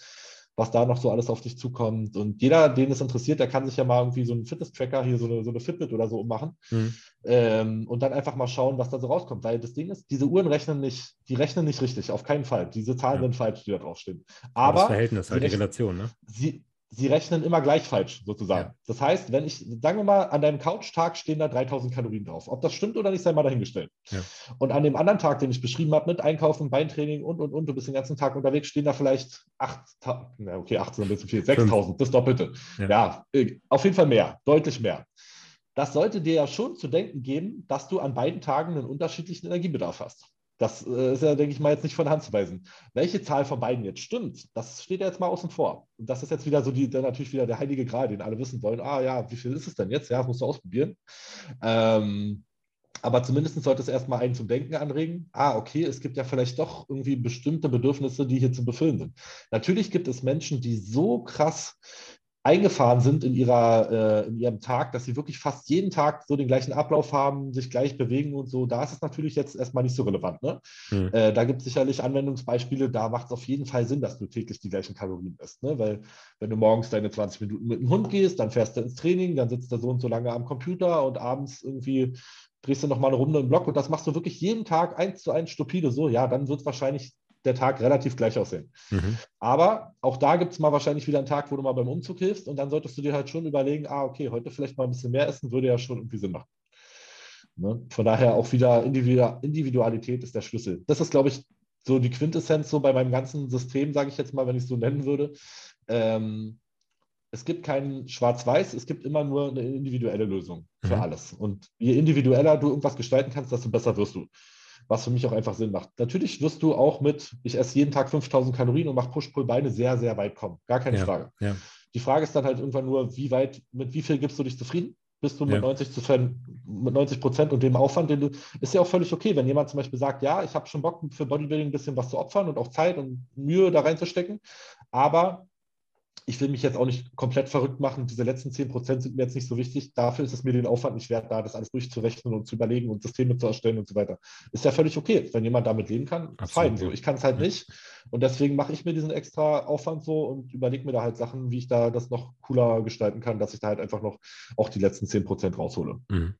Was da noch so alles auf dich zukommt. Und jeder, den es interessiert, der kann sich ja mal irgendwie so einen Fitness-Tracker, hier so eine, so eine Fitbit oder so ummachen mhm. ähm, und dann einfach mal schauen, was da so rauskommt. Weil das Ding ist, diese Uhren rechnen nicht, die rechnen nicht richtig, auf keinen Fall. Diese Zahlen ja. sind falsch, die da draufstehen. Aber, das Verhältnis, halt die Relation, ne? Sie, sie rechnen immer gleich falsch, sozusagen. Ja. Das heißt, wenn ich, sagen wir mal, an deinem Couch-Tag stehen da 3000 Kalorien drauf. Ob das stimmt oder nicht, sei mal dahingestellt. Ja. Und an dem anderen Tag, den ich beschrieben habe, mit Einkaufen, Beintraining und, und, und, du bist den ganzen Tag unterwegs, stehen da vielleicht 8000, okay, 18 ein bisschen viel, 6000, das Doppelte. Ja. ja, äh, auf jeden Fall mehr, deutlich mehr. Das sollte dir ja schon zu denken geben, dass du an beiden Tagen einen unterschiedlichen Energiebedarf hast. Das äh, ist ja, denke ich mal, jetzt nicht von Hand zu weisen. Welche Zahl von beiden jetzt stimmt, das steht ja jetzt mal außen vor. Und das ist jetzt wieder so die, dann natürlich wieder der heilige Gral, den alle wissen wollen. Ah ja, wie viel ist es denn jetzt? Ja, das musst du ausprobieren. Ähm, aber zumindest sollte es erstmal einen zum Denken anregen. Ah, okay, es gibt ja vielleicht doch irgendwie bestimmte Bedürfnisse, die hier zu befüllen sind. Natürlich gibt es Menschen, die so krass eingefahren sind in, ihrer, äh, in ihrem Tag, dass sie wirklich fast jeden Tag so den gleichen Ablauf haben, sich gleich bewegen und so, da ist es natürlich jetzt erstmal nicht so relevant. Ne? Mhm. Äh, da gibt es sicherlich Anwendungsbeispiele, da macht es auf jeden Fall Sinn, dass du täglich die gleichen Kalorien isst. Ne? Weil wenn du morgens deine 20 Minuten mit dem Hund gehst, dann fährst du ins Training, dann sitzt du so und so lange am Computer und abends irgendwie drehst du nochmal eine Runde im Block und das machst du wirklich jeden Tag eins zu eins stupide so, ja, dann wird es wahrscheinlich der Tag relativ gleich aussehen. Mhm. Aber auch da gibt es mal wahrscheinlich wieder einen Tag, wo du mal beim Umzug hilfst und dann solltest du dir halt schon überlegen, ah, okay, heute vielleicht mal ein bisschen mehr essen, würde ja schon irgendwie Sinn machen. Ne? Von daher auch wieder Individualität ist der Schlüssel. Das ist, glaube ich, so die Quintessenz so bei meinem ganzen System, sage ich jetzt mal, wenn ich es so nennen würde. Ähm, es gibt kein Schwarz-Weiß, es gibt immer nur eine individuelle Lösung für mhm. alles. Und je individueller du irgendwas gestalten kannst, desto besser wirst du was für mich auch einfach Sinn macht. Natürlich wirst du auch mit, ich esse jeden Tag 5000 Kalorien und mache Push-Pull-Beine sehr, sehr weit kommen. Gar keine ja, Frage. Ja. Die Frage ist dann halt irgendwann nur, wie weit, mit wie viel gibst du dich zufrieden? Bist du mit, ja. 90 zu, mit 90 Prozent und dem Aufwand, den du, ist ja auch völlig okay, wenn jemand zum Beispiel sagt, ja, ich habe schon Bock für Bodybuilding ein bisschen was zu opfern und auch Zeit und Mühe da reinzustecken, aber ich will mich jetzt auch nicht komplett verrückt machen. Diese letzten 10 Prozent sind mir jetzt nicht so wichtig. Dafür ist es mir den Aufwand nicht wert, da das alles durchzurechnen und zu überlegen und Systeme zu erstellen und so weiter. Ist ja völlig okay. Wenn jemand damit leben kann, fein. So. Ich kann es halt ja. nicht. Und deswegen mache ich mir diesen extra Aufwand so und überlege mir da halt Sachen, wie ich da das noch cooler gestalten kann, dass ich da halt einfach noch auch die letzten 10 Prozent raushole. Mhm.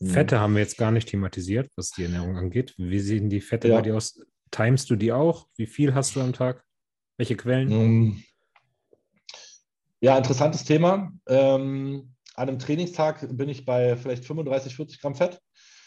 mhm. Fette haben wir jetzt gar nicht thematisiert, was die Ernährung angeht. Wie sehen die Fette ja. bei dir aus? Timest du die auch? Wie viel hast du am Tag? Welche Quellen? Ähm, ja, interessantes Thema. Ähm, an einem Trainingstag bin ich bei vielleicht 35, 40 Gramm Fett.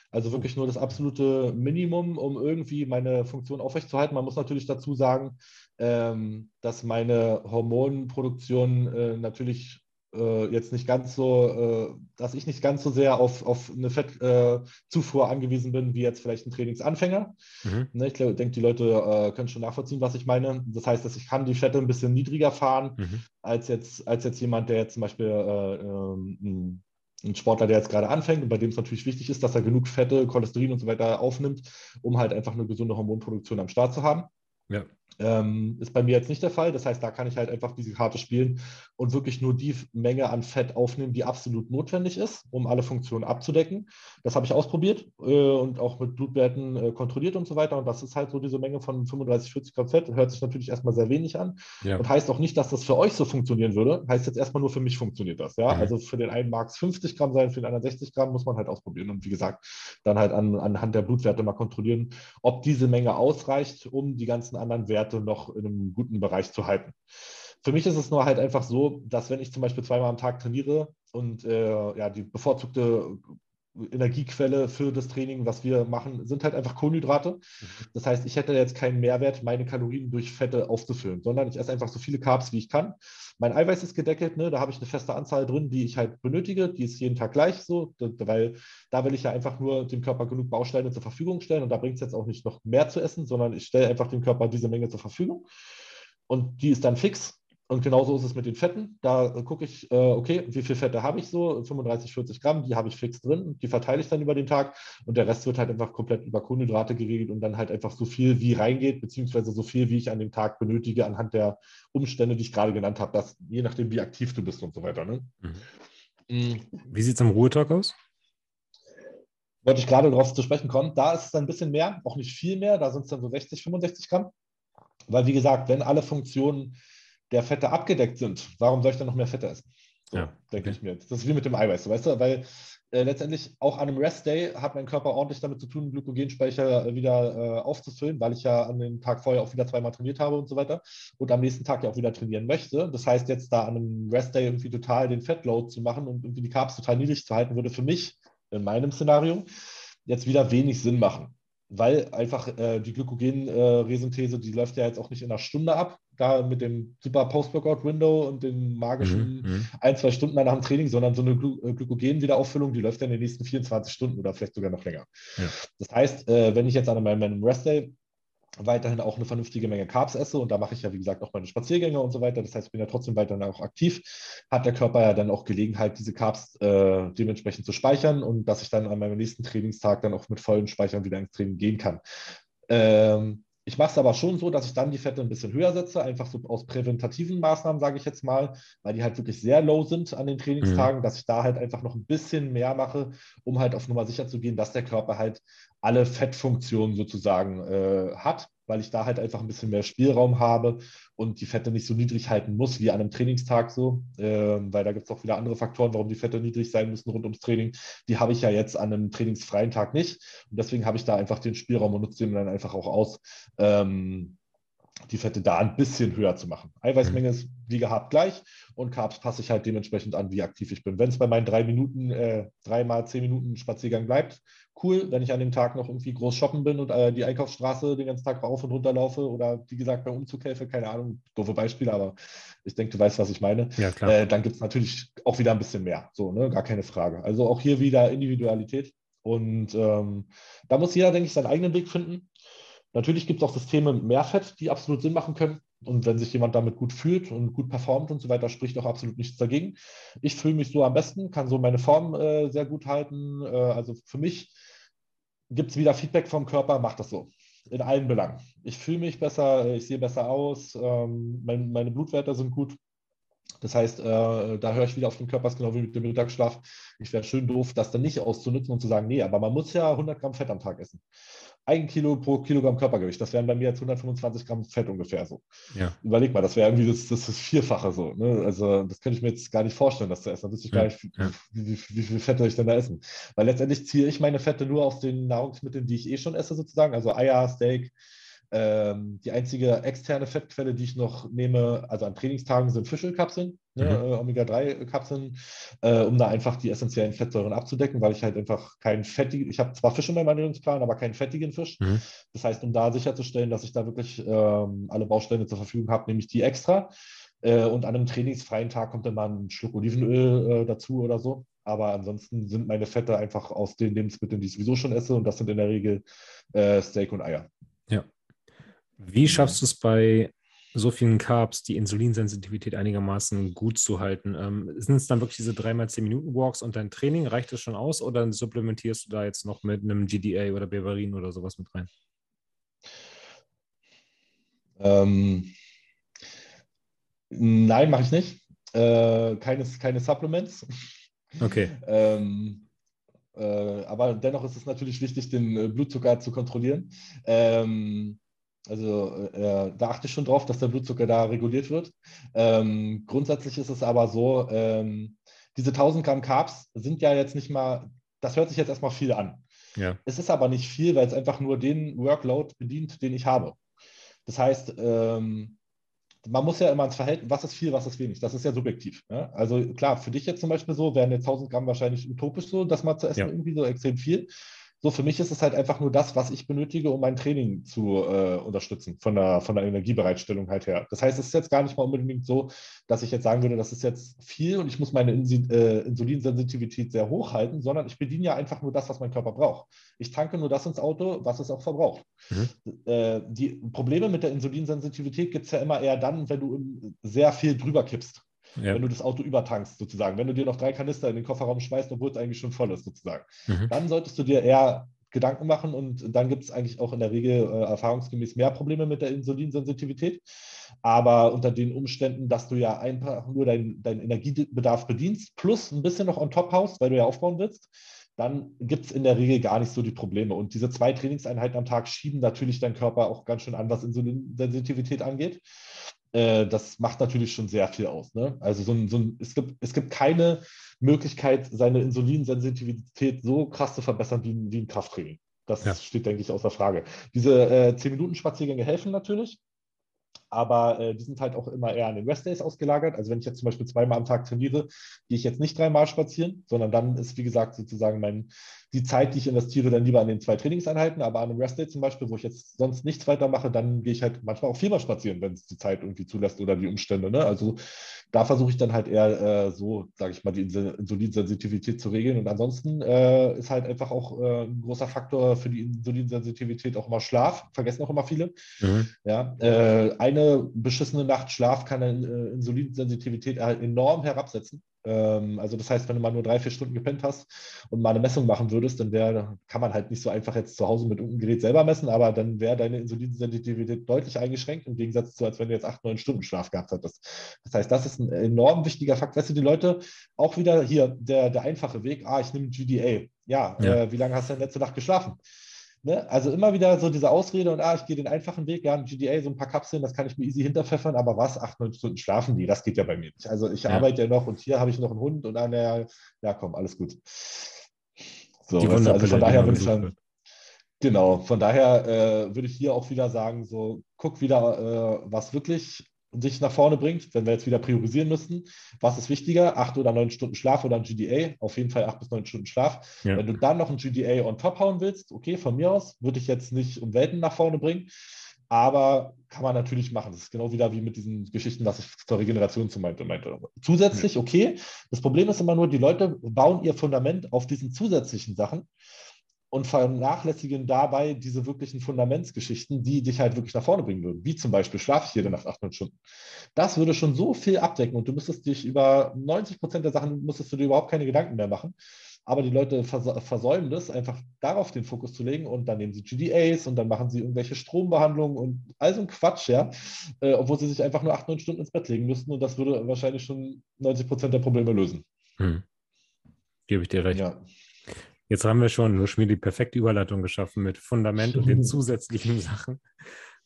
Also wirklich nur das absolute Minimum, um irgendwie meine Funktion aufrechtzuerhalten. Man muss natürlich dazu sagen, ähm, dass meine Hormonproduktion äh, natürlich äh, jetzt nicht ganz so, äh, dass ich nicht ganz so sehr auf, auf eine Fettzufuhr äh, angewiesen bin, wie jetzt vielleicht ein Trainingsanfänger. Mhm. Ne, ich denke, die Leute äh, können schon nachvollziehen, was ich meine. Das heißt, dass ich kann die Fette ein bisschen niedriger fahren, mhm. als, jetzt, als jetzt jemand, der jetzt zum Beispiel äh, ähm, ein Sportler, der jetzt gerade anfängt und bei dem es natürlich wichtig ist, dass er genug Fette, Cholesterin und so weiter aufnimmt, um halt einfach eine gesunde Hormonproduktion am Start zu haben. Ja. Ähm, ist bei mir jetzt nicht der Fall. Das heißt, da kann ich halt einfach diese Karte spielen und wirklich nur die Menge an Fett aufnehmen, die absolut notwendig ist, um alle Funktionen abzudecken. Das habe ich ausprobiert äh, und auch mit Blutwerten äh, kontrolliert und so weiter. Und das ist halt so diese Menge von 35, 40 Gramm Fett. Hört sich natürlich erstmal sehr wenig an ja. und heißt auch nicht, dass das für euch so funktionieren würde. Heißt jetzt erstmal nur für mich funktioniert das. Ja? Mhm. Also für den einen mag es 50 Gramm sein, für den anderen 60 Gramm muss man halt ausprobieren. Und wie gesagt, dann halt an, anhand der Blutwerte mal kontrollieren, ob diese Menge ausreicht, um die ganzen anderen Werte Werte noch in einem guten Bereich zu halten. Für mich ist es nur halt einfach so, dass wenn ich zum Beispiel zweimal am Tag trainiere und äh, ja, die bevorzugte Energiequelle für das Training, was wir machen, sind halt einfach Kohlenhydrate. Mhm. Das heißt, ich hätte jetzt keinen Mehrwert, meine Kalorien durch Fette aufzufüllen, sondern ich esse einfach so viele Carbs, wie ich kann. Mein Eiweiß ist gedeckelt, ne? da habe ich eine feste Anzahl drin, die ich halt benötige. Die ist jeden Tag gleich so, weil da will ich ja einfach nur dem Körper genug Bausteine zur Verfügung stellen und da bringt es jetzt auch nicht noch mehr zu essen, sondern ich stelle einfach dem Körper diese Menge zur Verfügung. Und die ist dann fix und genauso ist es mit den Fetten. Da äh, gucke ich, äh, okay, wie viel Fette habe ich so? 35, 40 Gramm, die habe ich fix drin. Die verteile ich dann über den Tag. Und der Rest wird halt einfach komplett über Kohlenhydrate geregelt und dann halt einfach so viel wie reingeht, beziehungsweise so viel, wie ich an dem Tag benötige, anhand der Umstände, die ich gerade genannt habe. Das, je nachdem, wie aktiv du bist und so weiter. Ne? Mhm. Mhm. Wie sieht es am Ruhetag aus? Wollte ich gerade darauf zu sprechen kommen. Da ist es ein bisschen mehr, auch nicht viel mehr. Da sind es dann so 60, 65 Gramm. Weil, wie gesagt, wenn alle Funktionen der Fette abgedeckt sind, warum soll ich dann noch mehr Fette essen? So, ja, denke ich mir. Das ist wie mit dem Eiweiß, weißt du? Weil äh, letztendlich auch an einem Rest-Day hat mein Körper ordentlich damit zu tun, Glykogenspeicher äh, wieder äh, aufzufüllen, weil ich ja an dem Tag vorher auch wieder zweimal trainiert habe und so weiter und am nächsten Tag ja auch wieder trainieren möchte. Das heißt, jetzt da an einem Rest-Day irgendwie total den Fettload zu machen und irgendwie die Carbs total niedrig zu halten, würde für mich in meinem Szenario jetzt wieder wenig Sinn machen weil einfach äh, die Glykogenresynthese, die läuft ja jetzt auch nicht in einer Stunde ab, da mit dem super Post-Workout-Window und den magischen mhm, mhm. ein, zwei Stunden nach dem Training, sondern so eine Gly äh, Glykogen-Wiederauffüllung, die läuft ja in den nächsten 24 Stunden oder vielleicht sogar noch länger. Ja. Das heißt, äh, wenn ich jetzt an meinem Rest-Day weiterhin auch eine vernünftige Menge Carbs esse und da mache ich ja, wie gesagt, auch meine Spaziergänge und so weiter. Das heißt, ich bin ja trotzdem weiterhin auch aktiv, hat der Körper ja dann auch Gelegenheit, diese Carbs äh, dementsprechend zu speichern und dass ich dann an meinem nächsten Trainingstag dann auch mit vollen Speichern wieder ins Training gehen kann. Ähm, ich mache es aber schon so, dass ich dann die Fette ein bisschen höher setze, einfach so aus präventativen Maßnahmen, sage ich jetzt mal, weil die halt wirklich sehr low sind an den Trainingstagen, mhm. dass ich da halt einfach noch ein bisschen mehr mache, um halt auf Nummer sicher zu gehen, dass der Körper halt alle Fettfunktionen sozusagen äh, hat weil ich da halt einfach ein bisschen mehr Spielraum habe und die Fette nicht so niedrig halten muss wie an einem Trainingstag so, äh, weil da gibt es auch wieder andere Faktoren, warum die Fette niedrig sein müssen rund ums Training. Die habe ich ja jetzt an einem trainingsfreien Tag nicht und deswegen habe ich da einfach den Spielraum und nutze den dann einfach auch aus. Ähm, die Fette da ein bisschen höher zu machen. Eiweißmenge ist wie gehabt gleich und Carbs passe ich halt dementsprechend an, wie aktiv ich bin. Wenn es bei meinen drei Minuten, äh, dreimal zehn Minuten Spaziergang bleibt, cool. Wenn ich an dem Tag noch irgendwie groß shoppen bin und äh, die Einkaufsstraße den ganzen Tag rauf und runter laufe oder wie gesagt beim Umzug helfe, keine Ahnung, doofe Beispiele, aber ich denke, du weißt, was ich meine. Ja, äh, dann gibt es natürlich auch wieder ein bisschen mehr. So, ne? Gar keine Frage. Also auch hier wieder Individualität. Und ähm, da muss jeder, denke ich, seinen eigenen Weg finden. Natürlich gibt es auch Systeme mit Mehrfett, die absolut Sinn machen können. Und wenn sich jemand damit gut fühlt und gut performt und so weiter, spricht auch absolut nichts dagegen. Ich fühle mich so am besten, kann so meine Form äh, sehr gut halten. Äh, also für mich gibt es wieder Feedback vom Körper, macht das so. In allen Belangen. Ich fühle mich besser, ich sehe besser aus, ähm, mein, meine Blutwerte sind gut. Das heißt, äh, da höre ich wieder auf den Körper, genau wie mit dem Mittagsschlaf. Ich wäre schön doof, das dann nicht auszunutzen und zu sagen, nee, aber man muss ja 100 Gramm Fett am Tag essen. Ein Kilo pro Kilogramm Körpergewicht. Das wären bei mir jetzt 125 Gramm Fett ungefähr so. Ja. Überleg mal, das wäre irgendwie das, das, das Vierfache so. Ne? Also das könnte ich mir jetzt gar nicht vorstellen, das zu essen. Da wüsste ich gar nicht, ja. wie, wie, wie, viel Fett soll ich denn da essen. Weil letztendlich ziehe ich meine Fette nur aus den Nahrungsmitteln, die ich eh schon esse sozusagen. Also Eier, Steak, Ähm, die einzige externe Fettquelle, die ich noch nehme, also an Trainingstagen, sind Fischölkapseln, ne, mhm. äh, Omega-3-Kapseln, äh, um da einfach die essentiellen Fettsäuren abzudecken, weil ich halt einfach keinen fettigen, ich habe zwar Fisch in meinem Ernährungsplan, aber keinen fettigen Fisch. Mhm. Das heißt, um da sicherzustellen, dass ich da wirklich ähm, alle Bausteine zur Verfügung habe, nehme ich die extra. Äh, und an einem trainingsfreien Tag kommt dann mal ein Schluck Olivenöl äh, dazu oder so. Aber ansonsten sind meine Fette einfach aus den Lebensmitteln, die ich sowieso schon esse. Und das sind in der Regel äh, Steak und Eier. Wie schaffst du es bei so vielen Carbs, die Insulinsensitivität einigermaßen gut zu halten? Ähm, sind es dann wirklich diese dreimal 10 Minuten Walks und dein Training? Reicht das schon aus oder supplementierst du da jetzt noch mit einem GDA oder Beverin oder sowas mit rein? Ähm, Nein, mache ich nicht. Äh, keine, keine Supplements. Okay. ähm, äh, aber dennoch ist es natürlich wichtig, den äh, Blutzucker zu kontrollieren. Ähm, also äh, da achte ich schon drauf, dass der Blutzucker da reguliert wird. Ähm, grundsätzlich ist es aber so, ähm, diese 1000 Gramm Carbs sind ja jetzt nicht mal, das hört sich jetzt erstmal viel an. Ja. Es ist aber nicht viel, weil es einfach nur den Workload bedient, den ich habe. Das heißt, ähm, man muss ja immer ins Verhältnis, was ist viel, was ist wenig. Das ist ja subjektiv. Ne? Also klar, für dich jetzt zum Beispiel so, wären jetzt 1000 Gramm wahrscheinlich utopisch so, das mal zu essen, ja. irgendwie so extrem viel. So, für mich ist es halt einfach nur das, was ich benötige, um mein Training zu äh, unterstützen, von der, von der Energiebereitstellung halt her. Das heißt, es ist jetzt gar nicht mal unbedingt so, dass ich jetzt sagen würde, das ist jetzt viel und ich muss meine Insi äh, Insulinsensitivität sehr hoch halten, sondern ich bediene ja einfach nur das, was mein Körper braucht. Ich tanke nur das ins Auto, was es auch verbraucht. Mhm. Äh, die Probleme mit der Insulinsensitivität gibt es ja immer eher dann, wenn du sehr viel drüber kippst ja. wenn du das Auto übertankst, sozusagen. Wenn du dir noch drei Kanister in den Kofferraum schmeißt, obwohl es eigentlich schon voll ist, sozusagen. Mhm. Dann solltest du dir eher Gedanken machen und dann gibt es eigentlich auch in der Regel äh, erfahrungsgemäß mehr Probleme mit der Insulinsensitivität. Aber unter den Umständen, dass du ja einfach nur deinen dein Energiebedarf bedienst, plus ein bisschen noch on top haust, weil du ja aufbauen willst, dann gibt es in der Regel gar nicht so die Probleme. Und diese zwei Trainingseinheiten am Tag schieben natürlich deinen Körper auch ganz schön an, was Insulinsensitivität angeht. Äh, das macht natürlich schon sehr viel aus. Ne? Also so ein, so ein, es, gibt, es gibt keine Möglichkeit, seine Insulinsensitivität so krass zu verbessern wie, wie ein Krafttraining. Das ja. steht, denke ich, außer Frage. Diese äh, 10-Minuten-Spaziergänge helfen natürlich aber äh, die sind halt auch immer eher an den Restdays ausgelagert. Also wenn ich jetzt zum Beispiel zweimal am Tag trainiere, gehe ich jetzt nicht dreimal spazieren, sondern dann ist, wie gesagt, sozusagen mein, die Zeit, die ich investiere, dann lieber an den zwei Trainingseinheiten, aber an einem Restday zum Beispiel, wo ich jetzt sonst nichts weiter mache, dann gehe ich halt manchmal auch viermal spazieren, wenn es die Zeit irgendwie zulässt oder die Umstände. Ne? Also da versuche ich dann halt eher äh, so, sage ich mal, die Insulinsensitivität zu regeln. Und ansonsten äh, ist halt einfach auch äh, ein großer Faktor für die Insulinsensitivität auch immer Schlaf. Vergessen auch immer viele. Mhm. Ja, äh, eine beschissene Nacht Schlaf kann eine äh, Insulinsensitivität halt enorm herabsetzen. Ähm, also das heißt, wenn du mal nur drei, vier Stunden gepennt hast und mal eine Messung machen würdest, dann wäre, kann man halt nicht so einfach jetzt zu Hause mit irgendeinem Gerät selber messen, aber dann wäre deine Insulinsensitivität deutlich eingeschränkt, im Gegensatz zu, als wenn du jetzt acht, neun Stunden Schlaf gehabt hättest. Das heißt, das ist ein enorm wichtiger Fakt. Weißt du, die Leute, auch wieder hier der, der einfache Weg, ah, ich nehme GDA. Ja, ja. Äh, wie lange hast du denn letzte Nacht geschlafen? Ne? Also immer wieder so diese Ausrede und ah, ich gehe den einfachen Weg, ja, ein GDA, so ein paar Kapseln, das kann ich mir easy hinterpfeffern, aber was, acht, neun Stunden schlafen die, das geht ja bei mir nicht. Also ich ja. arbeite ja noch und hier habe ich noch einen Hund und einer, ja komm, alles gut. So, weißt also von daher würde ich sagen, genau, von daher äh, würde ich hier auch wieder sagen, so guck wieder, äh, was wirklich sich nach vorne bringt, wenn wir jetzt wieder priorisieren müssten. Was ist wichtiger, acht oder neun Stunden Schlaf oder ein GDA? Auf jeden Fall acht bis neun Stunden Schlaf. Ja. Wenn du dann noch ein GDA on top hauen willst, okay, von mir aus, würde ich jetzt nicht um Welten nach vorne bringen, aber kann man natürlich machen. Das ist genau wieder wie mit diesen Geschichten, was ich zur Regeneration zu meinte. meinte. Zusätzlich, okay, das Problem ist immer nur, die Leute bauen ihr Fundament auf diesen zusätzlichen Sachen und vernachlässigen dabei diese wirklichen Fundamentsgeschichten, die dich halt wirklich nach vorne bringen würden. Wie zum Beispiel, schlafe ich jede Nacht acht Stunden. Das würde schon so viel abdecken und du müsstest dich über 90 Prozent der Sachen, müsstest du dir überhaupt keine Gedanken mehr machen. Aber die Leute versäumen das, einfach darauf den Fokus zu legen und dann nehmen sie GDAs und dann machen sie irgendwelche Strombehandlungen und all so ein Quatsch, ja, äh, obwohl sie sich einfach nur acht, neun Stunden ins Bett legen müssten und das würde wahrscheinlich schon 90 Prozent der Probleme lösen. Hm. Gebe ich dir recht. Ja. Jetzt haben wir schon nur schon die perfekte Überleitung geschaffen mit Fundament und den zusätzlichen Sachen.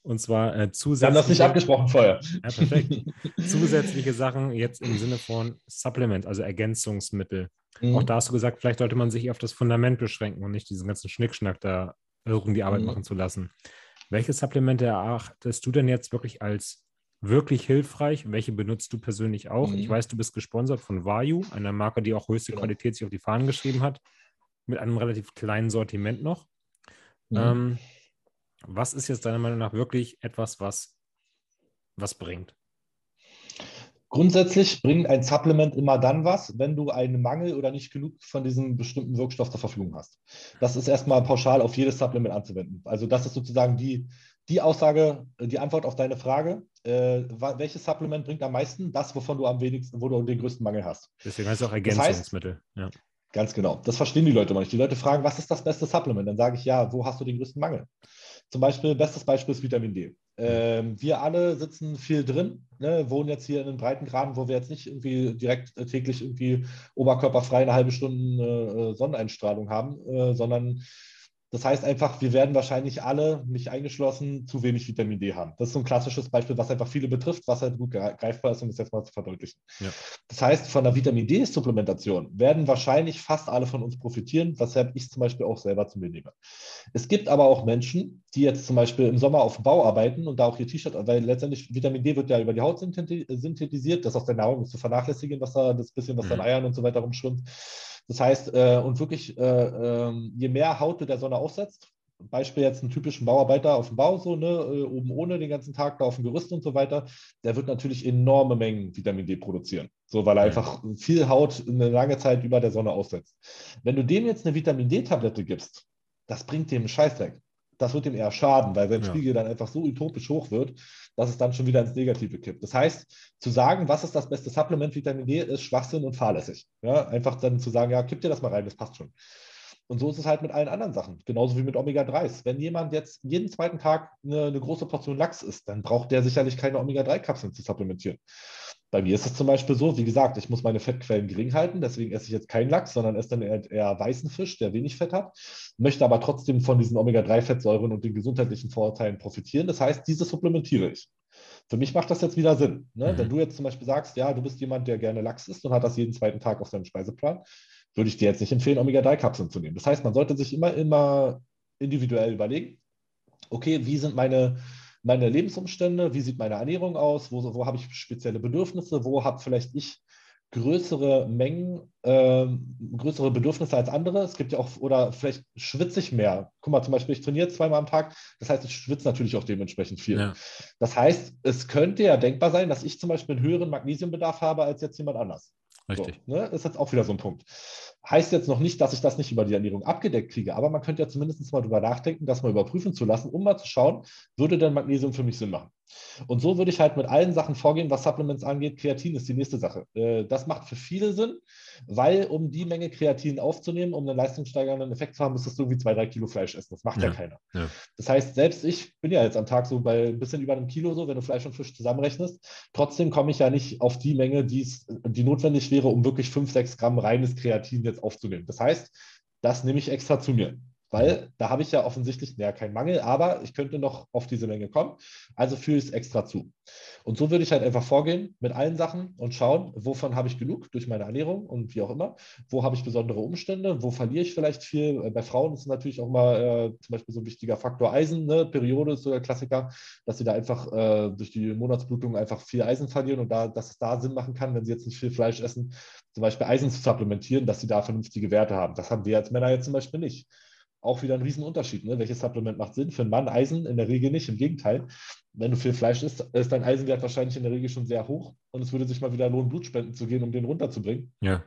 Und zwar äh, zusätzliche. Wir haben das nicht abgesprochen vorher. Ja, perfekt. zusätzliche Sachen jetzt im Sinne von Supplement, also Ergänzungsmittel. Mhm. Auch da hast du gesagt, vielleicht sollte man sich auf das Fundament beschränken und nicht diesen ganzen Schnickschnack da irgendwie die Arbeit mhm. machen zu lassen. Welche Supplemente erachtest du denn jetzt wirklich als wirklich hilfreich? Welche benutzt du persönlich auch? Mhm. Ich weiß, du bist gesponsert von Vayu, einer Marke, die auch höchste genau. Qualität sich auf die Fahnen geschrieben hat, mit einem relativ kleinen Sortiment noch. Mhm. Ähm, was ist jetzt deiner Meinung nach wirklich etwas, was, was bringt? Grundsätzlich bringt ein Supplement immer dann was, wenn du einen Mangel oder nicht genug von diesem bestimmten Wirkstoff zur Verfügung hast. Das ist erstmal pauschal auf jedes Supplement anzuwenden. Also das ist sozusagen die, die Aussage, die Antwort auf deine Frage. Äh, welches Supplement bringt am meisten? Das, wovon du am wenigsten, wo du den größten Mangel hast. Deswegen heißt es auch Ergänzungsmittel. Das heißt, ja. Ganz genau. Das verstehen die Leute nicht. Die Leute fragen, was ist das beste Supplement? Dann sage ich, ja, wo hast du den größten Mangel? Zum Beispiel, bestes Beispiel ist Vitamin D. Ähm, wir alle sitzen viel drin, ne, wohnen jetzt hier in den Breitengraden, wo wir jetzt nicht irgendwie direkt äh, täglich irgendwie oberkörperfrei eine halbe Stunde äh, Sonneneinstrahlung haben, äh, sondern das heißt einfach, wir werden wahrscheinlich alle, mich eingeschlossen, zu wenig Vitamin D haben. Das ist so ein klassisches Beispiel, was einfach viele betrifft, was halt gut greifbar ist, um das jetzt mal zu verdeutlichen. Ja. Das heißt, von der Vitamin D-Supplementation werden wahrscheinlich fast alle von uns profitieren, weshalb ich zum Beispiel auch selber zu mir nehme. Es gibt aber auch Menschen, die jetzt zum Beispiel im Sommer auf dem Bau arbeiten und da auch ihr T-Shirt, weil letztendlich Vitamin D wird ja über die Haut synthetisiert, das aus der Nahrung ist zu vernachlässigen, was da das bisschen, was mhm. an Eiern und so weiter rumschwimmt. Das heißt, äh, und wirklich, äh, äh, je mehr Haut du der Sonne aussetzt, Beispiel jetzt einen typischen Bauarbeiter auf dem Bau, so, ne, äh, oben ohne den ganzen Tag da auf dem Gerüst und so weiter, der wird natürlich enorme Mengen Vitamin D produzieren. So, weil er einfach viel Haut eine lange Zeit über der Sonne aussetzt. Wenn du dem jetzt eine Vitamin D-Tablette gibst, das bringt dem einen Scheißdreck das wird ihm eher schaden, weil sein ja. Spiegel dann einfach so utopisch hoch wird, dass es dann schon wieder ins Negative kippt. Das heißt, zu sagen, was ist das beste Supplement Vitamin D, ist Schwachsinn und fahrlässig. Ja, einfach dann zu sagen, ja, kipp dir das mal rein, das passt schon. Und so ist es halt mit allen anderen Sachen, genauso wie mit Omega-3s. Wenn jemand jetzt jeden zweiten Tag eine, eine große Portion Lachs isst, dann braucht der sicherlich keine Omega-3-Kapseln zu supplementieren. Bei mir ist es zum Beispiel so, wie gesagt, ich muss meine Fettquellen gering halten, deswegen esse ich jetzt keinen Lachs, sondern esse dann eher, eher weißen Fisch, der wenig Fett hat, möchte aber trotzdem von diesen Omega-3-Fettsäuren und den gesundheitlichen Vorteilen profitieren. Das heißt, diese supplementiere ich. Für mich macht das jetzt wieder Sinn. Ne? Mhm. Wenn du jetzt zum Beispiel sagst, ja, du bist jemand, der gerne Lachs isst und hat das jeden zweiten Tag auf seinem Speiseplan, würde ich dir jetzt nicht empfehlen, Omega-3-Kapseln zu nehmen. Das heißt, man sollte sich immer, immer individuell überlegen, okay, wie sind meine meine Lebensumstände, wie sieht meine Ernährung aus, wo, wo habe ich spezielle Bedürfnisse, wo habe vielleicht ich größere Mengen, äh, größere Bedürfnisse als andere. Es gibt ja auch, oder vielleicht schwitze ich mehr. Guck mal, zum Beispiel, ich trainiere zweimal am Tag, das heißt, ich schwitze natürlich auch dementsprechend viel. Ja. Das heißt, es könnte ja denkbar sein, dass ich zum Beispiel einen höheren Magnesiumbedarf habe als jetzt jemand anders. Richtig. So, ne? Ist jetzt auch wieder so ein Punkt. Heißt jetzt noch nicht, dass ich das nicht über die Ernährung abgedeckt kriege, aber man könnte ja zumindest mal drüber nachdenken, das mal überprüfen zu lassen, um mal zu schauen, würde denn Magnesium für mich Sinn machen? Und so würde ich halt mit allen Sachen vorgehen, was Supplements angeht. Kreatin ist die nächste Sache. Äh, das macht für viele Sinn, weil um die Menge Kreatin aufzunehmen, um einen leistungssteigernden Effekt zu haben, müsstest du irgendwie zwei, drei Kilo Fleisch essen. Das macht ja, ja keiner. Ja. Das heißt, selbst ich bin ja jetzt am Tag so bei ein bisschen über einem Kilo so, wenn du Fleisch und Fisch zusammenrechnest. Trotzdem komme ich ja nicht auf die Menge, die notwendig wäre, um wirklich fünf, sechs Gramm reines Kreatin jetzt aufzunehmen. Das heißt, das nehme ich extra zu mir. Weil da habe ich ja offensichtlich ja, keinen Mangel, aber ich könnte noch auf diese Menge kommen. Also führe ich es extra zu. Und so würde ich halt einfach vorgehen mit allen Sachen und schauen, wovon habe ich genug durch meine Ernährung und wie auch immer. Wo habe ich besondere Umstände? Wo verliere ich vielleicht viel? Bei Frauen ist natürlich auch mal äh, zum Beispiel so ein wichtiger Faktor Eisen. Ne? Periode ist so der Klassiker, dass sie da einfach äh, durch die Monatsblutung einfach viel Eisen verlieren und da, dass es da Sinn machen kann, wenn sie jetzt nicht viel Fleisch essen, zum Beispiel Eisen zu supplementieren, dass sie da vernünftige Werte haben. Das haben wir als Männer jetzt zum Beispiel nicht auch wieder ein Riesenunterschied. Ne? Welches Supplement macht Sinn? Für einen Mann Eisen in der Regel nicht. Im Gegenteil, wenn du viel Fleisch isst, ist dein Eisenwert wahrscheinlich in der Regel schon sehr hoch und es würde sich mal wieder lohnen, Blutspenden zu gehen, um den runterzubringen. Ja.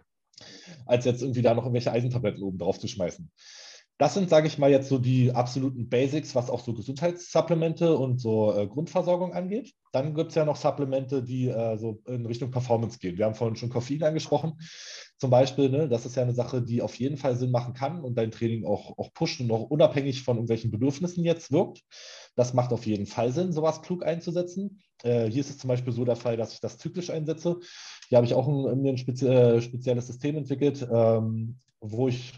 Als jetzt irgendwie da noch irgendwelche Eisentabletten oben drauf zu schmeißen. Das sind, sage ich mal, jetzt so die absoluten Basics, was auch so Gesundheitssupplemente und so äh, Grundversorgung angeht. Dann gibt es ja noch Supplemente, die äh, so in Richtung Performance gehen. Wir haben vorhin schon Koffein angesprochen. Zum Beispiel, ne, das ist ja eine Sache, die auf jeden Fall Sinn machen kann und dein Training auch, auch pusht und auch unabhängig von irgendwelchen Bedürfnissen jetzt wirkt. Das macht auf jeden Fall Sinn, sowas klug einzusetzen. Äh, hier ist es zum Beispiel so der Fall, dass ich das zyklisch einsetze. Hier habe ich auch ein, ein äh, spezielles System entwickelt, ähm, wo ich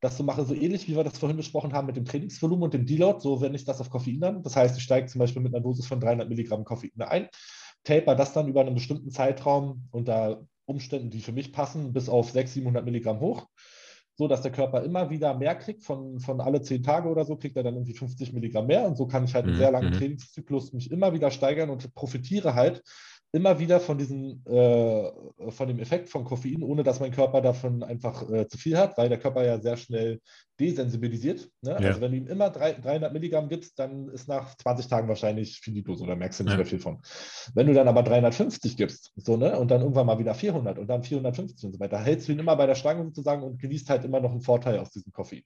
das so mache, so ähnlich wie wir das vorhin besprochen haben mit dem Trainingsvolumen und dem Deload, so wende ich das auf Koffein an. Das heißt, ich steige zum Beispiel mit einer Dosis von 300 Milligramm Koffein ein, taper das dann über einen bestimmten Zeitraum unter Umständen, die für mich passen, bis auf 600, 700 Milligramm hoch. so dass der Körper immer wieder mehr kriegt, von, von alle zehn Tage oder so, kriegt er dann irgendwie 50 Milligramm mehr. Und so kann ich halt einen mhm. sehr langen mhm. Trainingszyklus mich immer wieder steigern und profitiere halt immer wieder von diesem, äh, von dem Effekt von Koffein, ohne dass mein Körper davon einfach äh, zu viel hat, weil der Körper ja sehr schnell desensibilisiert. Ne? Ja. Also wenn du ihm immer drei, 300 Milligramm gibst, dann ist nach 20 Tagen wahrscheinlich finito, so, da merkst du nicht ja. mehr viel von. Wenn du dann aber 350 gibst, so, ne, und dann irgendwann mal wieder 400 und dann 450 und so weiter, hältst du ihn immer bei der Stange sozusagen und genießt halt immer noch einen Vorteil aus diesem Koffein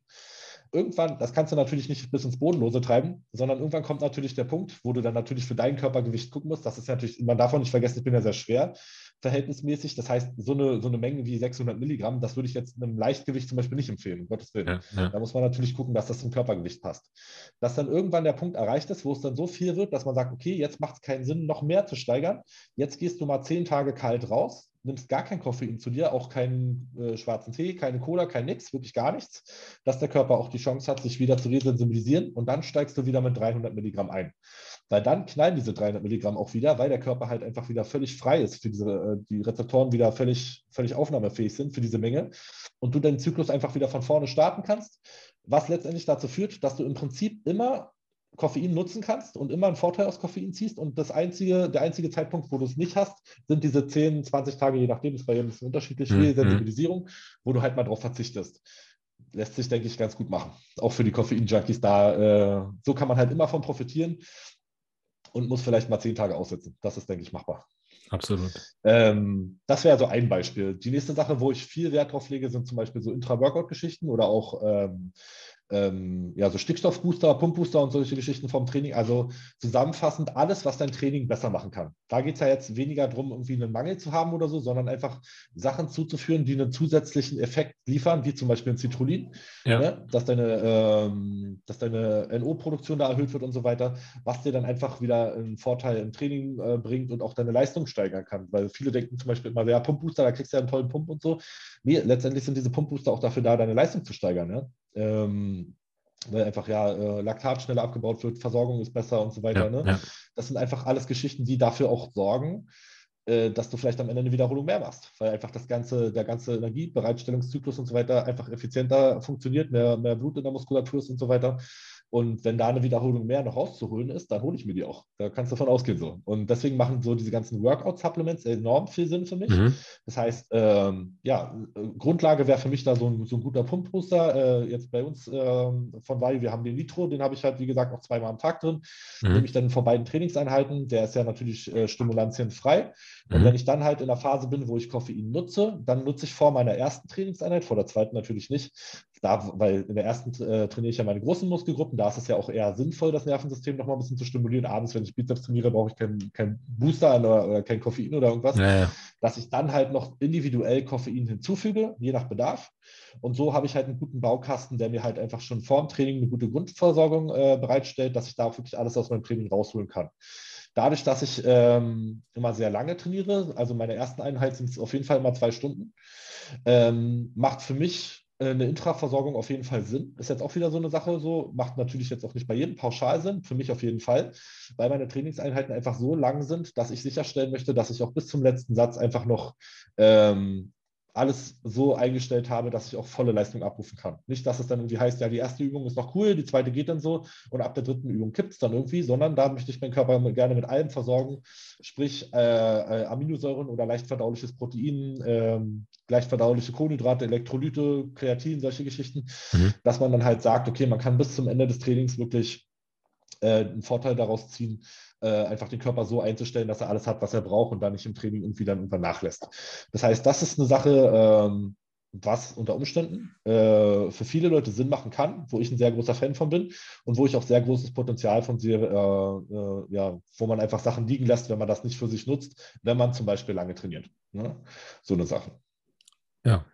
irgendwann, das kannst du natürlich nicht bis ins Bodenlose treiben, sondern irgendwann kommt natürlich der Punkt, wo du dann natürlich für dein Körpergewicht gucken musst. Das ist natürlich, man darf auch nicht vergessen, ich bin ja sehr schwer verhältnismäßig. Das heißt, so eine, so eine Menge wie 600 Milligramm, das würde ich jetzt einem Leichtgewicht zum Beispiel nicht empfehlen, um Gottes Willen. Ja, ja. Da muss man natürlich gucken, dass das zum Körpergewicht passt. Dass dann irgendwann der Punkt erreicht ist, wo es dann so viel wird, dass man sagt, okay, jetzt macht es keinen Sinn, noch mehr zu steigern. Jetzt gehst du mal zehn Tage kalt raus, nimmst gar kein Koffein zu dir, auch keinen äh, schwarzen Tee, keine Cola, kein nix, wirklich gar nichts, dass der Körper auch die Chance hat, sich wieder zu resensibilisieren und dann steigst du wieder mit 300 Milligramm ein. Weil dann knallen diese 300 Milligramm auch wieder, weil der Körper halt einfach wieder völlig frei ist, für diese, äh, die Rezeptoren wieder völlig, völlig aufnahmefähig sind für diese Menge und du deinen Zyklus einfach wieder von vorne starten kannst, was letztendlich dazu führt, dass du im Prinzip immer Koffein nutzen kannst und immer einen Vorteil aus Koffein ziehst. Und das einzige, der einzige Zeitpunkt, wo du es nicht hast, sind diese 10, 20 Tage, je nachdem, ist bei jedem ein bisschen unterschiedlich, mhm. Sensibilisierung, wo du halt mal drauf verzichtest. Lässt sich, denke ich, ganz gut machen. Auch für die Koffein-Junkies da. Äh, so kann man halt immer von profitieren und muss vielleicht mal zehn Tage aussetzen. Das ist, denke ich, machbar. Absolut. Ähm, das wäre so ein Beispiel. Die nächste Sache, wo ich viel Wert drauf lege, sind zum Beispiel so Intra-Workout-Geschichten oder auch ähm, ähm, ja, so Stickstoffbooster, Pumpbooster und solche Geschichten vom Training. Also zusammenfassend alles, was dein Training besser machen kann. Da geht es ja jetzt weniger darum, irgendwie einen Mangel zu haben oder so, sondern einfach Sachen zuzuführen, die einen zusätzlichen Effekt liefern, wie zum Beispiel ein Citrullin, ja. ne? dass deine, ähm, deine NO-Produktion da erhöht wird und so weiter, was dir dann einfach wieder einen Vorteil im Training äh, bringt und auch deine Leistung steigern kann. Weil viele denken zum Beispiel immer, ja, Pumpbooster, da kriegst du ja einen tollen Pump und so. Nee, letztendlich sind diese Pumpbooster auch dafür da, deine Leistung zu steigern. Ja? Ähm, weil einfach ja äh, Laktat schneller abgebaut wird, Versorgung ist besser und so weiter. Ja, ne? ja. Das sind einfach alles Geschichten, die dafür auch sorgen, äh, dass du vielleicht am Ende eine Wiederholung mehr machst, weil einfach das ganze, der ganze Energiebereitstellungszyklus und so weiter einfach effizienter funktioniert, mehr, mehr Blut in der Muskulatur ist und so weiter. Und wenn da eine Wiederholung mehr noch rauszuholen ist, dann hole ich mir die auch. Da kannst du davon ausgehen so. Und deswegen machen so diese ganzen Workout-Supplements enorm viel Sinn für mich. Mhm. Das heißt, ähm, ja, Grundlage wäre für mich da so ein, so ein guter Pumpbooster. Äh, jetzt bei uns ähm, von Vayu, wir haben den Nitro, den habe ich halt, wie gesagt, auch zweimal am Tag drin. Mhm. Nehme ich dann vor beiden Trainingseinheiten. Der ist ja natürlich äh, stimulantienfrei. Und mhm. wenn ich dann halt in der Phase bin, wo ich Koffein nutze, dann nutze ich vor meiner ersten Trainingseinheit, vor der zweiten natürlich nicht, da, weil in der ersten äh, trainiere ich ja meine großen Muskelgruppen, da ist es ja auch eher sinnvoll, das Nervensystem noch mal ein bisschen zu stimulieren. Abends, wenn ich Bizeps trainiere, brauche ich keinen kein Booster oder, oder, kein Koffein oder irgendwas. Ja, ja. Dass ich dann halt noch individuell Koffein hinzufüge, je nach Bedarf. Und so habe ich halt einen guten Baukasten, der mir halt einfach schon vorm Training eine gute Grundversorgung äh, bereitstellt, dass ich da auch wirklich alles aus meinem Training rausholen kann. Dadurch, dass ich ähm, immer sehr lange trainiere, also meine ersten Einheiten sind es auf jeden Fall immer zwei Stunden, ähm, macht für mich eine Intraversorgung auf jeden Fall Sinn. Ist jetzt auch wieder so eine Sache, so macht natürlich jetzt auch nicht bei jedem pauschal Sinn, für mich auf jeden Fall, weil meine Trainingseinheiten einfach so lang sind, dass ich sicherstellen möchte, dass ich auch bis zum letzten Satz einfach noch ähm, alles so eingestellt habe, dass ich auch volle Leistung abrufen kann. Nicht, dass es dann irgendwie heißt, ja, die erste Übung ist noch cool, die zweite geht dann so und ab der dritten Übung kippt es dann irgendwie, sondern da möchte ich meinen Körper gerne mit allem versorgen, sprich äh, äh, Aminosäuren oder leicht verdauliches Protein, äh, leicht verdauliche Kohlenhydrate, Elektrolyte, Kreatin, solche Geschichten, mhm. dass man dann halt sagt, okay, man kann bis zum Ende des Trainings wirklich äh, einen Vorteil daraus ziehen, einfach den Körper so einzustellen, dass er alles hat, was er braucht und dann nicht im Training irgendwie dann irgendwann nachlässt. Das heißt, das ist eine Sache, ähm, was unter Umständen äh, für viele Leute Sinn machen kann, wo ich ein sehr großer Fan von bin und wo ich auch sehr großes Potenzial von sehe, äh, äh, ja, wo man einfach Sachen liegen lässt, wenn man das nicht für sich nutzt, wenn man zum Beispiel lange trainiert. Ne? So eine Sache. Ja,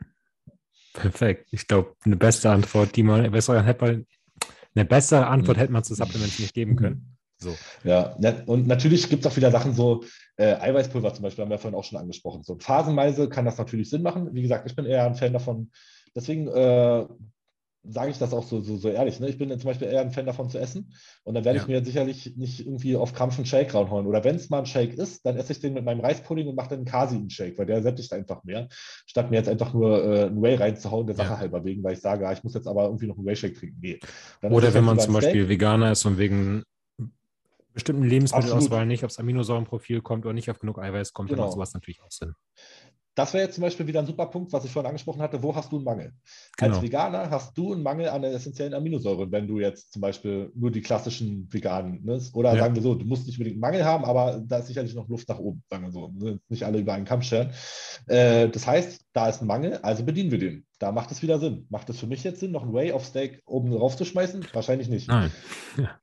perfekt. Ich glaube, eine bessere Antwort, die man, bessere, eine bessere Antwort mhm. hätte man zu Supplements nicht geben können. So. Ja, und natürlich gibt es auch wieder Sachen so, äh, Eiweißpulver zum Beispiel haben wir vorhin auch schon angesprochen. So phasenweise kann das natürlich Sinn machen. Wie gesagt, ich bin eher ein Fan davon. Deswegen äh, sage ich das auch so, so, so ehrlich. Ne? Ich bin zum Beispiel eher ein Fan davon zu essen. Und dann werde ja. ich mir sicherlich nicht irgendwie auf Krampf einen Shake reinholen. Oder wenn es mal ein Shake ist, dann esse ich den mit meinem Reispudding und mache dann einen Casein-Shake, weil der sättigt einfach mehr. Statt mir jetzt einfach nur äh, einen Whey reinzuhauen, der Sache ja. halber wegen, weil ich sage, ah, ich muss jetzt aber irgendwie noch einen Whey-Shake trinken. Nee. Oder wenn man zum Beispiel Veganer ist und wegen bestimmten Lebensmittelauswahl nicht aufs Aminosäurenprofil kommt oder nicht auf genug Eiweiß kommt, genau. dann macht sowas natürlich auch Sinn. Das wäre jetzt zum Beispiel wieder ein super Punkt, was ich vorhin angesprochen hatte. Wo hast du einen Mangel? Genau. Als Veganer hast du einen Mangel an der essentiellen Aminosäure, wenn du jetzt zum Beispiel nur die klassischen veganen nimmst. Oder ja. sagen wir so, du musst nicht unbedingt einen Mangel haben, aber da ist sicherlich noch Luft nach oben, sagen wir so. Nicht alle über einen Kamm scheren. Äh, das heißt, da ist ein Mangel, also bedienen wir den. Da macht es wieder Sinn. Macht es für mich jetzt Sinn, noch ein Way of Steak oben drauf zu schmeißen? Wahrscheinlich nicht. Nein. Ja.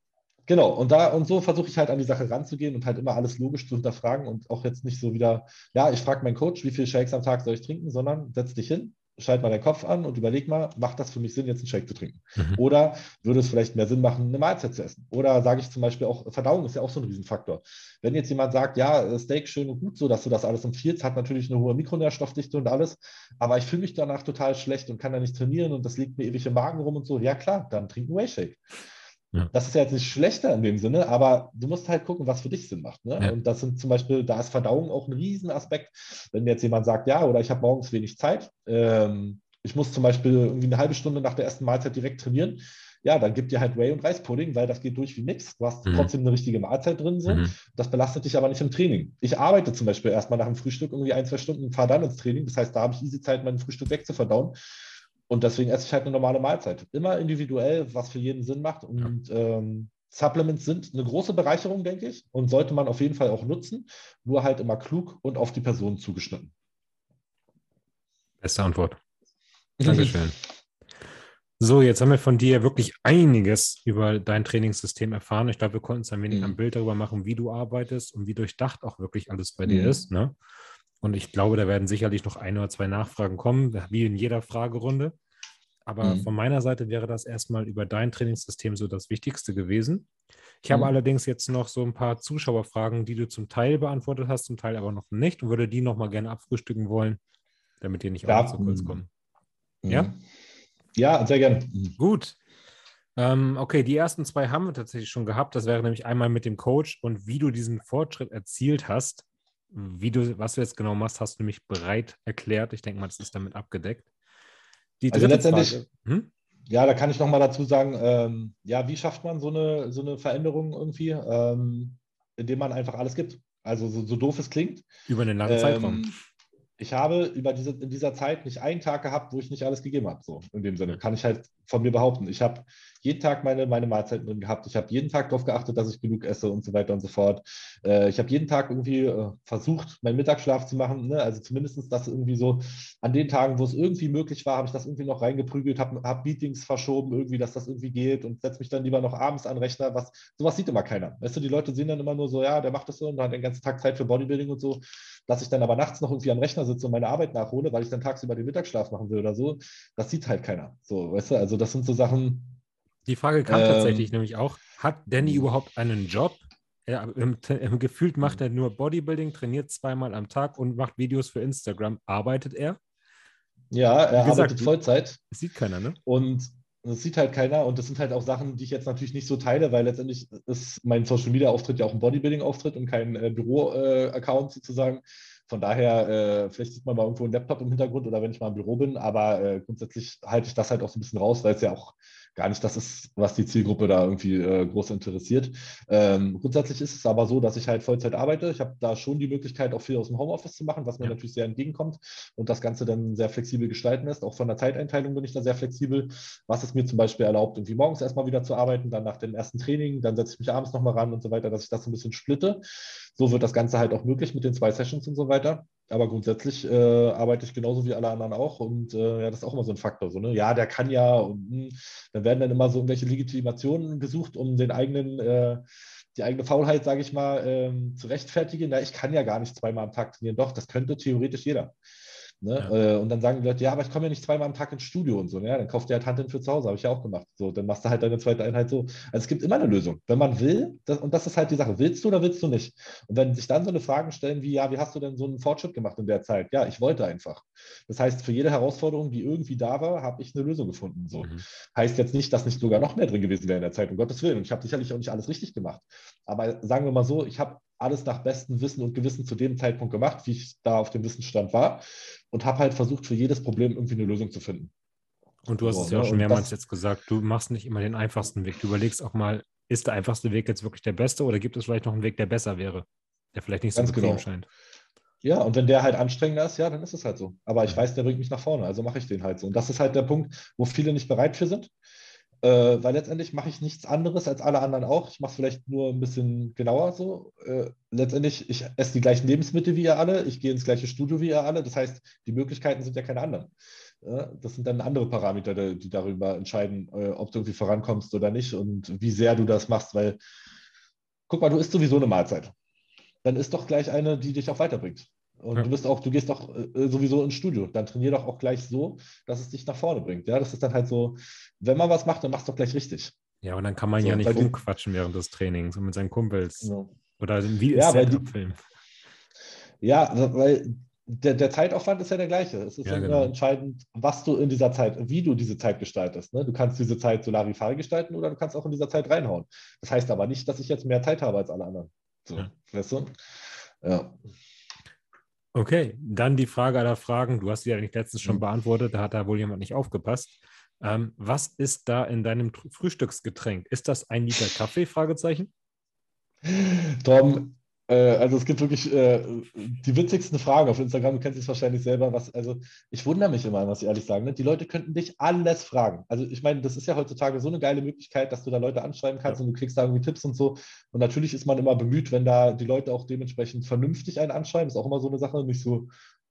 Genau, und da und so versuche ich halt an die Sache ranzugehen und halt immer alles logisch zu hinterfragen und auch jetzt nicht so wieder, ja, ich frage meinen Coach, wie viele Shakes am Tag soll ich trinken, sondern setz dich hin, schalt mal deinen Kopf an und überleg mal, macht das für mich Sinn, jetzt einen Shake zu trinken? Mhm. Oder würde es vielleicht mehr Sinn machen, eine Mahlzeit zu essen? Oder sage ich zum Beispiel auch, Verdauung ist ja auch so ein Riesenfaktor. Wenn jetzt jemand sagt, ja, Steak schön und gut, so dass du das alles empfiehlst, hat natürlich eine hohe Mikronährstoffdichte und alles, aber ich fühle mich danach total schlecht und kann da nicht trainieren und das liegt mir ewig im Magen rum und so, ja klar, dann trink einen Whey Shake. Ja. Das ist ja jetzt nicht schlechter in dem Sinne, aber du musst halt gucken, was für dich Sinn macht. Ne? Ja. Und das sind zum Beispiel, da ist Verdauung auch ein Riesenaspekt. Wenn jetzt jemand sagt, ja, oder ich habe morgens wenig Zeit, ähm, ich muss zum Beispiel irgendwie eine halbe Stunde nach der ersten Mahlzeit direkt trainieren, ja, dann gib dir halt Whey und Reispudding, weil das geht durch wie nichts. Du hast mhm. trotzdem eine richtige Mahlzeit drin. So. Mhm. Das belastet dich aber nicht im Training. Ich arbeite zum Beispiel erstmal nach dem Frühstück irgendwie ein, zwei Stunden und fahre dann ins Training. Das heißt, da habe ich easy Zeit, mein Frühstück wegzuverdauen. Und deswegen esse ich halt eine normale Mahlzeit. Immer individuell, was für jeden Sinn macht. Und ja. ähm, Supplements sind eine große Bereicherung, denke ich, und sollte man auf jeden Fall auch nutzen. Nur halt immer klug und auf die Person zugeschnitten. Beste Antwort. Dankeschön. So, jetzt haben wir von dir wirklich einiges über dein Trainingssystem erfahren. Ich glaube, wir konnten uns ein wenig mhm. ein Bild darüber machen, wie du arbeitest und wie durchdacht auch wirklich alles bei mhm. dir ist. Ne? Und ich glaube, da werden sicherlich noch ein oder zwei Nachfragen kommen, wie in jeder Fragerunde. Aber mhm. von meiner Seite wäre das erstmal über dein Trainingssystem so das Wichtigste gewesen. Ich mhm. habe allerdings jetzt noch so ein paar Zuschauerfragen, die du zum Teil beantwortet hast, zum Teil aber noch nicht und würde die nochmal gerne abfrühstücken wollen, damit die nicht ja. auch zu kurz kommen. Mhm. Ja? Ja, sehr gerne. Mhm. Gut. Ähm, okay, die ersten zwei haben wir tatsächlich schon gehabt. Das wäre nämlich einmal mit dem Coach und wie du diesen Fortschritt erzielt hast wie du, was du jetzt genau machst, hast du nämlich bereit erklärt. Ich denke mal, das ist damit abgedeckt. Die also letztendlich, Frage, hm? ja, da kann ich nochmal dazu sagen, ähm, ja, wie schafft man so eine, so eine Veränderung irgendwie, ähm, indem man einfach alles gibt? Also so, so doof es klingt. Über einen langen ähm, Zeitraum. Ich habe über diese, in dieser Zeit nicht einen Tag gehabt, wo ich nicht alles gegeben habe. So in dem Sinne kann ich halt von mir behaupten. Ich habe jeden Tag meine, meine Mahlzeiten drin gehabt. Ich habe jeden Tag darauf geachtet, dass ich genug esse und so weiter und so fort. Äh, ich habe jeden Tag irgendwie äh, versucht, meinen Mittagsschlaf zu machen. Ne? Also zumindest das irgendwie so an den Tagen, wo es irgendwie möglich war, habe ich das irgendwie noch reingeprügelt, habe hab Meetings verschoben, irgendwie, dass das irgendwie geht und setze mich dann lieber noch abends an Rechner. Was, sowas sieht immer keiner. Weißt du, die Leute sehen dann immer nur so, ja, der macht das so und hat den ganzen Tag Zeit für Bodybuilding und so. Dass ich dann aber nachts noch irgendwie am Rechner sitze und meine Arbeit nachhole, weil ich dann tagsüber den Mittagsschlaf machen will oder so, das sieht halt keiner. So, weißt du, also das sind so Sachen, die Frage kam ähm, tatsächlich nämlich auch: Hat Danny überhaupt einen Job? Er, im, im, gefühlt macht er nur Bodybuilding, trainiert zweimal am Tag und macht Videos für Instagram. Arbeitet er? Ja, er gesagt, arbeitet Vollzeit. Das sieht keiner, ne? Und das sieht halt keiner und das sind halt auch Sachen, die ich jetzt natürlich nicht so teile, weil letztendlich ist mein Social Media Auftritt ja auch ein Bodybuilding Auftritt und kein äh, Büro-Account äh, sozusagen. Von daher, äh, vielleicht sieht man mal irgendwo einen Laptop im Hintergrund oder wenn ich mal im Büro bin, aber äh, grundsätzlich halte ich das halt auch so ein bisschen raus, weil es ja auch gar nicht das ist, was die Zielgruppe da irgendwie äh, groß interessiert. Ähm, grundsätzlich ist es aber so, dass ich halt Vollzeit arbeite. Ich habe da schon die Möglichkeit, auch viel aus dem Homeoffice zu machen, was mir ja. natürlich sehr entgegenkommt und das Ganze dann sehr flexibel gestalten lässt. Auch von der Zeiteinteilung bin ich da sehr flexibel, was es mir zum Beispiel erlaubt, irgendwie morgens erstmal wieder zu arbeiten, dann nach dem ersten Training, dann setze ich mich abends nochmal ran und so weiter, dass ich das ein bisschen splitte. So wird das Ganze halt auch möglich mit den zwei Sessions und so weiter. Aber grundsätzlich äh, arbeite ich genauso wie alle anderen auch. Und äh, ja, das ist auch immer so ein Faktor. So, ne? Ja, der kann ja. Und mh, hm, dann werden dann immer so irgendwelche Legitimationen gesucht, um den eigenen, äh, die eigene Faulheit, sage ich mal, ähm, zu rechtfertigen. Na, ich kann ja gar nicht zweimal am Tag trainieren. Doch, das könnte theoretisch jeder. Ne? Ja. Äh, und dann sagen die Leute, ja, aber ich komme ja nicht zweimal am Tag ins Studio und so. Ne? Dann kauft ihr halt Handeln für zu Hause, habe ich ja auch gemacht. So, dann machst du halt deine zweite Einheit so. Also es gibt immer eine Lösung. Wenn man will, das, und das ist halt die Sache, willst du oder willst du nicht? Und wenn sich dann so eine Fragen stellen wie, ja, wie hast du denn so einen Fortschritt gemacht in der Zeit? Ja, ich wollte einfach. Das heißt, für jede Herausforderung, die irgendwie da war, habe ich eine Lösung gefunden. So. Mhm. Heißt jetzt nicht, dass nicht sogar noch mehr drin gewesen wäre in der Zeit, um Gottes Willen. Und ich habe sicherlich auch nicht alles richtig gemacht. Aber sagen wir mal so, ich habe alles nach bestem Wissen und Gewissen zu dem Zeitpunkt gemacht, wie ich da auf dem Wissensstand war und habe halt versucht, für jedes Problem irgendwie eine Lösung zu finden. Und du hast so, es ja auch ne? schon mehrmals das, jetzt gesagt, du machst nicht immer den einfachsten Weg. Du überlegst auch mal, ist der einfachste Weg jetzt wirklich der beste oder gibt es vielleicht noch einen Weg, der besser wäre, der vielleicht nicht so bequem genau. scheint? Ja, und wenn der halt anstrengender ist, ja, dann ist es halt so. Aber ich weiß, der bringt mich nach vorne, also mache ich den halt so. Und das ist halt der Punkt, wo viele nicht bereit für sind. Äh, weil letztendlich mache ich nichts anderes als alle anderen auch. Ich mache es vielleicht nur ein bisschen genauer so. Äh, letztendlich, ich esse die gleichen Lebensmittel wie ihr alle, ich gehe ins gleiche Studio wie ihr alle. Das heißt, die Möglichkeiten sind ja keine anderen. Äh, das sind dann andere Parameter, die, die darüber entscheiden, äh, ob du irgendwie vorankommst oder nicht und wie sehr du das machst. Weil, guck mal, du isst sowieso eine Mahlzeit. Dann ist doch gleich eine, die dich auch weiterbringt. Und ja. du bist auch, du gehst doch äh, sowieso ins Studio. Dann trainier doch auch gleich so, dass es dich nach vorne bringt. Ja, das ist dann halt so, wenn man was macht, dann machst du doch gleich richtig. Ja, und dann kann man so, ja nicht rumquatschen während des Trainings und mit seinen Kumpels. Ja. Oder wie ja, Stand-up-Film. Ja, weil der, der, Zeitaufwand ist ja der gleiche. Es ist ja, immer genau. entscheidend, was du in dieser Zeit, wie du diese Zeit gestaltest. Ne? Du kannst diese Zeit Solarifari gestalten oder du kannst auch in dieser Zeit reinhauen. Das heißt aber nicht, dass ich jetzt mehr Zeit habe als alle anderen. So, ja. weißt du? Ja. Okay, dann die Frage aller Fragen. Du hast sie ja nicht letztens schon mhm. beantwortet, da hat da wohl jemand nicht aufgepasst. Ähm, was ist da in deinem Frühstücksgetränk? Ist das ein Liter Kaffee? Fragezeichen. Tom, also es gibt wirklich äh, die witzigsten Fragen auf Instagram. Du kennst es wahrscheinlich selber. Was, also ich wundere mich immer, was ich ehrlich sagen. Ne? Die Leute könnten dich alles fragen. Also ich meine, das ist ja heutzutage so eine geile Möglichkeit, dass du da Leute anschreiben kannst ja. und du kriegst da irgendwie Tipps und so. Und natürlich ist man immer bemüht, wenn da die Leute auch dementsprechend vernünftig einen anschreiben. Ist auch immer so eine Sache, nicht so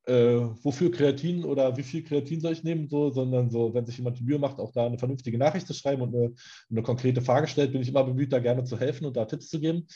äh, wofür Kreatin oder wie viel Kreatin soll ich nehmen, so, sondern so, wenn sich jemand die Mühe macht, auch da eine vernünftige Nachricht zu schreiben und eine, eine, konkrete Frage stellt, bin ich immer bemüht, da gerne zu helfen und da Tipps zu geben.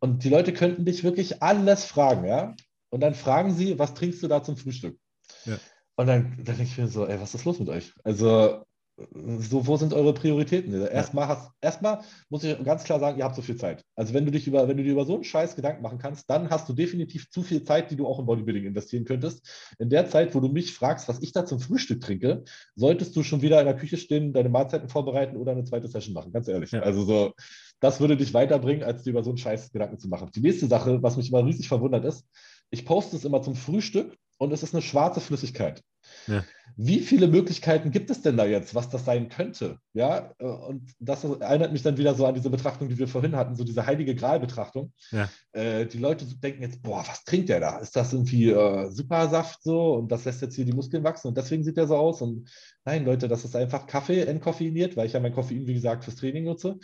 Und die Leute könnten dich wirklich alles fragen, ja. Und dann fragen sie, was trinkst du da zum Frühstück? Ja. Und dann, dann denke ich mir so, ey, was ist los mit euch? Also, so, wo sind eure Prioritäten? Erstmal, hast, erstmal muss ich ganz klar sagen, ihr habt so viel Zeit. Also wenn du dich über, wenn du dir über so einen Scheiß Gedanken machen kannst, dann hast du definitiv zu viel Zeit, die du auch in Bodybuilding investieren könntest. In der Zeit, wo du mich fragst, was ich da zum Frühstück trinke, solltest du schon wieder in der Küche stehen, deine Mahlzeiten vorbereiten oder eine zweite Session machen, ganz ehrlich. Ja. Also so, das würde dich weiterbringen, als dir über so einen Scheiß Gedanken zu machen. Die nächste Sache, was mich immer riesig verwundert ist, ich poste es immer zum Frühstück und es ist eine schwarze Flüssigkeit. Ja. Wie viele Möglichkeiten gibt es denn da jetzt, was das sein könnte? Ja, äh, und das erinnert mich dann wieder so an diese Betrachtung, die wir vorhin hatten, so diese heilige Gral-Betrachtung. Ja. Äh, die Leute denken jetzt, boah, was trinkt der da? Ist das irgendwie äh, Supersaft so und das lässt jetzt hier die Muskeln wachsen und deswegen sieht der so aus? Und nein, Leute, das ist einfach Kaffee entkoffeiniert, weil ich ja mein Koffein, wie gesagt, fürs Training nutze.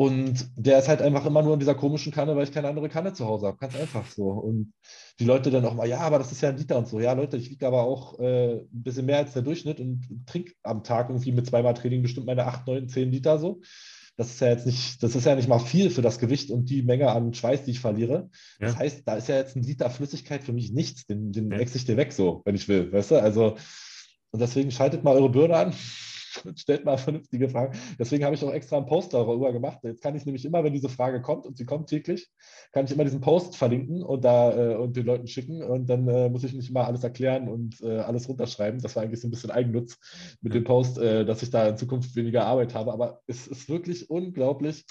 Und der ist halt einfach immer nur in dieser komischen Kanne, weil ich keine andere Kanne zu Hause habe. Ganz einfach so. Und die Leute dann auch mal, ja, aber das ist ja ein Liter und so. Ja, Leute, ich wiege aber auch äh, ein bisschen mehr als der Durchschnitt und trinke am Tag irgendwie mit zweimal Training bestimmt meine 8, 9, 10 Liter so. Das ist ja jetzt nicht, das ist ja nicht mal viel für das Gewicht und die Menge an Schweiß, die ich verliere. Ja. Das heißt, da ist ja jetzt ein Liter Flüssigkeit für mich nichts. Den, den ja. wechsle ich dir weg so, wenn ich will. Weißt du? Also, und deswegen schaltet mal eure Birne an stellt mal vernünftige Fragen. Deswegen habe ich auch extra einen Post darüber gemacht. Jetzt kann ich nämlich immer, wenn diese Frage kommt und sie kommt täglich, kann ich immer diesen Post verlinken und da äh, und den Leuten schicken und dann äh, muss ich nicht immer alles erklären und äh, alles runterschreiben. Das war eigentlich so ein bisschen Eigennutz mit dem Post, äh, dass ich da in Zukunft weniger Arbeit habe. Aber es ist wirklich unglaublich,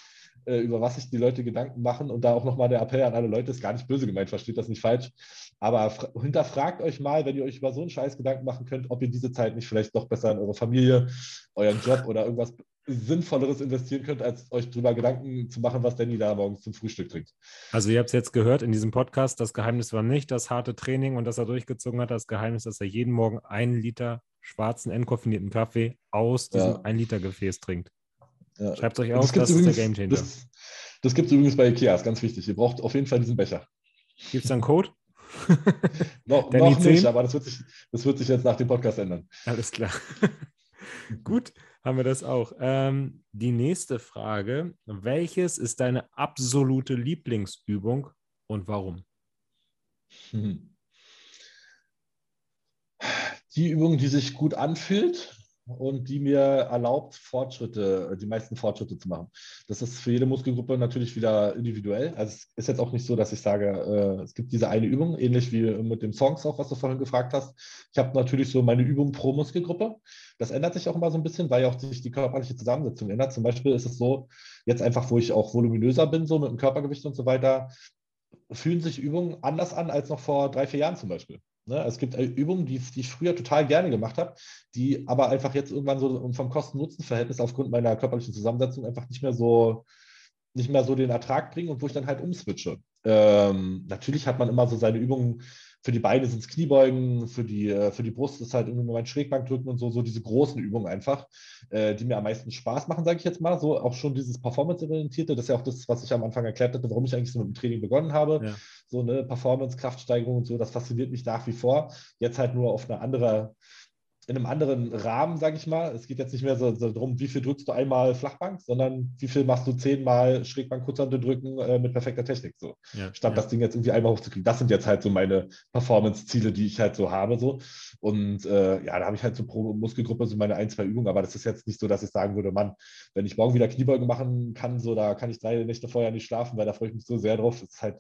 äh, über was sich die Leute Gedanken machen. Und da auch nochmal der Appell an alle Leute, ist gar nicht böse gemeint, versteht das nicht falsch. Aber hinterfragt euch mal, wenn ihr euch über so einen Scheiß Gedanken machen könnt, ob ihr diese Zeit nicht vielleicht doch besser in eure Familie, euren Job oder irgendwas Sinnvolleres investieren könnt, als euch darüber Gedanken zu machen, was Danny da morgens zum Frühstück trinkt. Also ihr habt es jetzt gehört in diesem Podcast, das Geheimnis war nicht das harte Training und das er durchgezogen hat, das Geheimnis, dass er jeden Morgen einen Liter schwarzen, entkoffinierten Kaffee aus diesem ja. 1 Liter Gefäß trinkt. Ja. Schreibt euch auf, das, das übrigens, ist der Gamechanger. Das, das gibt es übrigens bei Ikea, ist ganz wichtig. Ihr braucht auf jeden Fall diesen Becher. Gibt es da einen Code? No, noch nicht, aber das wird, sich, das wird sich jetzt nach dem Podcast ändern. Alles klar. Gut, haben wir das auch. Ähm, die nächste Frage: Welches ist deine absolute Lieblingsübung und warum? Hm. Die Übung, die sich gut anfühlt, und die mir erlaubt, Fortschritte, die meisten Fortschritte zu machen. Das ist für jede Muskelgruppe natürlich wieder individuell. Also es ist jetzt auch nicht so, dass ich sage, äh, es gibt diese eine Übung, ähnlich wie mit dem Songs auch, was du vorhin gefragt hast. Ich habe natürlich so meine Übung pro Muskelgruppe. Das ändert sich auch immer so ein bisschen, weil ja auch sich die körperliche Zusammensetzung ändert. Zum Beispiel ist es so, jetzt einfach, wo ich auch voluminöser bin, so mit dem Körpergewicht und so weiter, fühlen sich Übungen anders an als noch vor drei, vier Jahren zum Beispiel. Ne? Es gibt äh, Übungen, die, die, ich früher total gerne gemacht habe, die aber einfach jetzt irgendwann so vom Kosten-Nutzen-Verhältnis aufgrund meiner körperlichen Zusammensetzung einfach nicht mehr so nicht mehr so den Ertrag bringen und wo ich dann halt umswitche. Ähm, natürlich hat man immer so seine Übungen, für die Beine sind es Kniebeugen, für die, äh, für die Brust ist halt irgendwie nur mein Schrägbankdrücken und so, so diese großen Übungen einfach, äh, die mir am meisten Spaß machen, sage ich jetzt mal. So auch schon dieses Performance-orientierte, das ist ja auch das, was ich am Anfang erklärt hatte, warum ich eigentlich so mit dem Training begonnen habe. Ja. So eine Performance, Kraftsteigerung und so, das fasziniert mich nach wie vor. Jetzt halt nur auf eine andere, in einem anderen Rahmen, sage ich mal. Es geht jetzt nicht mehr so, so darum, wie viel drückst du einmal Flachbank, sondern wie viel machst du zehnmal Schrägbank Kurzhande drücken äh, mit perfekter Technik. So. Ja, Statt ja. das Ding jetzt irgendwie einmal hochzukriegen. Das sind jetzt halt so meine Performance-Ziele, die ich halt so habe. So. Und äh, ja, da habe ich halt so pro Muskelgruppe so meine ein, zwei Übungen, aber das ist jetzt nicht so, dass ich sagen würde, Mann, wenn ich morgen wieder Kniebeugen machen kann, so da kann ich drei Nächte vorher nicht schlafen, weil da freue ich mich so sehr drauf. Das ist halt,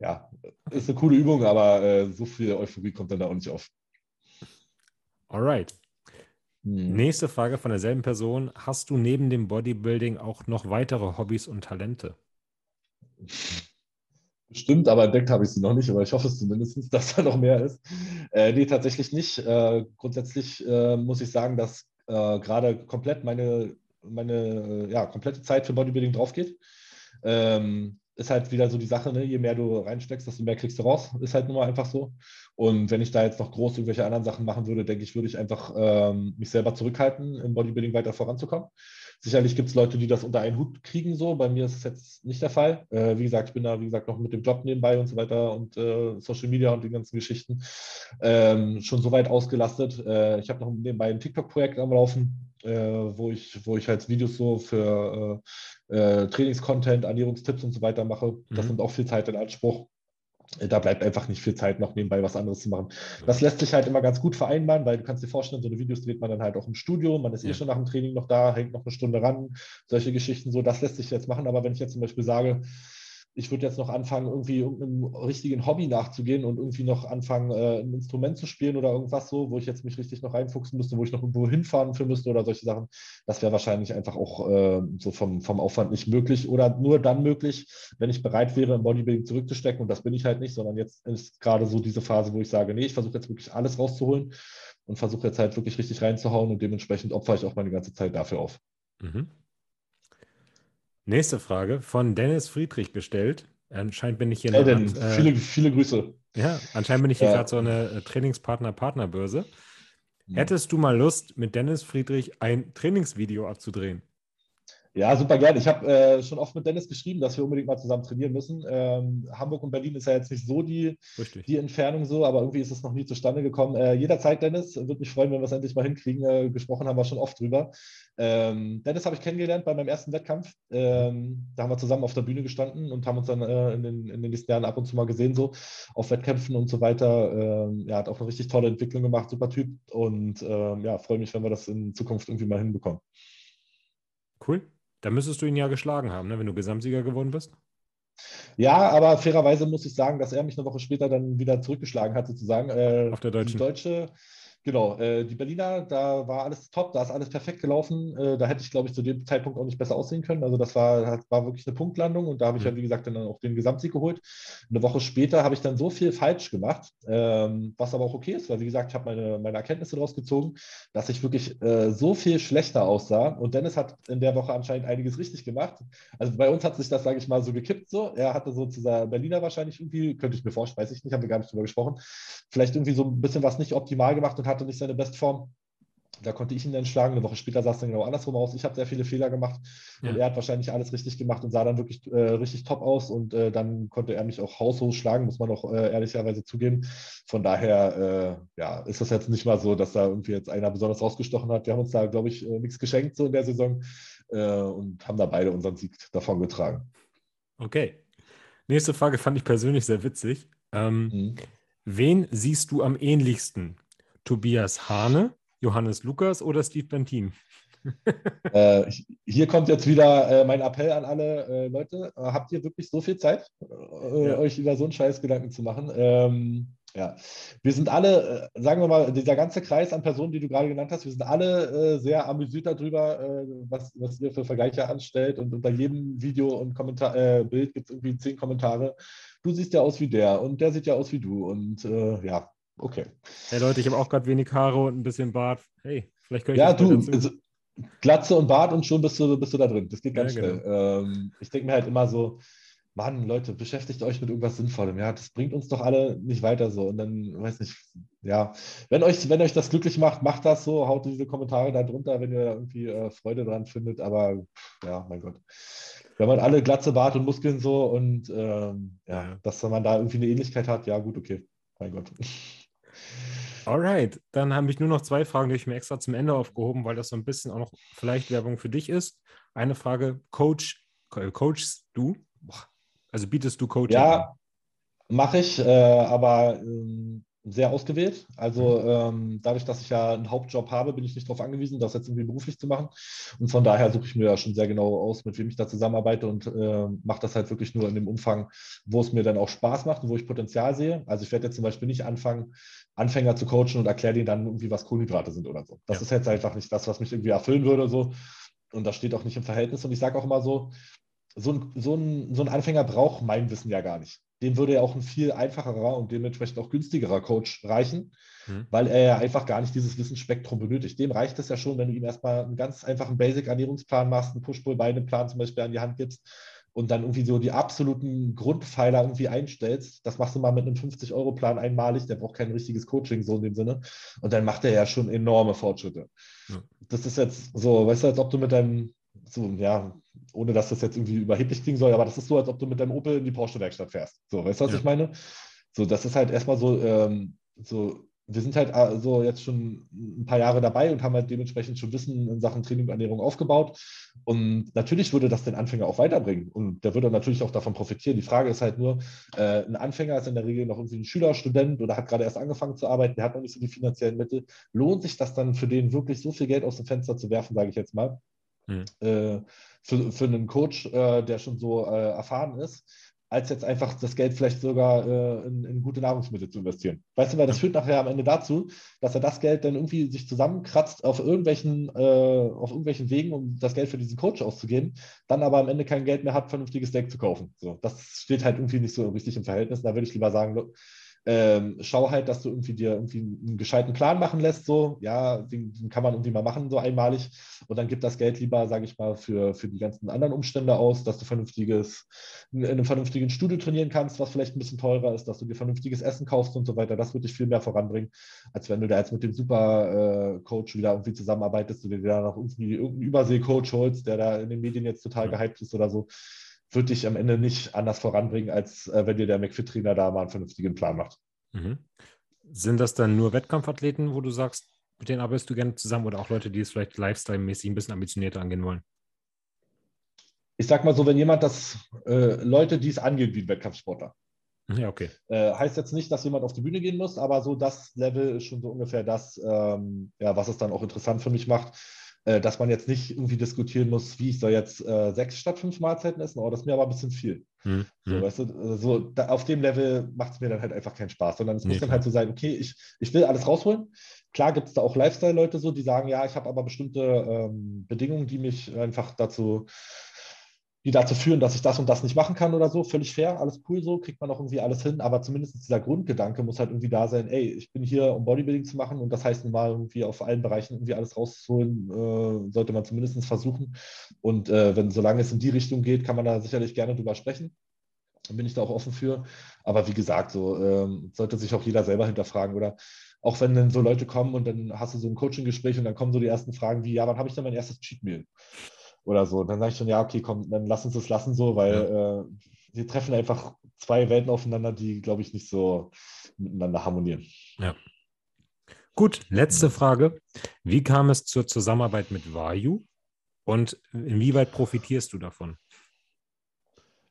ja, ist eine coole Übung, aber äh, so viel Euphorie kommt dann da auch nicht auf. Alright. Hm. Nächste Frage von derselben Person. Hast du neben dem Bodybuilding auch noch weitere Hobbys und Talente? Bestimmt, aber entdeckt habe ich sie noch nicht, aber ich hoffe es zumindest, dass da noch mehr ist. Äh, nee, tatsächlich nicht. Äh, grundsätzlich äh, muss ich sagen, dass äh, gerade komplett meine, meine ja, komplette Zeit für Bodybuilding drauf geht. Ähm, ist halt wieder so die Sache, ne? je mehr du reinsteckst, desto mehr kriegst du raus. Ist halt nun mal einfach so. Und wenn ich da jetzt noch groß irgendwelche anderen Sachen machen würde, denke ich, würde ich einfach ähm, mich selber zurückhalten, im Bodybuilding weiter voranzukommen. Sicherlich gibt es Leute, die das unter einen Hut kriegen, so. Bei mir ist es jetzt nicht der Fall. Äh, wie gesagt, ich bin da, wie gesagt, noch mit dem Job nebenbei und so weiter und äh, Social Media und die ganzen Geschichten ähm, schon so weit ausgelastet. Äh, ich habe noch nebenbei ein TikTok-Projekt am Laufen äh, wo, ich, wo ich halt Videos so für äh, Trainingscontent, Ernährungstipps und so weiter mache. Das mhm. nimmt auch viel Zeit in Anspruch. Äh, da bleibt einfach nicht viel Zeit, noch nebenbei was anderes zu machen. Das lässt sich halt immer ganz gut vereinbaren, weil du kannst dir vorstellen, so eine Videos dreht man dann halt auch im Studio, man ist eh ja. eh schon nach dem Training noch da, hängt noch eine Stunde ran, solche Geschichten so, das lässt sich jetzt machen. Aber wenn ich jetzt zum Beispiel sage, ich würde jetzt noch anfangen, irgendwie irgendeinem richtigen Hobby nachzugehen und irgendwie noch anfangen, äh, ein Instrument zu spielen oder irgendwas so, wo ich jetzt mich richtig noch reinfuchsen müsste, wo ich noch irgendwo hinfahren für müsste oder solche Sachen. Das wäre wahrscheinlich einfach auch äh, so vom, vom Aufwand nicht möglich oder nur dann möglich, wenn ich bereit wäre, im Bodybuilding zurückzustecken. Und das bin ich halt nicht, sondern jetzt ist gerade so diese Phase, wo ich sage, nee, ich versuche jetzt wirklich alles rauszuholen und versuche jetzt halt wirklich richtig reinzuhauen und dementsprechend opfere ich auch meine ganze Zeit dafür auf. Mhm. Nächste Frage von Dennis Friedrich gestellt. Anscheinend bin ich hier hey, noch. Äh, viele, viele Grüße. Ja, anscheinend bin ich hier ja. gerade so eine äh, Trainingspartner-Partnerbörse. Mhm. Hättest du mal Lust, mit Dennis Friedrich ein Trainingsvideo abzudrehen? Ja, super gerne. Ich habe äh, schon oft mit Dennis geschrieben, dass wir unbedingt mal zusammen trainieren müssen. Ähm, Hamburg und Berlin ist ja jetzt nicht so die, die Entfernung so, aber irgendwie ist es noch nie zustande gekommen. Äh, jederzeit, Dennis, würde mich freuen, wenn wir es endlich mal hinkriegen. Äh, gesprochen haben wir schon oft drüber. Ähm, Dennis habe ich kennengelernt bei meinem ersten Wettkampf. Ähm, da haben wir zusammen auf der Bühne gestanden und haben uns dann äh, in den, in, den, nächsten Jahren ab und zu mal gesehen, so auf Wettkämpfen und so weiter. Ähm, er hat auch eine richtig tolle Entwicklung gemacht, super Typ. Und ähm, ja, freue mich, wenn wir das in Zukunft irgendwie mal hinbekommen. Cool. Da müsstest du ihn ja geschlagen haben, ne, wenn du Gesamtsieger geworden bist. Ja, aber fairerweise muss ich sagen, dass er mich eine Woche später dann wieder zurückgeschlagen hat, sozusagen. Äh, Auf der deutschen. Die deutsche Genau, äh, die Berliner, da war alles top, da ist alles perfekt gelaufen. Äh, da hätte ich, glaube ich, zu dem Zeitpunkt auch nicht besser aussehen können. Also das war, war wirklich eine Punktlandung und da habe ich mhm. ja, wie gesagt, dann auch den Gesamtsieg geholt. Eine Woche später habe ich dann so viel falsch gemacht, ähm, was aber auch okay ist, weil, wie gesagt, ich habe meine, meine Erkenntnisse daraus gezogen, dass ich wirklich äh, so viel schlechter aussah. Und Dennis hat in der Woche anscheinend einiges richtig gemacht. Also bei uns hat sich das, sage ich mal, so gekippt. So. Er hatte so zu seiner Berliner wahrscheinlich irgendwie, könnte ich mir vorstellen, weiß ich nicht, haben wir gar nicht drüber gesprochen, vielleicht irgendwie so ein bisschen was nicht optimal gemacht und hatte nicht seine Bestform. Da konnte ich ihn dann schlagen. Eine Woche später sah es dann genau andersrum aus. Ich habe sehr viele Fehler gemacht ja. und er hat wahrscheinlich alles richtig gemacht und sah dann wirklich äh, richtig top aus. Und äh, dann konnte er mich auch haushoch schlagen, muss man auch äh, ehrlicherweise zugeben. Von daher äh, ja, ist das jetzt nicht mal so, dass da irgendwie jetzt einer besonders rausgestochen hat. Wir haben uns da, glaube ich, äh, nichts geschenkt so in der Saison äh, und haben da beide unseren Sieg davon getragen. Okay. Nächste Frage fand ich persönlich sehr witzig. Ähm, mhm. Wen siehst du am ähnlichsten? Tobias Hane, Johannes Lukas oder Steve Bentin? äh, hier kommt jetzt wieder äh, mein Appell an alle äh, Leute. habt ihr wirklich so viel Zeit, äh, ja. euch über so einen Scheiß Gedanken zu machen? Ähm, ja, wir sind alle, äh, sagen wir mal, dieser ganze Kreis an Personen, die du gerade genannt hast, wir sind alle äh, sehr amüsiert darüber, äh, was, was ihr für Vergleiche anstellt. Und unter jedem Video und Kommentar, äh, Bild gibt es irgendwie zehn Kommentare. Du siehst ja aus wie der und der sieht ja aus wie du. Und äh, ja, okay. Hey Leute, ich habe auch gerade wenig Haare und ein bisschen Bart. Hey, vielleicht könnte ich Ja, du, also, Glatze und Bart und schon bist du, bist du da drin. Das geht ganz ja, genau. schnell. Ähm, ich denke mir halt immer so, Mann, Leute, beschäftigt euch mit irgendwas Sinnvollem. Ja, das bringt uns doch alle nicht weiter so. Und dann, weiß nicht, ja, wenn euch, wenn euch das glücklich macht, macht das so, haut diese Kommentare da drunter, wenn ihr da irgendwie äh, Freude dran findet. Aber ja, mein Gott. Wenn man alle Glatze, Bart und Muskeln so und ähm, ja, dass man da irgendwie eine Ähnlichkeit hat, ja, gut, okay. Mein Gott. Alright, dann habe ich nur noch zwei Fragen, die ich mir extra zum Ende aufgehoben, weil das so ein bisschen auch noch vielleicht Werbung für dich ist. Eine Frage: Coach, coachst du? Also bietest du Coaching? Ja, mache ich, äh, aber ähm, sehr ausgewählt. Also mhm. ähm, dadurch, dass ich ja einen Hauptjob habe, bin ich nicht darauf angewiesen, das jetzt irgendwie beruflich zu machen. Und von daher suche ich mir ja schon sehr genau aus, mit wem ich da zusammenarbeite und äh, mache das halt wirklich nur in dem Umfang, wo es mir dann auch Spaß macht und wo ich Potenzial sehe. Also ich werde jetzt zum Beispiel nicht anfangen, Anfänger zu coachen und erkläre denen dann irgendwie, was Kohlenhydrate sind oder so. Das ja. ist jetzt einfach nicht das, was mich irgendwie erfüllen würde. So. Und das steht auch nicht im Verhältnis. Und ich sage auch immer so, so ein, so, ein, so ein Anfänger braucht mein Wissen ja gar nicht. Dem würde ja auch ein viel einfacherer und dementsprechend auch günstigerer Coach reichen, mhm. weil er ja einfach gar nicht dieses Wissensspektrum benötigt. Dem reicht es ja schon, wenn du ihm erstmal einen ganz einfachen Basic-Ernährungsplan machst, einen Push-Pull-Beine-Plan zum Beispiel an die Hand gibst und dann irgendwie so die absoluten Grundpfeiler irgendwie einstellst. Das machst du mal mit einem 50-Euro-Plan einmalig, der braucht kein richtiges Coaching so in dem Sinne. Und dann macht er ja schon enorme Fortschritte. Ja. Das ist jetzt so, weißt du, als ob du mit deinem so, ja, ohne dass das jetzt irgendwie überheblich klingen soll, aber das ist so, als ob du mit deinem Opel in die Porsche-Werkstatt fährst. So, weißt du, was ja. ich meine? So, das ist halt erstmal so, ähm, so, wir sind halt äh, so jetzt schon ein paar Jahre dabei und haben halt dementsprechend schon Wissen in Sachen Training und Ernährung aufgebaut. Und natürlich würde das den Anfänger auch weiterbringen. Und der würde natürlich auch davon profitieren. Die Frage ist halt nur, äh, ein Anfänger ist in der Regel noch irgendwie ein Schüler, Student oder hat gerade erst angefangen zu arbeiten, der hat noch nicht so die finanziellen Mittel. Lohnt sich das dann für den wirklich so viel Geld aus dem Fenster zu werfen, sage ich jetzt mal? Mhm. Äh, für, für einen Coach, äh, der schon so äh, erfahren ist, als jetzt einfach das Geld vielleicht sogar äh, in, in, gute Nahrungsmittel zu investieren. Weißt du, weil das führt nachher am Ende dazu, dass er das Geld dann irgendwie sich zusammenkratzt auf irgendwelchen, äh, auf irgendwelchen Wegen, um das Geld für diesen Coach auszugeben, dann aber am Ende kein Geld mehr hat, vernünftiges Steak zu kaufen. So, das steht halt irgendwie nicht so richtig im Verhältnis. Da würde ich lieber sagen, ähm, schau halt, dass du irgendwie dir irgendwie einen gescheiten Plan machen lässt, so, ja, den, den, kann man irgendwie mal machen, so einmalig. Und dann gib das Geld lieber, sage ich mal, für, für die ganzen anderen Umstände aus, dass du vernünftiges, in einem vernünftigen Studio trainieren kannst, was vielleicht ein bisschen teurer ist, dass du dir vernünftiges Essen kaufst und so weiter. Das wird dich viel mehr voranbringen, als wenn du da jetzt mit dem Super-Coach äh, wieder irgendwie zusammenarbeitest und dir da noch irgendwie irgendeinen Übersee-Coach holst, der da in den Medien jetzt total gehypt ist oder so wird dich am Ende nicht anders voranbringen, als äh, wenn dir der McFit-Trainer da mal einen vernünftigen Plan macht. Mhm. Sind das dann nur Wettkampfathleten, wo du sagst, mit denen arbeitest du gerne zusammen oder auch Leute, die es vielleicht lifestyle-mäßig ein bisschen ambitionierter angehen wollen? Ich sag mal so, wenn jemand das, äh, Leute, die es angeht wie ein Wettkampfsportler. Ja, okay. Äh, heißt jetzt nicht, dass jemand auf die Bühne gehen muss, aber so das Level ist schon so ungefähr das, ähm, ja, was es dann auch interessant für mich macht dass man jetzt nicht irgendwie diskutieren muss, wie ich soll jetzt äh, sechs statt fünf Mahlzeiten essen, oh, das ist mir aber ein bisschen viel. Mhm. So, weißt du, äh, so, da, auf dem Level macht es mir dann halt einfach keinen Spaß, sondern es nee, muss dann halt so sein, okay, ich, ich will alles rausholen. Klar gibt es da auch Lifestyle-Leute so, die sagen, ja, ich habe aber bestimmte ähm, Bedingungen, die mich einfach dazu die dazu führen, dass ich das und das nicht machen kann oder so. Völlig fair, alles cool so, kriegt man auch irgendwie alles hin. Aber zumindest dieser Grundgedanke muss halt irgendwie da sein, ey, ich bin hier, um Bodybuilding zu machen und das heißt mal irgendwie auf allen Bereichen irgendwie alles rauszuholen, äh, sollte man zumindest versuchen. Und äh, wenn, solange es in die Richtung geht, kann man da sicherlich gerne drüber sprechen. Dann bin ich da auch offen für. Aber wie gesagt, so äh, sollte sich auch jeder selber hinterfragen oder auch wenn dann so Leute kommen und dann hast du so ein Coaching-Gespräch und dann kommen so die ersten Fragen wie, ja, wann habe ich denn mein erstes Cheat Meal? Oder so. Dann sage ich schon, ja, okay, komm, dann lass uns das lassen so, weil ja. äh, wir treffen einfach zwei Welten aufeinander, die, glaube ich, nicht so miteinander harmonieren. Ja. Gut, letzte Frage. Wie kam es zur Zusammenarbeit mit Vayu und inwieweit profitierst du davon?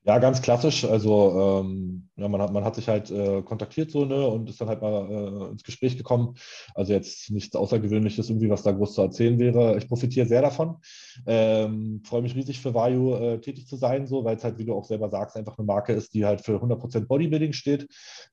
Ja, ganz klassisch. Also ähm, ja, man, hat, man hat sich halt äh, kontaktiert so ne, und ist dann halt mal äh, ins Gespräch gekommen. Also jetzt nichts Außergewöhnliches irgendwie, was da groß zu erzählen wäre. Ich profitiere sehr davon. Ähm, Freue mich riesig für Vayu äh, tätig zu sein, so, weil es halt, wie du auch selber sagst, einfach eine Marke ist, die halt für 100% Bodybuilding steht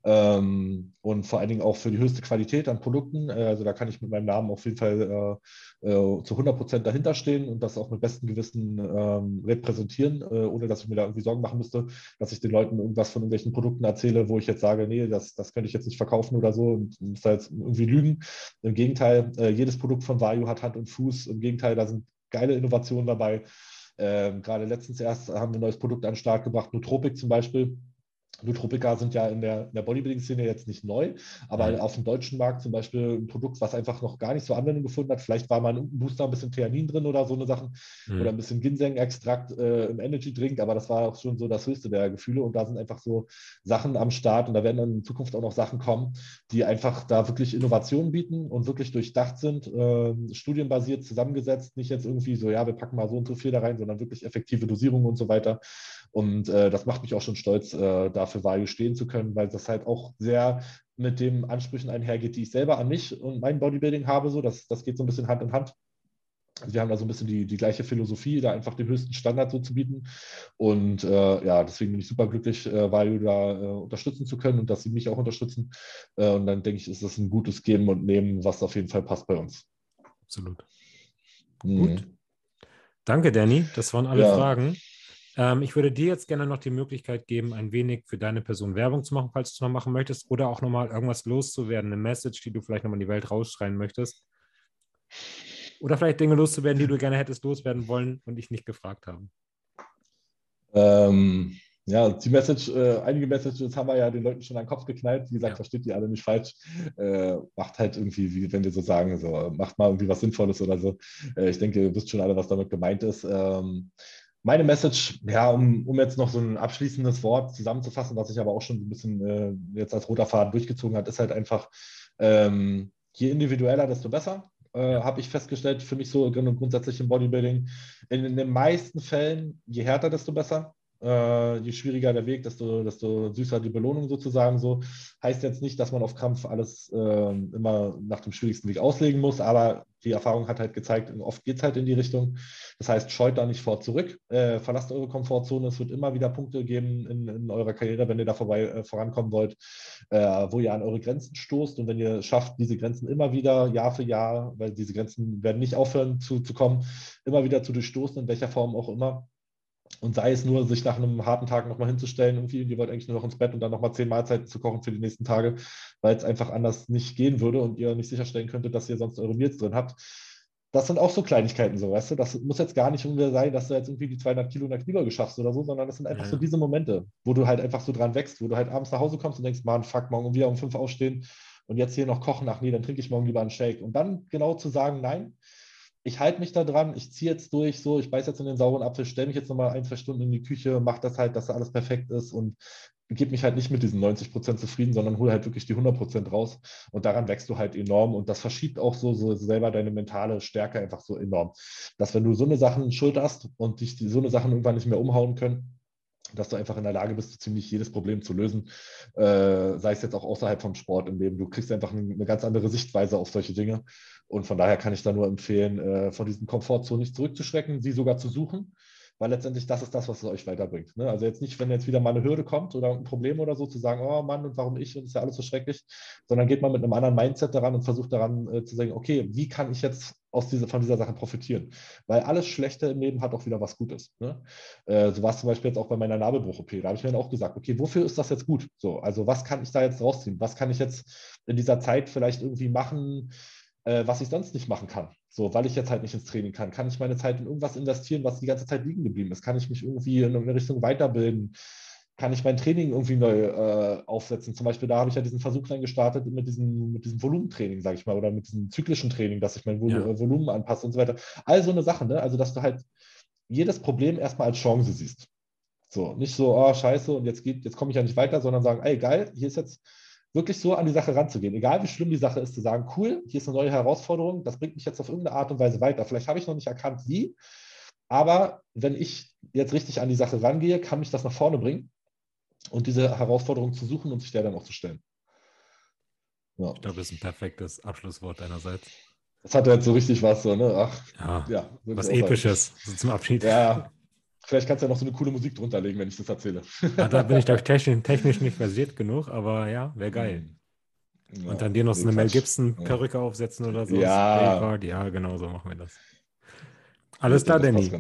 ähm, und vor allen Dingen auch für die höchste Qualität an Produkten. Äh, also da kann ich mit meinem Namen auf jeden Fall äh, äh, zu 100% dahinter stehen und das auch mit bestem Gewissen ähm, repräsentieren, ohne dass ich mir da irgendwie Sorgen machen müsste, dass ich den Leuten irgendwas von irgendwelchen Produkten erzähle, wo ich jetzt sage, nee, das, das könnte ich jetzt nicht verkaufen oder so und muss da jetzt irgendwie lügen. Im Gegenteil, äh, jedes Produkt von Vayu hat Hand und Fuß. Im Gegenteil, da sind geile Innovationen dabei. Ähm, gerade letztens erst haben wir ein neues Produkt an den Start gebracht, Nootropic zum Beispiel Nootropika sind ja in der, der Bodybuilding-Szene jetzt nicht neu, aber mhm. auf dem deutschen Markt zum Beispiel ein Produkt, was einfach noch gar nicht so Anwendung gefunden hat. Vielleicht war mal ein Booster ein bisschen Theanin drin oder so eine Sachen mhm. oder ein bisschen Ginseng-Extrakt äh, im Energy-Drink, aber das war auch schon so das höchste der Gefühle und da sind einfach so Sachen am Start und da werden dann in Zukunft auch noch Sachen kommen, die einfach da wirklich Innovationen bieten und wirklich durchdacht sind, äh, studienbasiert zusammengesetzt, nicht jetzt irgendwie so, ja, wir packen mal so und so viel da rein, sondern wirklich effektive Dosierungen und so weiter. Und äh, das macht mich auch schon stolz, äh, dafür Value stehen zu können, weil das halt auch sehr mit den Ansprüchen einhergeht, die ich selber an mich und mein Bodybuilding habe. So, das, das geht so ein bisschen Hand in Hand. Also wir haben da so ein bisschen die, die gleiche Philosophie, da einfach den höchsten Standard so zu bieten. Und äh, ja, deswegen bin ich super glücklich, äh, Value da äh, unterstützen zu können und dass sie mich auch unterstützen. Äh, und dann denke ich, ist das ein gutes Geben und Nehmen, was auf jeden Fall passt bei uns. Absolut. Mhm. Gut. Danke, Danny. Das waren alle ja. Fragen. Ähm, ich würde dir jetzt gerne noch die Möglichkeit geben, ein wenig für deine Person Werbung zu machen, falls du es noch machen möchtest, oder auch nochmal irgendwas loszuwerden, eine Message, die du vielleicht nochmal in die Welt rausschreien möchtest. Oder vielleicht Dinge loszuwerden, die du gerne hättest loswerden wollen und ich nicht gefragt habe. Ähm, ja, die Message, äh, einige Messages haben wir ja den Leuten schon an den Kopf geknallt. Wie gesagt, ja. versteht die alle nicht falsch. Äh, macht halt irgendwie, wie wenn wir so sagen, so, macht mal irgendwie was Sinnvolles oder so. Äh, ich denke, ihr wisst schon alle, was damit gemeint ist. Ähm, meine Message, ja, um, um jetzt noch so ein abschließendes Wort zusammenzufassen, was ich aber auch schon ein bisschen äh, jetzt als roter Faden durchgezogen hat, ist halt einfach, ähm, je individueller, desto besser. Äh, habe ich festgestellt, für mich so grundsätzlich im Bodybuilding. In, in, den meisten Fällen, je härter, desto besser. Äh, je schwieriger der Weg, desto, desto süßer die Belohnung sozusagen so. Heißt jetzt nicht, dass man auf Kampf alles äh, immer nach dem schwierigsten Weg auslegen muss, aber die Erfahrung hat halt gezeigt, oft geht es halt in die Richtung. Das heißt, scheut da nicht vor zurück, äh, verlasst eure Komfortzone. Es wird immer wieder Punkte geben in, in eurer Karriere, wenn ihr da vorbei äh, vorankommen wollt, äh, wo ihr an eure Grenzen stoßt. Und wenn ihr schafft, diese Grenzen immer wieder Jahr für Jahr, weil diese Grenzen werden nicht aufhören zu, zu kommen, immer wieder zu durchstoßen, in welcher Form auch immer, und sei es nur, sich nach einem harten Tag nochmal hinzustellen, irgendwie, ihr wollt eigentlich nur noch ins Bett und dann nochmal zehn Mahlzeiten zu kochen für die nächsten Tage, weil es einfach anders nicht gehen würde und ihr nicht sicherstellen könntet, dass ihr sonst eure Meals drin habt. Das sind auch so Kleinigkeiten, so, weißt du? Das muss jetzt gar nicht irgendwie sein, dass du jetzt irgendwie die 200 Kilo in der Kniebeuge schaffst oder so, sondern das sind einfach ja. so diese Momente, wo du halt einfach so dran wächst, wo du halt abends nach Hause kommst und denkst, Mann, fuck, morgen wieder um fünf aufstehen und jetzt hier noch kochen, ach nee, dann trinke ich morgen lieber einen Shake. Und dann genau zu sagen, nein, ich halte mich da dran, ich ziehe jetzt durch, so, ich beiß jetzt in den sauren Apfel, stelle mich jetzt nochmal ein, zwei Stunden in die Küche, mache das halt, dass da alles perfekt ist und gebe mich halt nicht mit diesen 90 Prozent zufrieden, sondern hole halt wirklich die 100 Prozent raus und daran wächst du halt enorm und das verschiebt auch so, so selber deine mentale Stärke einfach so enorm, dass wenn du so eine Sachen schulterst und dich die, so eine Sachen irgendwann nicht mehr umhauen können, dass du einfach in der Lage bist, so ziemlich jedes Problem zu lösen, äh, sei es jetzt auch außerhalb vom Sport im Leben. Du kriegst einfach eine ganz andere Sichtweise auf solche Dinge und von daher kann ich da nur empfehlen, äh, von diesen Komfortzonen nicht zurückzuschrecken, sie sogar zu suchen, weil letztendlich das ist das, was es euch weiterbringt. Ne? Also jetzt nicht, wenn jetzt wieder mal eine Hürde kommt oder ein Problem oder so, zu sagen, oh Mann, und warum ich und ist ja alles so schrecklich, sondern geht mal mit einem anderen Mindset daran und versucht daran äh, zu sagen, okay, wie kann ich jetzt aus dieser, von dieser Sache profitieren? Weil alles Schlechte im Leben hat auch wieder was Gutes. Ne? Äh, so war es zum Beispiel jetzt auch bei meiner Nabelbruch-OP. Da habe ich mir dann auch gesagt, okay, wofür ist das jetzt gut? So, also was kann ich da jetzt rausziehen? Was kann ich jetzt in dieser Zeit vielleicht irgendwie machen? Äh, was ich sonst nicht machen kann. So, weil ich jetzt halt nicht ins Training kann. Kann ich meine Zeit in irgendwas investieren, was die ganze Zeit liegen geblieben ist? Kann ich mich irgendwie in eine Richtung weiterbilden? Kann ich mein Training irgendwie neu äh, aufsetzen? Zum Beispiel, da habe ich ja diesen Versuch dann gestartet mit diesem, mit diesem Volumentraining, sage ich mal, oder mit diesem zyklischen Training, dass ich mein Vol ja. Äh, Volumen anpasse und so weiter. All so eine Sache, ne? Also, dass du halt jedes Problem erstmal als Chance siehst. So, nicht so, oh, scheiße, und jetzt geht, jetzt komme ich ja nicht weiter, sondern sagen, ey, geil, hier ist jetzt wirklich so an die Sache ranzugehen. Egal wie schlimm die Sache ist, zu sagen, cool, hier ist eine neue Herausforderung, das bringt mich jetzt auf irgendeine Art und Weise weiter. Vielleicht habe ich noch nicht erkannt, wie, Aber wenn ich jetzt richtig an die Sache rangehe, kann mich das nach vorne bringen und diese Herausforderung zu suchen und sich der dann auch zu stellen. Ja. Ich glaube, das ist ein perfektes Abschlusswort deinerseits. Das hat jetzt so richtig was, so, ne? Ach, ja, ja was Episches so zum Abschied. Ja, vielleicht kannst du ja noch so eine coole Musik drunter legen, wenn ich das erzähle. Ja, da bin ich, glaube ich, technisch, technisch nicht versiert genug, aber ja, wäre geil. Ja, und dann dir noch so eine Mel Gibson-Perücke aufsetzen oder so. Ja. ja, genau so machen wir das. Alles klar, Danny.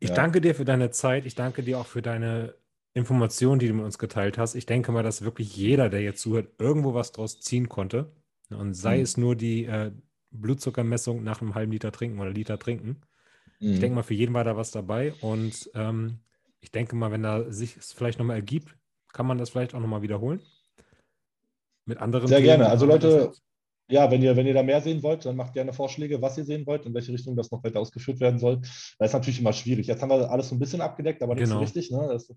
Ich danke dir für deine Zeit. Ich danke dir auch für deine Informationen, die du mit uns geteilt hast. Ich denke mal, dass wirklich jeder, der jetzt zuhört, irgendwo was draus ziehen konnte. Und sei mhm. es nur die äh, Blutzuckermessung nach einem halben Liter trinken oder Liter trinken. Mhm. Ich denke mal, für jeden war da was dabei. Und ähm, ich denke mal, wenn da sich es vielleicht nochmal ergibt, kann man das vielleicht auch nochmal wiederholen. Mit anderen. Sehr Themen, gerne. Also Leute, ja, wenn ihr, wenn ihr da mehr sehen wollt, dann macht gerne Vorschläge, was ihr sehen wollt, in welche Richtung das noch weiter ausgeführt werden soll. Das ist natürlich immer schwierig. Jetzt haben wir alles so ein bisschen abgedeckt, aber nicht genau. so richtig. Ne? Das,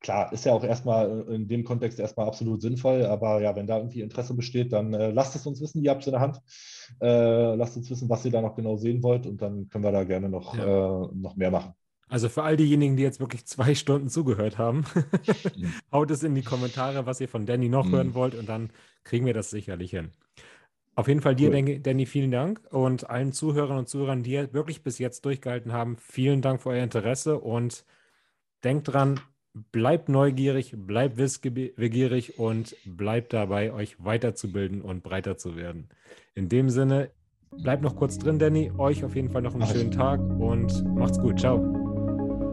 klar, ist ja auch erstmal in dem Kontext erstmal absolut sinnvoll, aber ja, wenn da irgendwie Interesse besteht, dann äh, lasst es uns wissen, ihr habt es in der Hand. Äh, lasst uns wissen, was ihr da noch genau sehen wollt und dann können wir da gerne noch, ja. äh, noch mehr machen. Also für all diejenigen, die jetzt wirklich zwei Stunden zugehört haben, haut es in die Kommentare, was ihr von Danny noch mhm. hören wollt und dann kriegen wir das sicherlich hin. Auf jeden Fall dir, cool. Danny, vielen Dank und allen Zuhörern und Zuhörern, die wirklich bis jetzt durchgehalten haben, vielen Dank für euer Interesse und denkt dran, bleibt neugierig, bleibt wissbegierig und bleibt dabei, euch weiterzubilden und breiter zu werden. In dem Sinne, bleibt noch kurz drin, Danny. Euch auf jeden Fall noch einen schönen Tag und macht's gut. Ciao.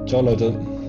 Ciao, Leute.